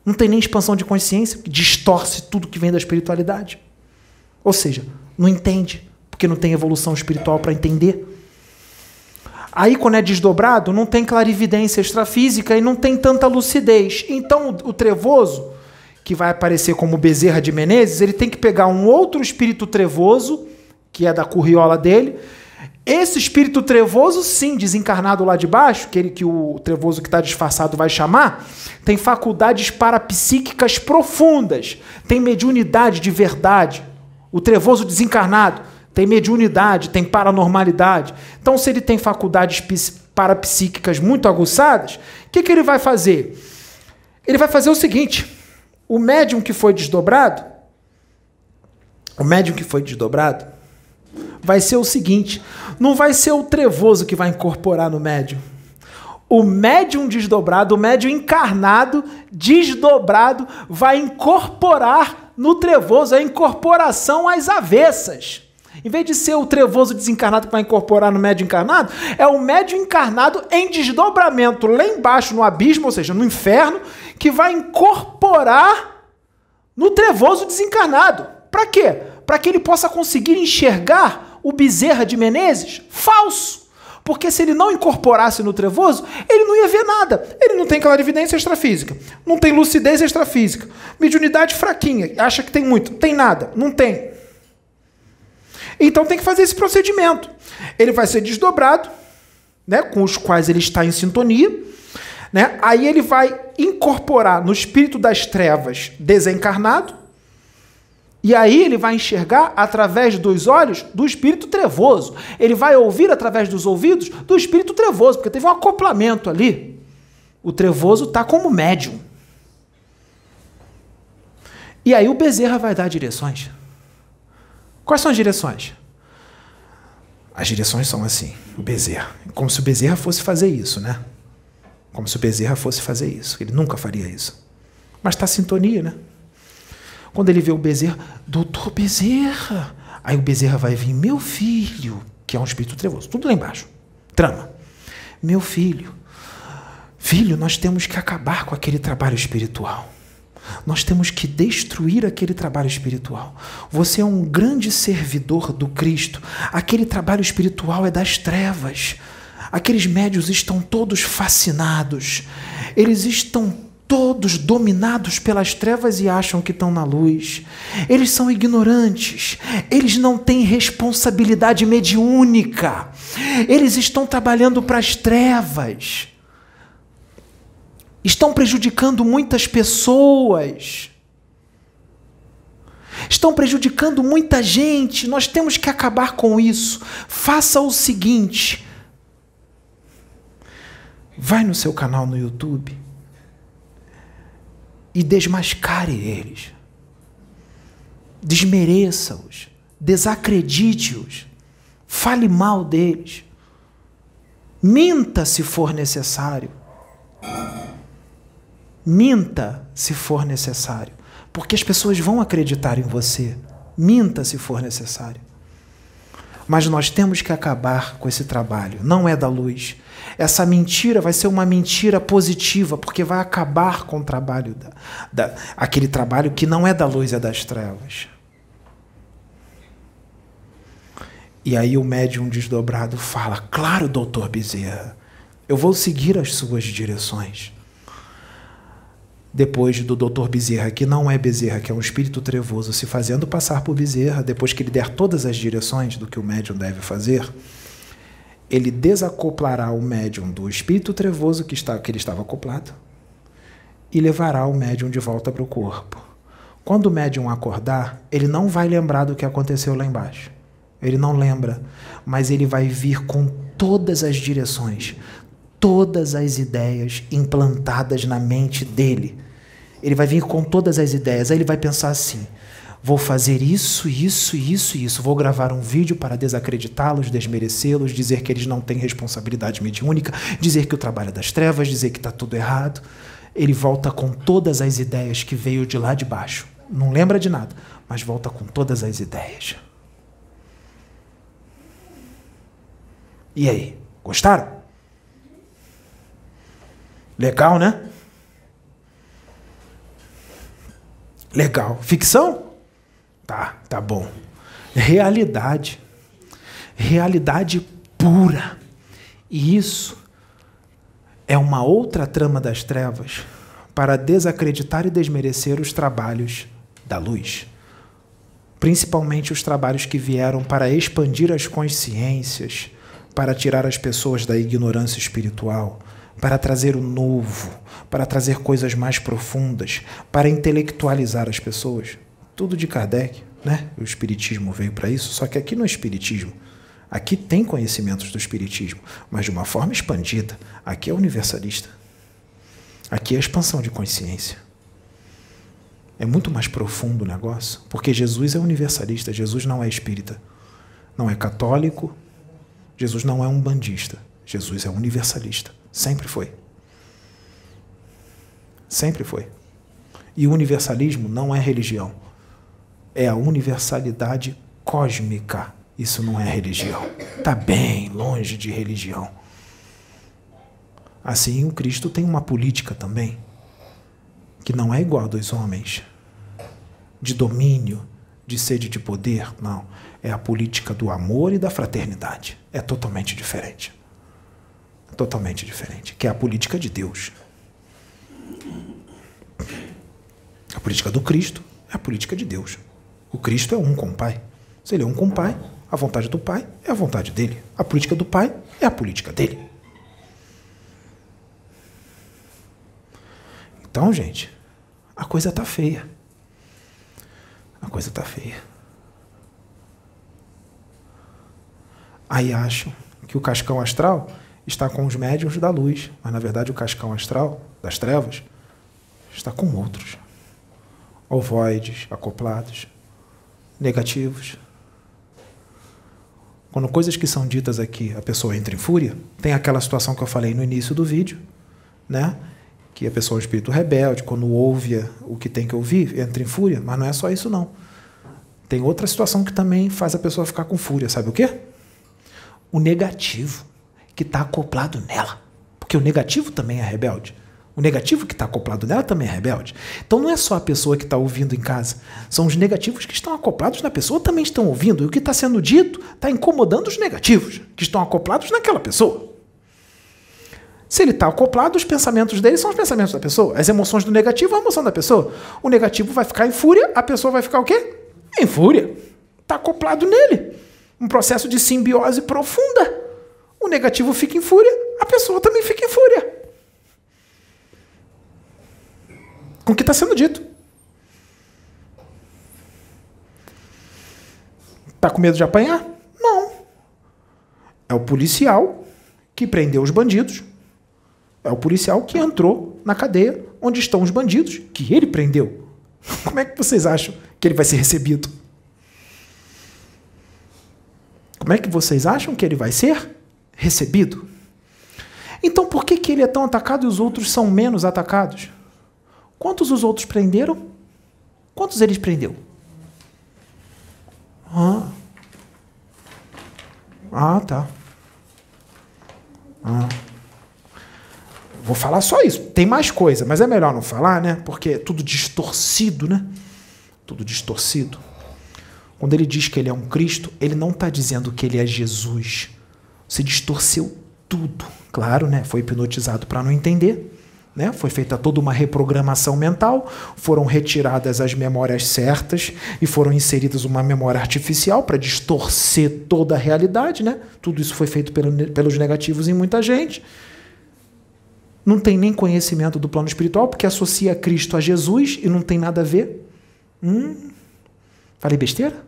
Não tem nem expansão de consciência, que distorce tudo que vem da espiritualidade. Ou seja, não entende, porque não tem evolução espiritual para entender. Aí, quando é desdobrado, não tem clarividência extrafísica e não tem tanta lucidez. Então, o trevoso, que vai aparecer como Bezerra de Menezes, ele tem que pegar um outro espírito trevoso, que é da curriola dele. Esse espírito trevoso, sim, desencarnado lá de baixo, que, ele, que o trevoso que está disfarçado vai chamar, tem faculdades parapsíquicas profundas, tem mediunidade de verdade. O trevoso desencarnado tem mediunidade, tem paranormalidade. Então, se ele tem faculdades parapsíquicas muito aguçadas, o que, que ele vai fazer? Ele vai fazer o seguinte: o médium que foi desdobrado, o médium que foi desdobrado, vai ser o seguinte: não vai ser o trevoso que vai incorporar no médium. O médium desdobrado, o médium encarnado, desdobrado, vai incorporar no trevoso, a incorporação às avessas. Em vez de ser o trevoso desencarnado que vai incorporar no médio encarnado, é o médio encarnado em desdobramento lá embaixo no abismo, ou seja, no inferno, que vai incorporar no trevoso desencarnado. Para quê? Para que ele possa conseguir enxergar o Bezerra de Menezes falso. Porque se ele não incorporasse no trevoso, ele não ia ver nada. Ele não tem clarividência extrafísica, não tem lucidez extrafísica, mediunidade fraquinha, acha que tem muito, tem nada, não tem. Então tem que fazer esse procedimento. Ele vai ser desdobrado, né, com os quais ele está em sintonia, né? Aí ele vai incorporar no espírito das trevas desencarnado, e aí ele vai enxergar através dos olhos do espírito trevoso. Ele vai ouvir através dos ouvidos do espírito trevoso, porque teve um acoplamento ali. O trevoso está como médium. E aí o Bezerra vai dar direções. Quais são as direções? As direções são assim, o Bezerra. Como se o Bezerra fosse fazer isso, né? Como se o Bezerra fosse fazer isso. Ele nunca faria isso. Mas está sintonia, né? Quando ele vê o Bezerra, doutor Bezerra. Aí o Bezerra vai vir, meu filho, que é um espírito trevoso. Tudo lá embaixo. Trama. Meu filho. Filho, nós temos que acabar com aquele trabalho espiritual. Nós temos que destruir aquele trabalho espiritual. Você é um grande servidor do Cristo. Aquele trabalho espiritual é das trevas. Aqueles médios estão todos fascinados. Eles estão todos dominados pelas trevas e acham que estão na luz. Eles são ignorantes. Eles não têm responsabilidade mediúnica. Eles estão trabalhando para as trevas estão prejudicando muitas pessoas. Estão prejudicando muita gente. Nós temos que acabar com isso. Faça o seguinte: vai no seu canal no YouTube e desmascare eles. Desmereça-os, desacredite-os, fale mal deles, minta se for necessário. Minta se for necessário, porque as pessoas vão acreditar em você. Minta se for necessário. Mas nós temos que acabar com esse trabalho. Não é da luz. Essa mentira vai ser uma mentira positiva, porque vai acabar com o trabalho da, da, aquele trabalho que não é da luz, é das trevas. E aí o médium desdobrado fala: Claro, doutor Bezerra, eu vou seguir as suas direções depois do Dr. Bezerra, que não é Bezerra, que é um espírito trevoso, se fazendo passar por Bezerra, depois que ele der todas as direções do que o médium deve fazer, ele desacoplará o médium do espírito trevoso que, está, que ele estava acoplado e levará o médium de volta para o corpo. Quando o médium acordar, ele não vai lembrar do que aconteceu lá embaixo. Ele não lembra, mas ele vai vir com todas as direções, todas as ideias implantadas na mente dele. Ele vai vir com todas as ideias. Aí ele vai pensar assim: Vou fazer isso, isso, isso, isso. Vou gravar um vídeo para desacreditá-los, desmerecê-los, dizer que eles não têm responsabilidade mediúnica, dizer que o trabalho é das trevas, dizer que está tudo errado. Ele volta com todas as ideias que veio de lá de baixo. Não lembra de nada, mas volta com todas as ideias. E aí, gostaram? Legal, né? Legal. Ficção? Tá, tá bom. Realidade. Realidade pura. E isso é uma outra trama das trevas para desacreditar e desmerecer os trabalhos da luz. Principalmente os trabalhos que vieram para expandir as consciências, para tirar as pessoas da ignorância espiritual, para trazer o novo, para trazer coisas mais profundas, para intelectualizar as pessoas. Tudo de Kardec, né? O espiritismo veio para isso, só que aqui não é espiritismo. Aqui tem conhecimentos do espiritismo, mas de uma forma expandida. Aqui é universalista. Aqui é expansão de consciência. É muito mais profundo o negócio, porque Jesus é universalista, Jesus não é espírita, não é católico, Jesus não é um bandista, Jesus é universalista. Sempre foi. Sempre foi. E o universalismo não é religião. É a universalidade cósmica. Isso não é religião. Está bem longe de religião. Assim, o Cristo tem uma política também, que não é igual a dos homens, de domínio, de sede de poder. Não. É a política do amor e da fraternidade. É totalmente diferente totalmente diferente, que é a política de Deus. A política do Cristo é a política de Deus. O Cristo é um com o Pai. Se ele é um com o Pai, a vontade do Pai é a vontade dele. A política do Pai é a política dele. Então, gente, a coisa tá feia. A coisa tá feia. Aí acham que o cascão astral está com os médios da luz, mas na verdade o cascão astral das trevas está com outros. Ovoides, acoplados, negativos. Quando coisas que são ditas aqui, a pessoa entra em fúria, tem aquela situação que eu falei no início do vídeo, né? Que a pessoa é um espírito rebelde, quando ouve o que tem que ouvir, entra em fúria, mas não é só isso não. Tem outra situação que também faz a pessoa ficar com fúria, sabe o quê? O negativo que está acoplado nela. Porque o negativo também é rebelde. O negativo que está acoplado nela também é rebelde. Então não é só a pessoa que está ouvindo em casa. São os negativos que estão acoplados na pessoa também estão ouvindo. E o que está sendo dito está incomodando os negativos que estão acoplados naquela pessoa. Se ele está acoplado, os pensamentos dele são os pensamentos da pessoa. As emoções do negativo é a emoção da pessoa. O negativo vai ficar em fúria, a pessoa vai ficar o quê? Em fúria. Está acoplado nele. Um processo de simbiose profunda o negativo fica em fúria, a pessoa também fica em fúria. Com o que está sendo dito. Está com medo de apanhar? Não. É o policial que prendeu os bandidos. É o policial que entrou na cadeia onde estão os bandidos que ele prendeu. [LAUGHS] Como é que vocês acham que ele vai ser recebido? Como é que vocês acham que ele vai ser recebido. Então por que, que ele é tão atacado e os outros são menos atacados? Quantos os outros prenderam? Quantos eles prendeu? Ah, ah tá. Ah. Vou falar só isso. Tem mais coisa, mas é melhor não falar, né? Porque é tudo distorcido, né? Tudo distorcido. Quando ele diz que ele é um Cristo, ele não está dizendo que ele é Jesus se distorceu tudo. Claro, né? Foi hipnotizado para não entender. Né? Foi feita toda uma reprogramação mental, foram retiradas as memórias certas e foram inseridas uma memória artificial para distorcer toda a realidade. Né? Tudo isso foi feito pelos negativos em muita gente. Não tem nem conhecimento do plano espiritual, porque associa Cristo a Jesus e não tem nada a ver. Hum, falei besteira?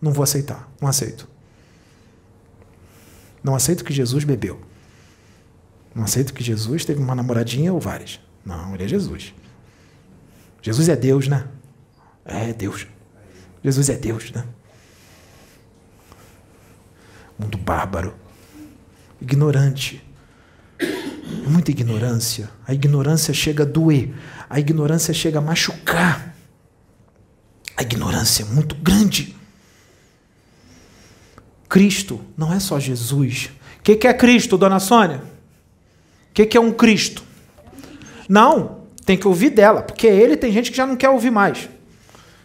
Não vou aceitar, não aceito. Não aceito que Jesus bebeu. Não aceito que Jesus teve uma namoradinha ou várias. Não, ele é Jesus. Jesus é Deus, né? É Deus. Jesus é Deus, né? Mundo bárbaro, ignorante. Muita ignorância. A ignorância chega a doer. A ignorância chega a machucar. A ignorância é muito grande. Cristo não é só Jesus. O que, que é Cristo, dona Sônia? O que, que é um Cristo? Não, tem que ouvir dela, porque ele tem gente que já não quer ouvir mais. O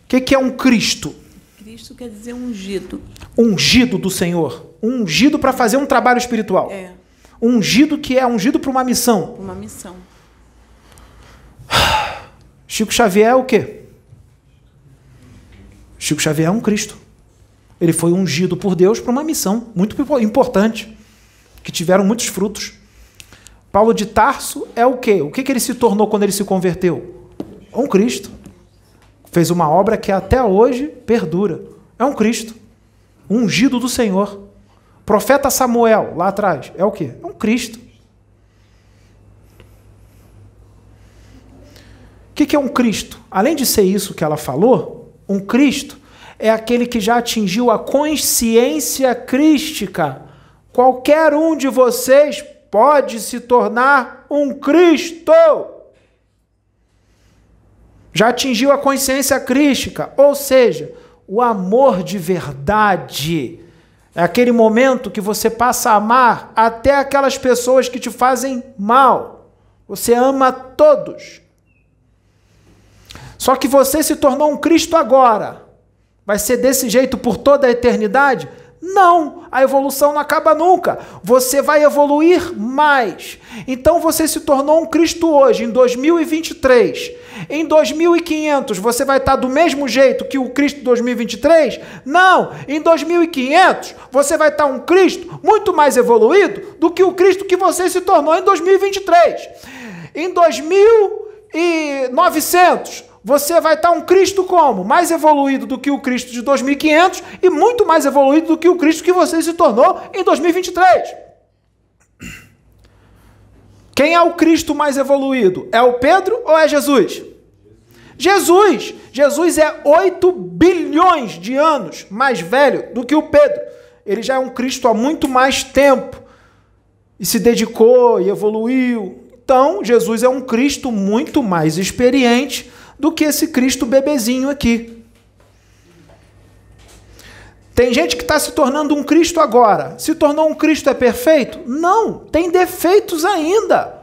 que, que é um Cristo? Cristo quer dizer ungido. Ungido do Senhor. Ungido para fazer um trabalho espiritual. É, Ungido que é ungido para uma missão. uma missão. Chico Xavier é o quê? Chico Xavier é um Cristo. Ele foi ungido por Deus para uma missão muito importante, que tiveram muitos frutos. Paulo de Tarso é o quê? O que, que ele se tornou quando ele se converteu? Um Cristo. Fez uma obra que até hoje perdura. É um Cristo. Ungido do Senhor. Profeta Samuel, lá atrás, é o quê? É um Cristo. O que, é um Cristo? Além de ser isso que ela falou, um Cristo é aquele que já atingiu a consciência crística. Qualquer um de vocês pode se tornar um Cristo. Já atingiu a consciência crística, ou seja, o amor de verdade. É aquele momento que você passa a amar até aquelas pessoas que te fazem mal. Você ama todos. Só que você se tornou um Cristo agora. Vai ser desse jeito por toda a eternidade? Não, a evolução não acaba nunca. Você vai evoluir mais. Então você se tornou um Cristo hoje, em 2023. Em 2500 você vai estar do mesmo jeito que o Cristo 2023? Não, em 2500 você vai estar um Cristo muito mais evoluído do que o Cristo que você se tornou em 2023. Em 2900 você vai estar um Cristo como? Mais evoluído do que o Cristo de 2500 e muito mais evoluído do que o Cristo que você se tornou em 2023. Quem é o Cristo mais evoluído? É o Pedro ou é Jesus? Jesus! Jesus é 8 bilhões de anos mais velho do que o Pedro. Ele já é um Cristo há muito mais tempo e se dedicou e evoluiu. Então, Jesus é um Cristo muito mais experiente do que esse Cristo bebezinho aqui. Tem gente que está se tornando um Cristo agora. Se tornou um Cristo é perfeito? Não, tem defeitos ainda.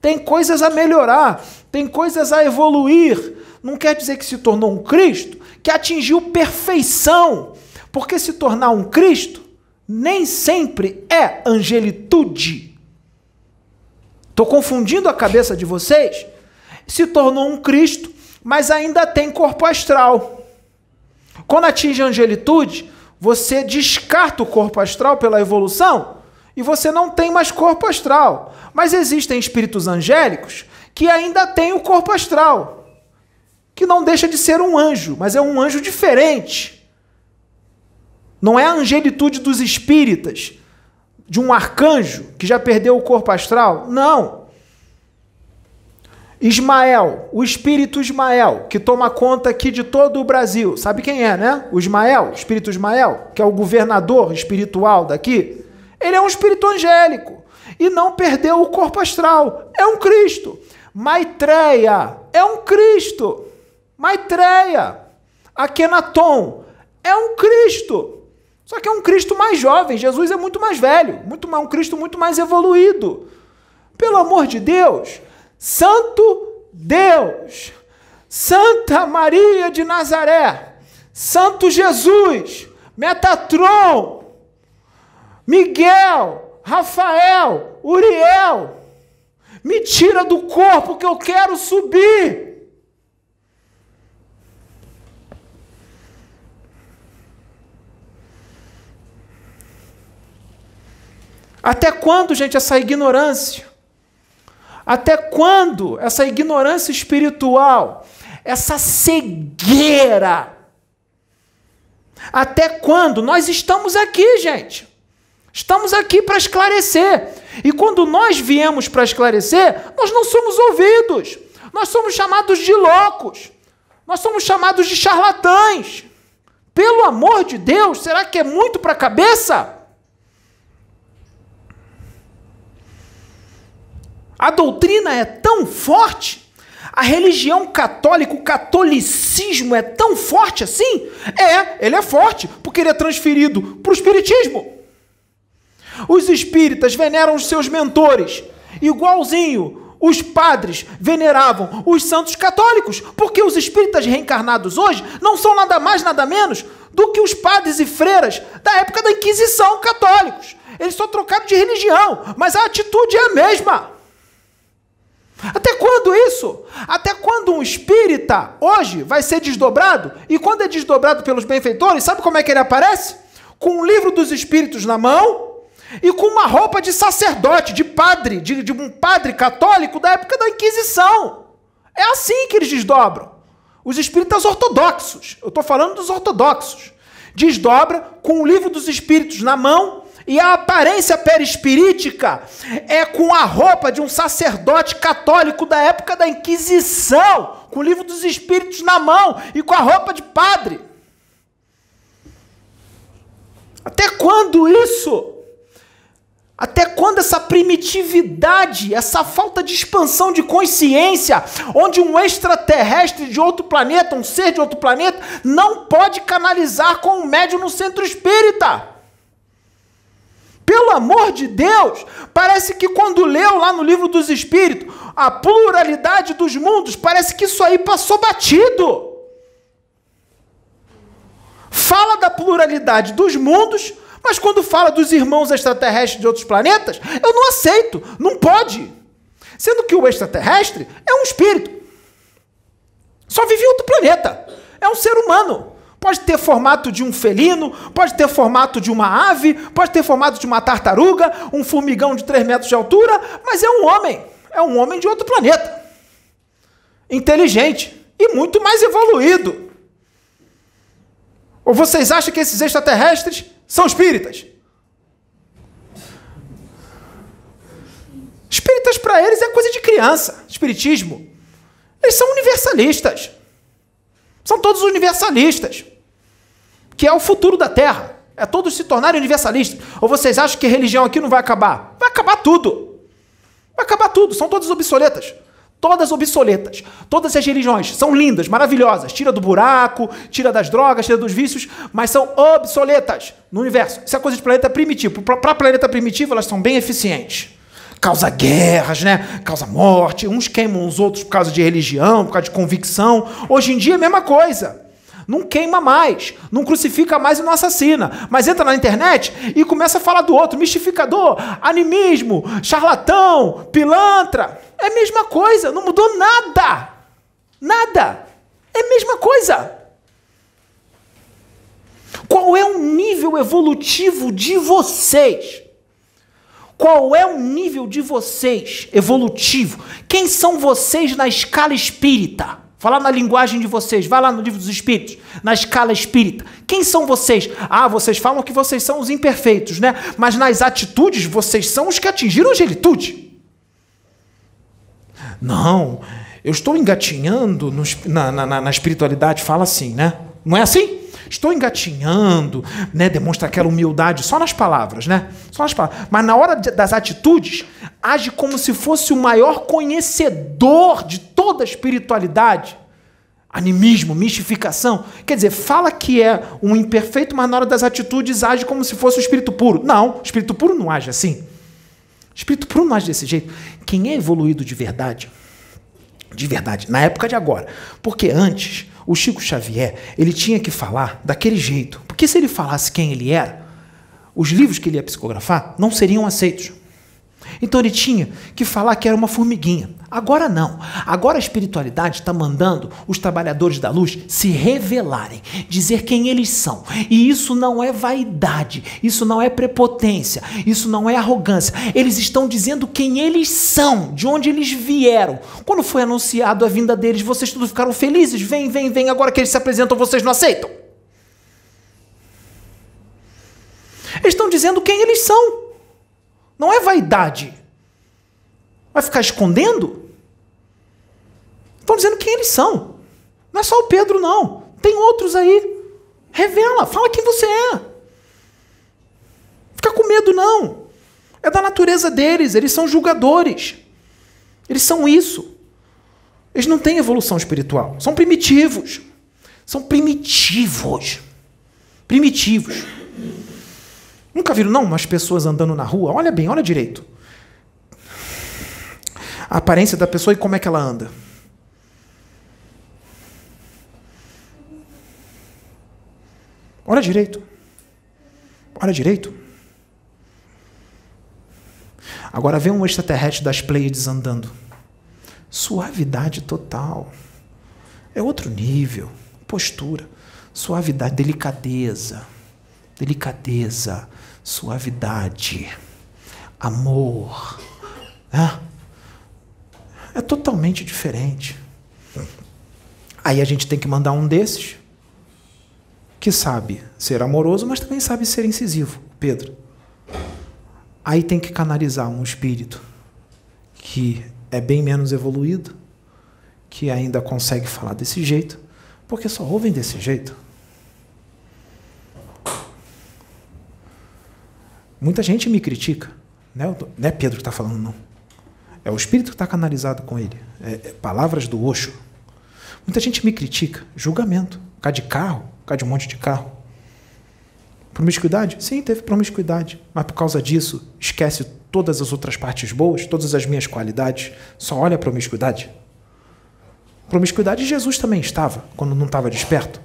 Tem coisas a melhorar, tem coisas a evoluir. Não quer dizer que se tornou um Cristo que atingiu perfeição. Porque se tornar um Cristo nem sempre é angelitude. Estou confundindo a cabeça de vocês? Se tornou um Cristo mas ainda tem corpo astral. Quando atinge a angelitude, você descarta o corpo astral pela evolução e você não tem mais corpo astral. Mas existem espíritos angélicos que ainda têm o corpo astral, que não deixa de ser um anjo, mas é um anjo diferente. Não é a angelitude dos espíritas, de um arcanjo que já perdeu o corpo astral. Não. Ismael, o espírito Ismael, que toma conta aqui de todo o Brasil. Sabe quem é, né? O Ismael, espírito Ismael, que é o governador espiritual daqui. Ele é um espírito angélico e não perdeu o corpo astral. É um Cristo. Maitreya é um Cristo. Maitreya. Akenaton é um Cristo. Só que é um Cristo mais jovem. Jesus é muito mais velho, muito mais, um Cristo muito mais evoluído. Pelo amor de Deus, Santo Deus, Santa Maria de Nazaré, Santo Jesus, Metatron, Miguel, Rafael, Uriel, me tira do corpo que eu quero subir. Até quando, gente, essa ignorância? Até quando essa ignorância espiritual, essa cegueira? Até quando? Nós estamos aqui, gente. Estamos aqui para esclarecer. E quando nós viemos para esclarecer, nós não somos ouvidos. Nós somos chamados de loucos. Nós somos chamados de charlatães. Pelo amor de Deus, será que é muito para a cabeça? A doutrina é tão forte, a religião católica, o catolicismo é tão forte assim? É, ele é forte, porque ele é transferido para o espiritismo. Os espíritas veneram os seus mentores, igualzinho os padres veneravam os santos católicos, porque os espíritas reencarnados hoje não são nada mais, nada menos do que os padres e freiras da época da Inquisição católicos. Eles só trocaram de religião, mas a atitude é a mesma. Até quando isso? Até quando um espírita hoje vai ser desdobrado? E quando é desdobrado pelos benfeitores, sabe como é que ele aparece? Com o livro dos espíritos na mão e com uma roupa de sacerdote, de padre, de, de um padre católico da época da Inquisição. É assim que eles desdobram. Os espíritas ortodoxos, eu estou falando dos ortodoxos, desdobra com o livro dos espíritos na mão e a aparência perispirítica é com a roupa de um sacerdote católico da época da Inquisição, com o livro dos espíritos na mão e com a roupa de padre. Até quando isso? Até quando essa primitividade, essa falta de expansão de consciência, onde um extraterrestre de outro planeta, um ser de outro planeta, não pode canalizar com um médium no centro espírita? Pelo amor de Deus, parece que quando leu lá no livro dos Espíritos a pluralidade dos mundos, parece que isso aí passou batido. Fala da pluralidade dos mundos, mas quando fala dos irmãos extraterrestres de outros planetas, eu não aceito, não pode. Sendo que o extraterrestre é um espírito. Só vive em outro planeta. É um ser humano. Pode ter formato de um felino, pode ter formato de uma ave, pode ter formato de uma tartaruga, um formigão de 3 metros de altura, mas é um homem. É um homem de outro planeta. Inteligente e muito mais evoluído. Ou vocês acham que esses extraterrestres são espíritas? Espíritas para eles é coisa de criança. Espiritismo. Eles são universalistas. São todos universalistas. Que é o futuro da Terra. É todos se tornarem universalistas. Ou vocês acham que religião aqui não vai acabar? Vai acabar tudo. Vai acabar tudo. São todas obsoletas. Todas obsoletas. Todas as religiões são lindas, maravilhosas. Tira do buraco, tira das drogas, tira dos vícios, mas são obsoletas no universo. Isso é coisa de planeta primitivo. Para planeta primitivo, elas são bem eficientes causa guerras, né? Causa morte. Uns queimam os outros por causa de religião, por causa de convicção. Hoje em dia é a mesma coisa. Não queima mais, não crucifica mais e não assassina. Mas entra na internet e começa a falar do outro, mistificador, animismo, charlatão, pilantra. É a mesma coisa, não mudou nada. Nada. É a mesma coisa. Qual é o nível evolutivo de vocês? Qual é o nível de vocês evolutivo? Quem são vocês na escala espírita? Falar na linguagem de vocês, vai lá no livro dos espíritos, na escala espírita. Quem são vocês? Ah, vocês falam que vocês são os imperfeitos, né? Mas nas atitudes, vocês são os que atingiram a angelitude. Não, eu estou engatinhando no, na, na, na espiritualidade, fala assim, né? Não é assim? Estou engatinhando, né? Demonstra aquela humildade só nas palavras, né? Só nas palavras. Mas na hora das atitudes, age como se fosse o maior conhecedor de toda a espiritualidade. Animismo, mistificação. Quer dizer, fala que é um imperfeito, mas na hora das atitudes age como se fosse o espírito puro. Não, o espírito puro não age assim. O espírito puro não age desse jeito. Quem é evoluído de verdade, de verdade, na época de agora, porque antes o Chico Xavier, ele tinha que falar daquele jeito. Porque se ele falasse quem ele era, os livros que ele ia psicografar não seriam aceitos. Então ele tinha que falar que era uma formiguinha. Agora não. Agora a espiritualidade está mandando os trabalhadores da luz se revelarem, dizer quem eles são. E isso não é vaidade, isso não é prepotência, isso não é arrogância. Eles estão dizendo quem eles são, de onde eles vieram. Quando foi anunciado a vinda deles, vocês todos ficaram felizes. Vem, vem, vem. Agora que eles se apresentam, vocês não aceitam. Eles estão dizendo quem eles são. Não é vaidade. Vai ficar escondendo? Estão dizendo quem eles são. Não é só o Pedro, não. Tem outros aí. Revela, fala quem você é. Fica com medo, não. É da natureza deles, eles são julgadores. Eles são isso. Eles não têm evolução espiritual. São primitivos. São primitivos. Primitivos. Nunca viram, não, umas pessoas andando na rua? Olha bem, olha direito. A aparência da pessoa e como é que ela anda. Olha direito. Olha direito. Agora vê um extraterrestre das Pleiades andando. Suavidade total. É outro nível. Postura. Suavidade, delicadeza. Delicadeza. Suavidade. Amor. É, é totalmente diferente. Aí a gente tem que mandar um desses que sabe ser amoroso, mas também sabe ser incisivo, Pedro. Aí tem que canalizar um espírito que é bem menos evoluído, que ainda consegue falar desse jeito, porque só ouvem desse jeito. Muita gente me critica. Não é Pedro que está falando, não. É o espírito que está canalizado com ele. É, é palavras do Osho. Muita gente me critica. Julgamento. Causa de carro, causa de um monte de carro. Promiscuidade? Sim, teve promiscuidade. Mas por causa disso, esquece todas as outras partes boas, todas as minhas qualidades, só olha a promiscuidade. Promiscuidade Jesus também estava, quando não estava desperto.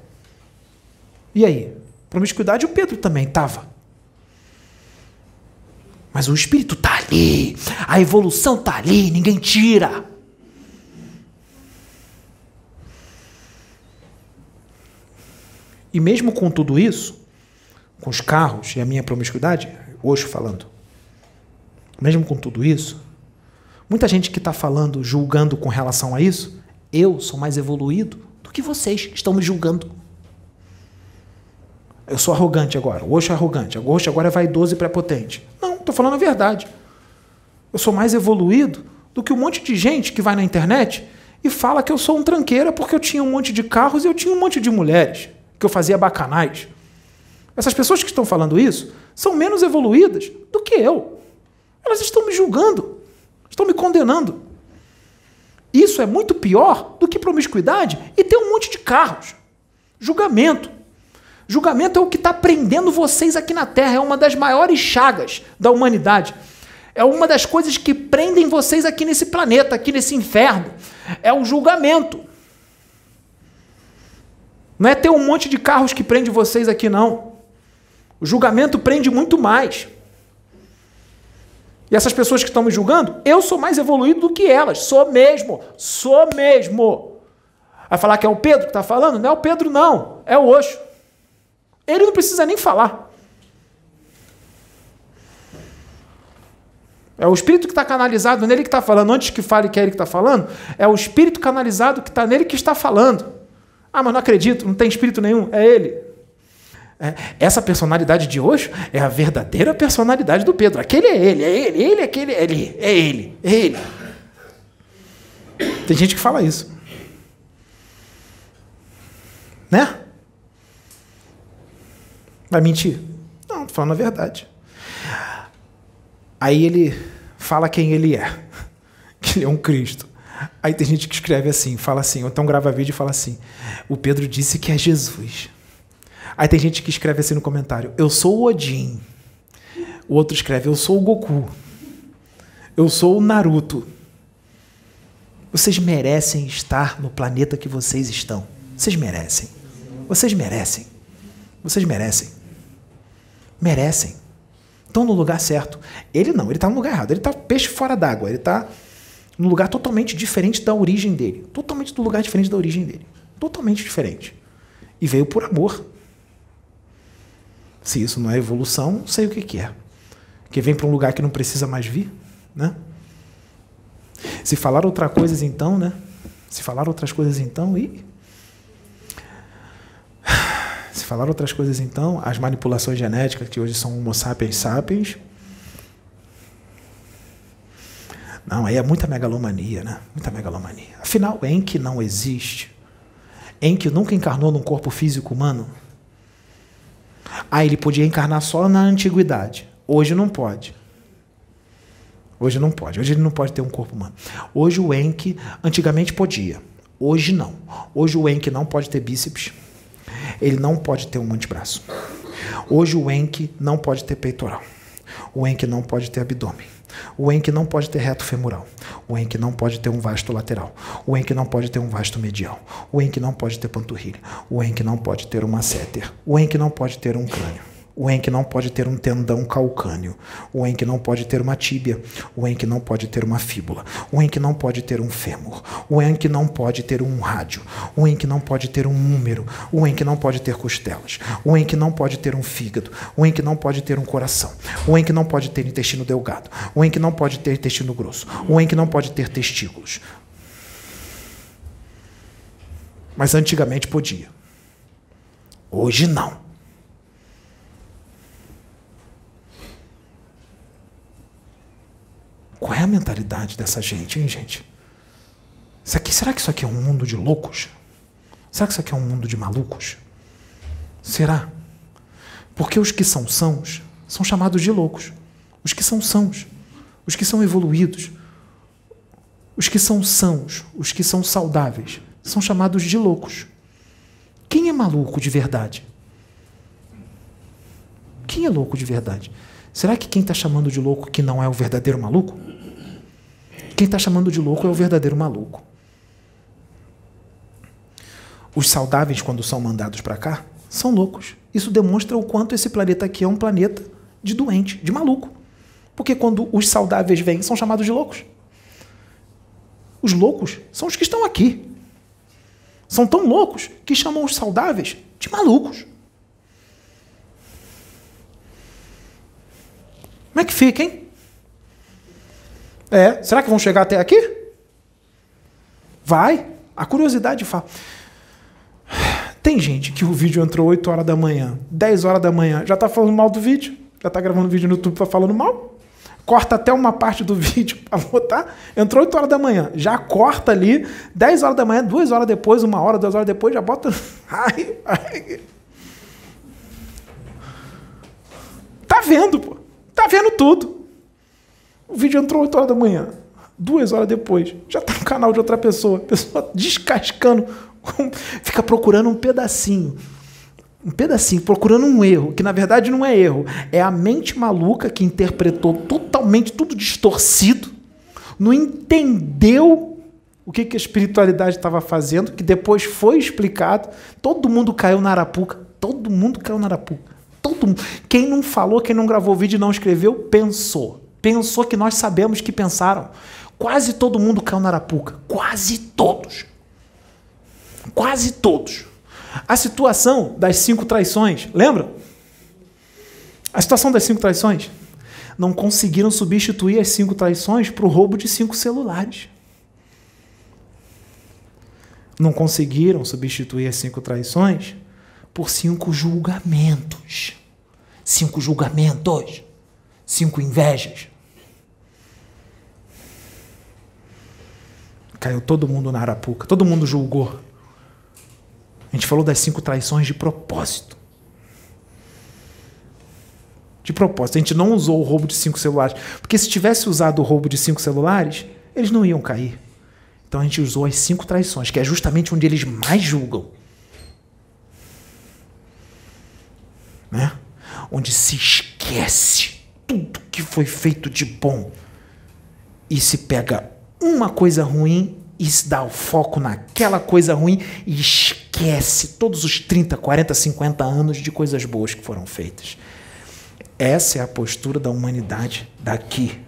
E aí? Promiscuidade o Pedro também estava. Mas o espírito está ali, a evolução está ali, ninguém tira. E mesmo com tudo isso, com os carros e a minha promiscuidade, hoje falando, mesmo com tudo isso, muita gente que está falando, julgando com relação a isso, eu sou mais evoluído do que vocês que estão me julgando. Eu sou arrogante agora, Osho é arrogante, agora é vaidoso e prepotente. Estou falando a verdade. Eu sou mais evoluído do que um monte de gente que vai na internet e fala que eu sou um tranqueira porque eu tinha um monte de carros e eu tinha um monte de mulheres que eu fazia bacanais. Essas pessoas que estão falando isso são menos evoluídas do que eu. Elas estão me julgando, estão me condenando. Isso é muito pior do que promiscuidade e ter um monte de carros. Julgamento. Julgamento é o que está prendendo vocês aqui na Terra, é uma das maiores chagas da humanidade. É uma das coisas que prendem vocês aqui nesse planeta, aqui nesse inferno. É o julgamento. Não é ter um monte de carros que prende vocês aqui, não. O julgamento prende muito mais. E essas pessoas que estão me julgando, eu sou mais evoluído do que elas. Sou mesmo. Sou mesmo. Vai falar que é o Pedro que está falando? Não é o Pedro, não. É o Oxo. Ele não precisa nem falar. É o espírito que está canalizado nele que está falando. Antes que fale que é ele que está falando, é o espírito canalizado que está nele que está falando. Ah, mas não acredito, não tem espírito nenhum. É ele. É, essa personalidade de hoje é a verdadeira personalidade do Pedro. Aquele é ele, é ele, ele, aquele é ele, é ele, é ele. Tem gente que fala isso. Né? Vai mentir? Não, estou falando a verdade. Aí ele fala quem ele é. [LAUGHS] Que ele é um Cristo. Aí tem gente que escreve assim, fala assim, ou então grava vídeo e fala assim: o Pedro disse que é Jesus. Aí tem gente que escreve assim no comentário: eu sou o Odin. O outro escreve: eu sou o Goku. Eu sou o Naruto. Vocês merecem estar no planeta que vocês estão. Vocês merecem. Vocês merecem. Vocês merecem. Merecem. Estão no lugar certo. Ele não, ele está no lugar errado. Ele está peixe fora d'água. Ele está num lugar totalmente diferente da origem dele. Totalmente do lugar diferente da origem dele. Totalmente diferente. E veio por amor. Se isso não é evolução, não sei o que, que é. Que vem para um lugar que não precisa mais vir, né? Se falar outras coisas então, né? Se falar outras coisas então, e se falar outras coisas então, as manipulações genéticas que hoje são Homo sapiens sapiens, Não, aí é muita megalomania, né? Muita megalomania. Afinal, Enki não existe. Enki nunca encarnou num corpo físico humano. Ah, ele podia encarnar só na antiguidade. Hoje não pode. Hoje não pode. Hoje ele não pode ter um corpo humano. Hoje o Enki, antigamente podia. Hoje não. Hoje o Enki não pode ter bíceps. Ele não pode ter um antebraço. Hoje o Enki não pode ter peitoral. O Enki não pode ter abdômen. O Enki não pode ter reto femoral. O Enki não pode ter um vasto lateral. O Enki não pode ter um vasto medial. O Enki não pode ter panturrilha. O Enki não pode ter uma séter. O Enki não pode ter um crânio. O Enki não pode ter um tendão calcâneo. O Enki não pode ter uma tíbia. O Enki não pode ter uma fíbula. O Enki não pode ter um fêmur. O Enki não pode ter um rádio. O Enki não pode ter um número. O Enki não pode ter costelas. O Enki não pode ter um fígado. O Enki não pode ter um coração. O Enki não pode ter intestino delgado. O Enki não pode ter intestino grosso. O Enki não pode ter testículos. Mas antigamente podia. Hoje não. Qual é a mentalidade dessa gente, hein, gente? Isso aqui, será que isso aqui é um mundo de loucos? Será que isso aqui é um mundo de malucos? Será? Porque os que são sãos são chamados de loucos. Os que são sãos, os que são evoluídos, os que são sãos, os que são saudáveis, são chamados de loucos. Quem é maluco de verdade? Quem é louco de verdade? Será que quem está chamando de louco que não é o verdadeiro maluco? Quem está chamando de louco é o verdadeiro maluco. Os saudáveis, quando são mandados para cá, são loucos. Isso demonstra o quanto esse planeta aqui é um planeta de doente, de maluco. Porque quando os saudáveis vêm, são chamados de loucos. Os loucos são os que estão aqui. São tão loucos que chamam os saudáveis de malucos. Como é que fica, hein? É, será que vão chegar até aqui? Vai. A curiosidade fala. Tem gente que o vídeo entrou 8 horas da manhã, 10 horas da manhã, já está falando mal do vídeo, já está gravando vídeo no YouTube falando mal. Corta até uma parte do [LAUGHS] vídeo para botar. Entrou 8 horas da manhã, já corta ali, 10 horas da manhã, 2 horas depois, uma hora, 2 horas depois, já bota. [LAUGHS] Ai, ai. Tá vendo, pô. Tá vendo tudo. O vídeo entrou 8 horas da manhã. Duas horas depois, já tá no canal de outra pessoa. A pessoa [LAUGHS] descascando. Fica procurando um pedacinho. Um pedacinho, procurando um erro, que na verdade não é erro. É a mente maluca que interpretou totalmente tudo distorcido, não entendeu o que, que a espiritualidade estava fazendo, que depois foi explicado. Todo mundo caiu na arapuca. Todo mundo caiu na arapuca. Todo. Quem não falou, quem não gravou vídeo e não escreveu, pensou. Pensou que nós sabemos que pensaram. Quase todo mundo caiu na arapuca. Quase todos. Quase todos. A situação das cinco traições, lembra? A situação das cinco traições. Não conseguiram substituir as cinco traições para o roubo de cinco celulares. Não conseguiram substituir as cinco traições por cinco julgamentos. Cinco julgamentos. Cinco invejas. Caiu todo mundo na arapuca, todo mundo julgou. A gente falou das cinco traições de propósito. De propósito. A gente não usou o roubo de cinco celulares. Porque se tivesse usado o roubo de cinco celulares, eles não iam cair. Então a gente usou as cinco traições, que é justamente onde eles mais julgam. Né? Onde se esquece tudo que foi feito de bom e se pega uma coisa ruim e se dá o foco naquela coisa ruim e esquece todos os 30, 40, 50 anos de coisas boas que foram feitas. Essa é a postura da humanidade daqui.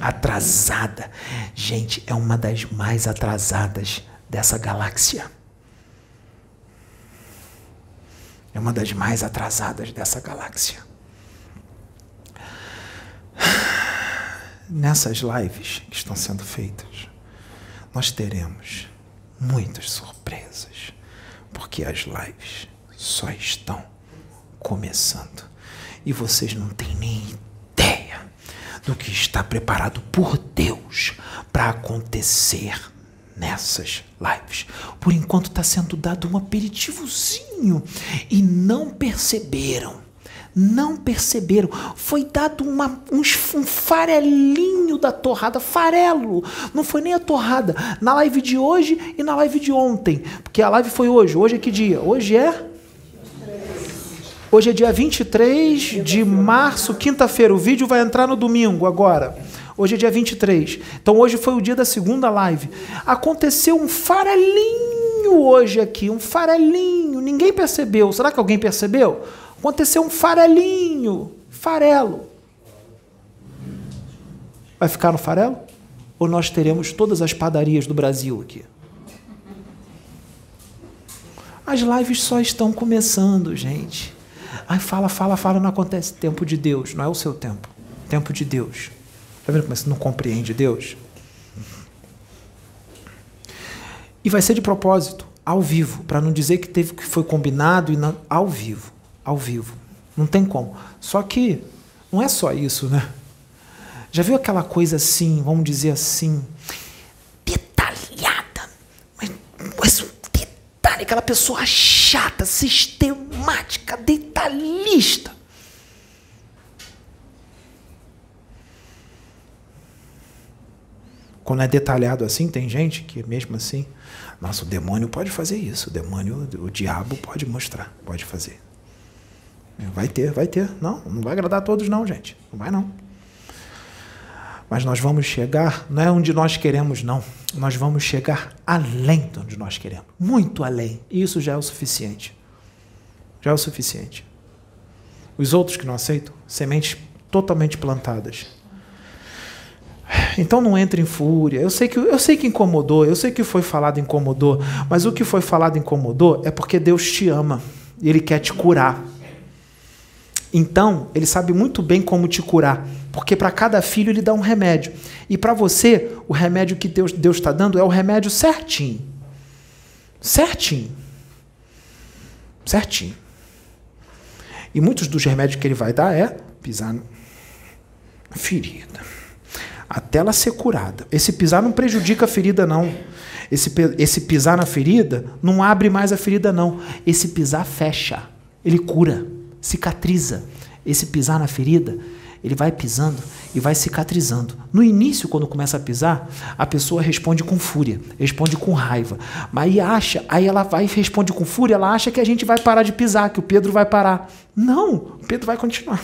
Atrasada. Gente, é uma das mais atrasadas dessa galáxia. É uma das mais atrasadas dessa galáxia. Nessas lives que estão sendo feitas, nós teremos muitas surpresas, porque as lives só estão começando e vocês não têm nem ideia do que está preparado por Deus para acontecer nessas lives. Por enquanto está sendo dado um aperitivozinho e não perceberam. Não perceberam. Foi dado uma, um, um farelinho da torrada, farelo. Não foi nem a torrada. Na live de hoje e na live de ontem. Porque a live foi hoje. Hoje é que dia? Hoje é Hoje é dia 23 de março, quinta-feira. O vídeo vai entrar no domingo agora. Hoje é dia 23. Então hoje foi o dia da segunda live. Aconteceu um farelinho hoje aqui, um farelinho. Ninguém percebeu. Será que alguém percebeu? Aconteceu um farelinho, farelo. Vai ficar no farelo? Ou nós teremos todas as padarias do Brasil aqui? As lives só estão começando, gente. Aí fala, fala, fala, não acontece. Tempo de Deus, não é o seu tempo. Tempo de Deus. Está vendo como você não compreende Deus? E vai ser de propósito, ao vivo, para não dizer que teve que foi combinado e não, ao vivo, ao vivo. Não tem como. Só que não é só isso, né? Já viu aquela coisa assim, vamos dizer assim, detalhada, mas, mas um detalhe, aquela pessoa chata, sistemática, detalhista. Quando é detalhado assim, tem gente que mesmo assim, nossa, o demônio pode fazer isso, o demônio, o diabo pode mostrar, pode fazer. Vai ter, vai ter. Não, não vai agradar a todos não, gente. Não vai não. Mas nós vamos chegar, não é onde nós queremos, não. Nós vamos chegar além de onde nós queremos. Muito além. E isso já é o suficiente. Já é o suficiente. Os outros que não aceitam, sementes totalmente plantadas. Então não entre em fúria. Eu sei que eu sei que incomodou, eu sei que foi falado incomodou, mas o que foi falado incomodou é porque Deus te ama e ele quer te curar. Então, ele sabe muito bem como te curar, porque para cada filho ele dá um remédio. E para você, o remédio que Deus está dando é o remédio certinho. Certinho. Certinho. E muitos dos remédios que ele vai dar é pisar na ferida. Até ela ser curada. Esse pisar não prejudica a ferida, não. Esse, esse pisar na ferida não abre mais a ferida, não. Esse pisar fecha. Ele cura cicatriza. Esse pisar na ferida, ele vai pisando e vai cicatrizando. No início, quando começa a pisar, a pessoa responde com fúria, responde com raiva. Mas aí acha, aí ela vai e responde com fúria, ela acha que a gente vai parar de pisar, que o Pedro vai parar. Não, o Pedro vai continuar.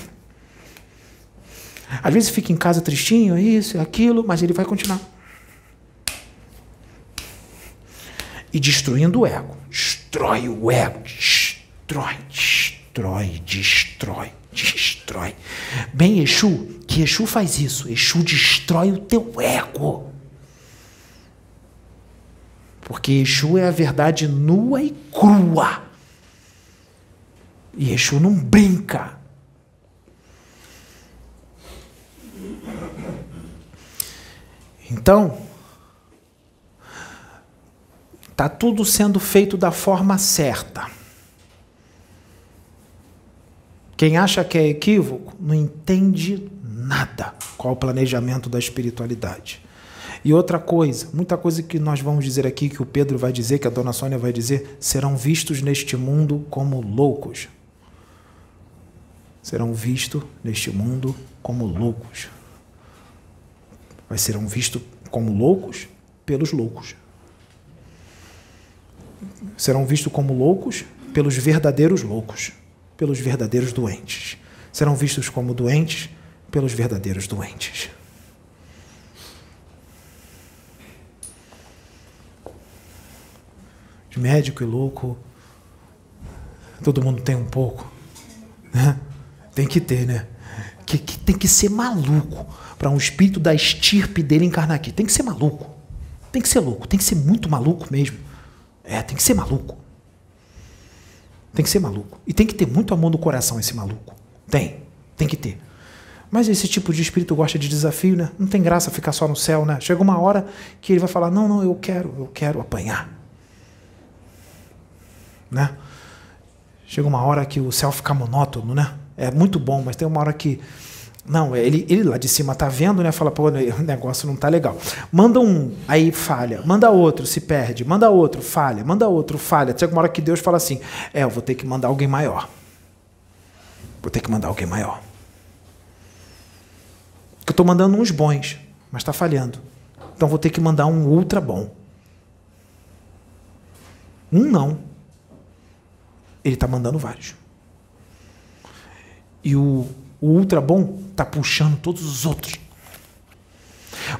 Às vezes fica em casa tristinho, isso, aquilo, mas ele vai continuar. E destruindo o ego. Destrói o ego. Destrói, destrói destrói, destrói. Bem, Exu, que Exu faz isso. Exu destrói o teu ego. Porque Exu é a verdade nua e crua. E Exu não brinca. Então, está tudo sendo feito da forma certa. Quem acha que é equívoco não entende nada qual o planejamento da espiritualidade. E outra coisa, muita coisa que nós vamos dizer aqui, que o Pedro vai dizer, que a dona Sônia vai dizer, serão vistos neste mundo como loucos. Serão vistos neste mundo como loucos. Vai serão vistos como loucos pelos loucos. Serão vistos como loucos pelos verdadeiros loucos pelos verdadeiros doentes. Serão vistos como doentes pelos verdadeiros doentes. De médico e louco, todo mundo tem um pouco. Né? Tem que ter, né? Que, que tem que ser maluco para um espírito da estirpe dele encarnar aqui. Tem que ser maluco. Tem que ser louco. Tem que ser muito maluco mesmo. É, tem que ser maluco. Tem que ser maluco. E tem que ter muito amor no coração esse maluco. Tem. Tem que ter. Mas esse tipo de espírito gosta de desafio, né? Não tem graça ficar só no céu, né? Chega uma hora que ele vai falar: "Não, não, eu quero, eu quero apanhar". Né? Chega uma hora que o céu fica monótono, né? É muito bom, mas tem uma hora que Não, ele, ele lá de cima tá vendo, né? Fala, pô, o negócio não tá legal. Manda um, aí falha. Manda outro, se perde. Manda outro, falha. Manda outro, falha. Chega uma hora que Deus fala assim: é, eu vou ter que mandar alguém maior. Vou ter que mandar alguém maior. Eu estou mandando uns bons, mas está falhando. Então vou ter que mandar um ultra bom. Um não. Ele está mandando vários. E o, o ultra bom está puxando todos os outros.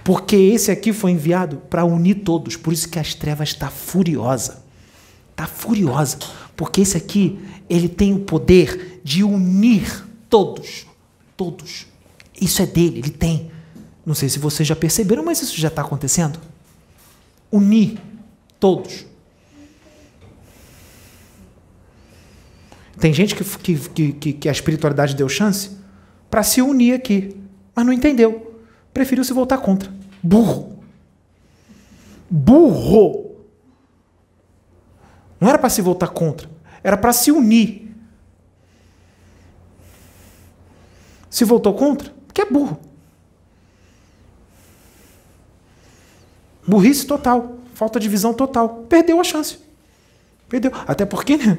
Porque esse aqui foi enviado para unir todos. Por isso que as trevas está furiosa. Está furiosa. Porque esse aqui, ele tem o poder de unir todos. Todos. Isso é dele, ele tem. Não sei se vocês já perceberam, mas isso já está acontecendo. Unir todos. Tem gente que, que, que, que a espiritualidade deu chance para se unir aqui, mas não entendeu. Preferiu se voltar contra. Burro. Burro. Não era para se voltar contra, era para se unir. Se voltou contra, porque é burro. Burrice total, falta de visão total. Perdeu a chance. Perdeu. Até porque, né?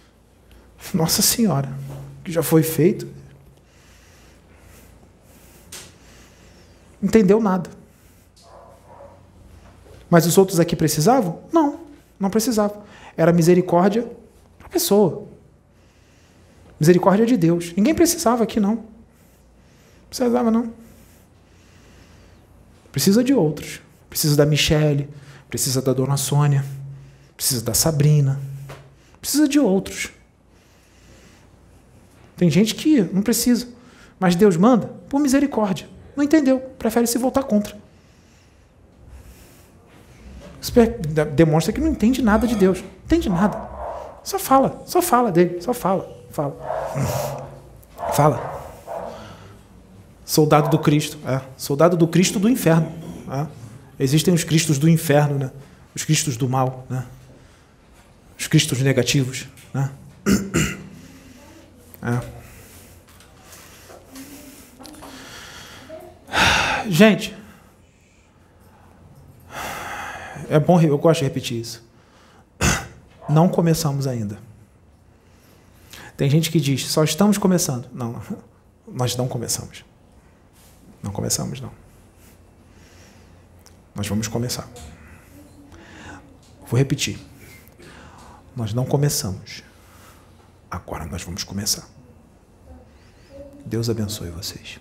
[LAUGHS] Nossa Senhora, que já foi feito. Entendeu nada. Mas os outros aqui precisavam? Não, não precisavam. Era misericórdia para a pessoa. Misericórdia de Deus. Ninguém precisava aqui, não. Precisava, não. Precisa de outros. Precisa da Michele, precisa da Dona Sônia, precisa da Sabrina. Precisa de outros. Tem gente que não precisa. Mas Deus manda por misericórdia. Não entendeu, prefere se voltar contra. Isso demonstra que não entende nada de Deus. Não entende nada. Só fala, só fala dele, só fala, fala. Fala. Soldado do Cristo. É. Soldado do Cristo do inferno. É. Existem os Cristos do inferno, né? os Cristos do mal, né? os Cristos negativos. Né? [CLEARS THROAT] É. Gente, é bom, eu gosto de repetir isso. Não começamos ainda. Tem gente que diz, só estamos começando. Não, nós não começamos. Não começamos, não. Nós vamos começar. Vou repetir. Nós não começamos. Agora nós vamos começar. Deus abençoe vocês.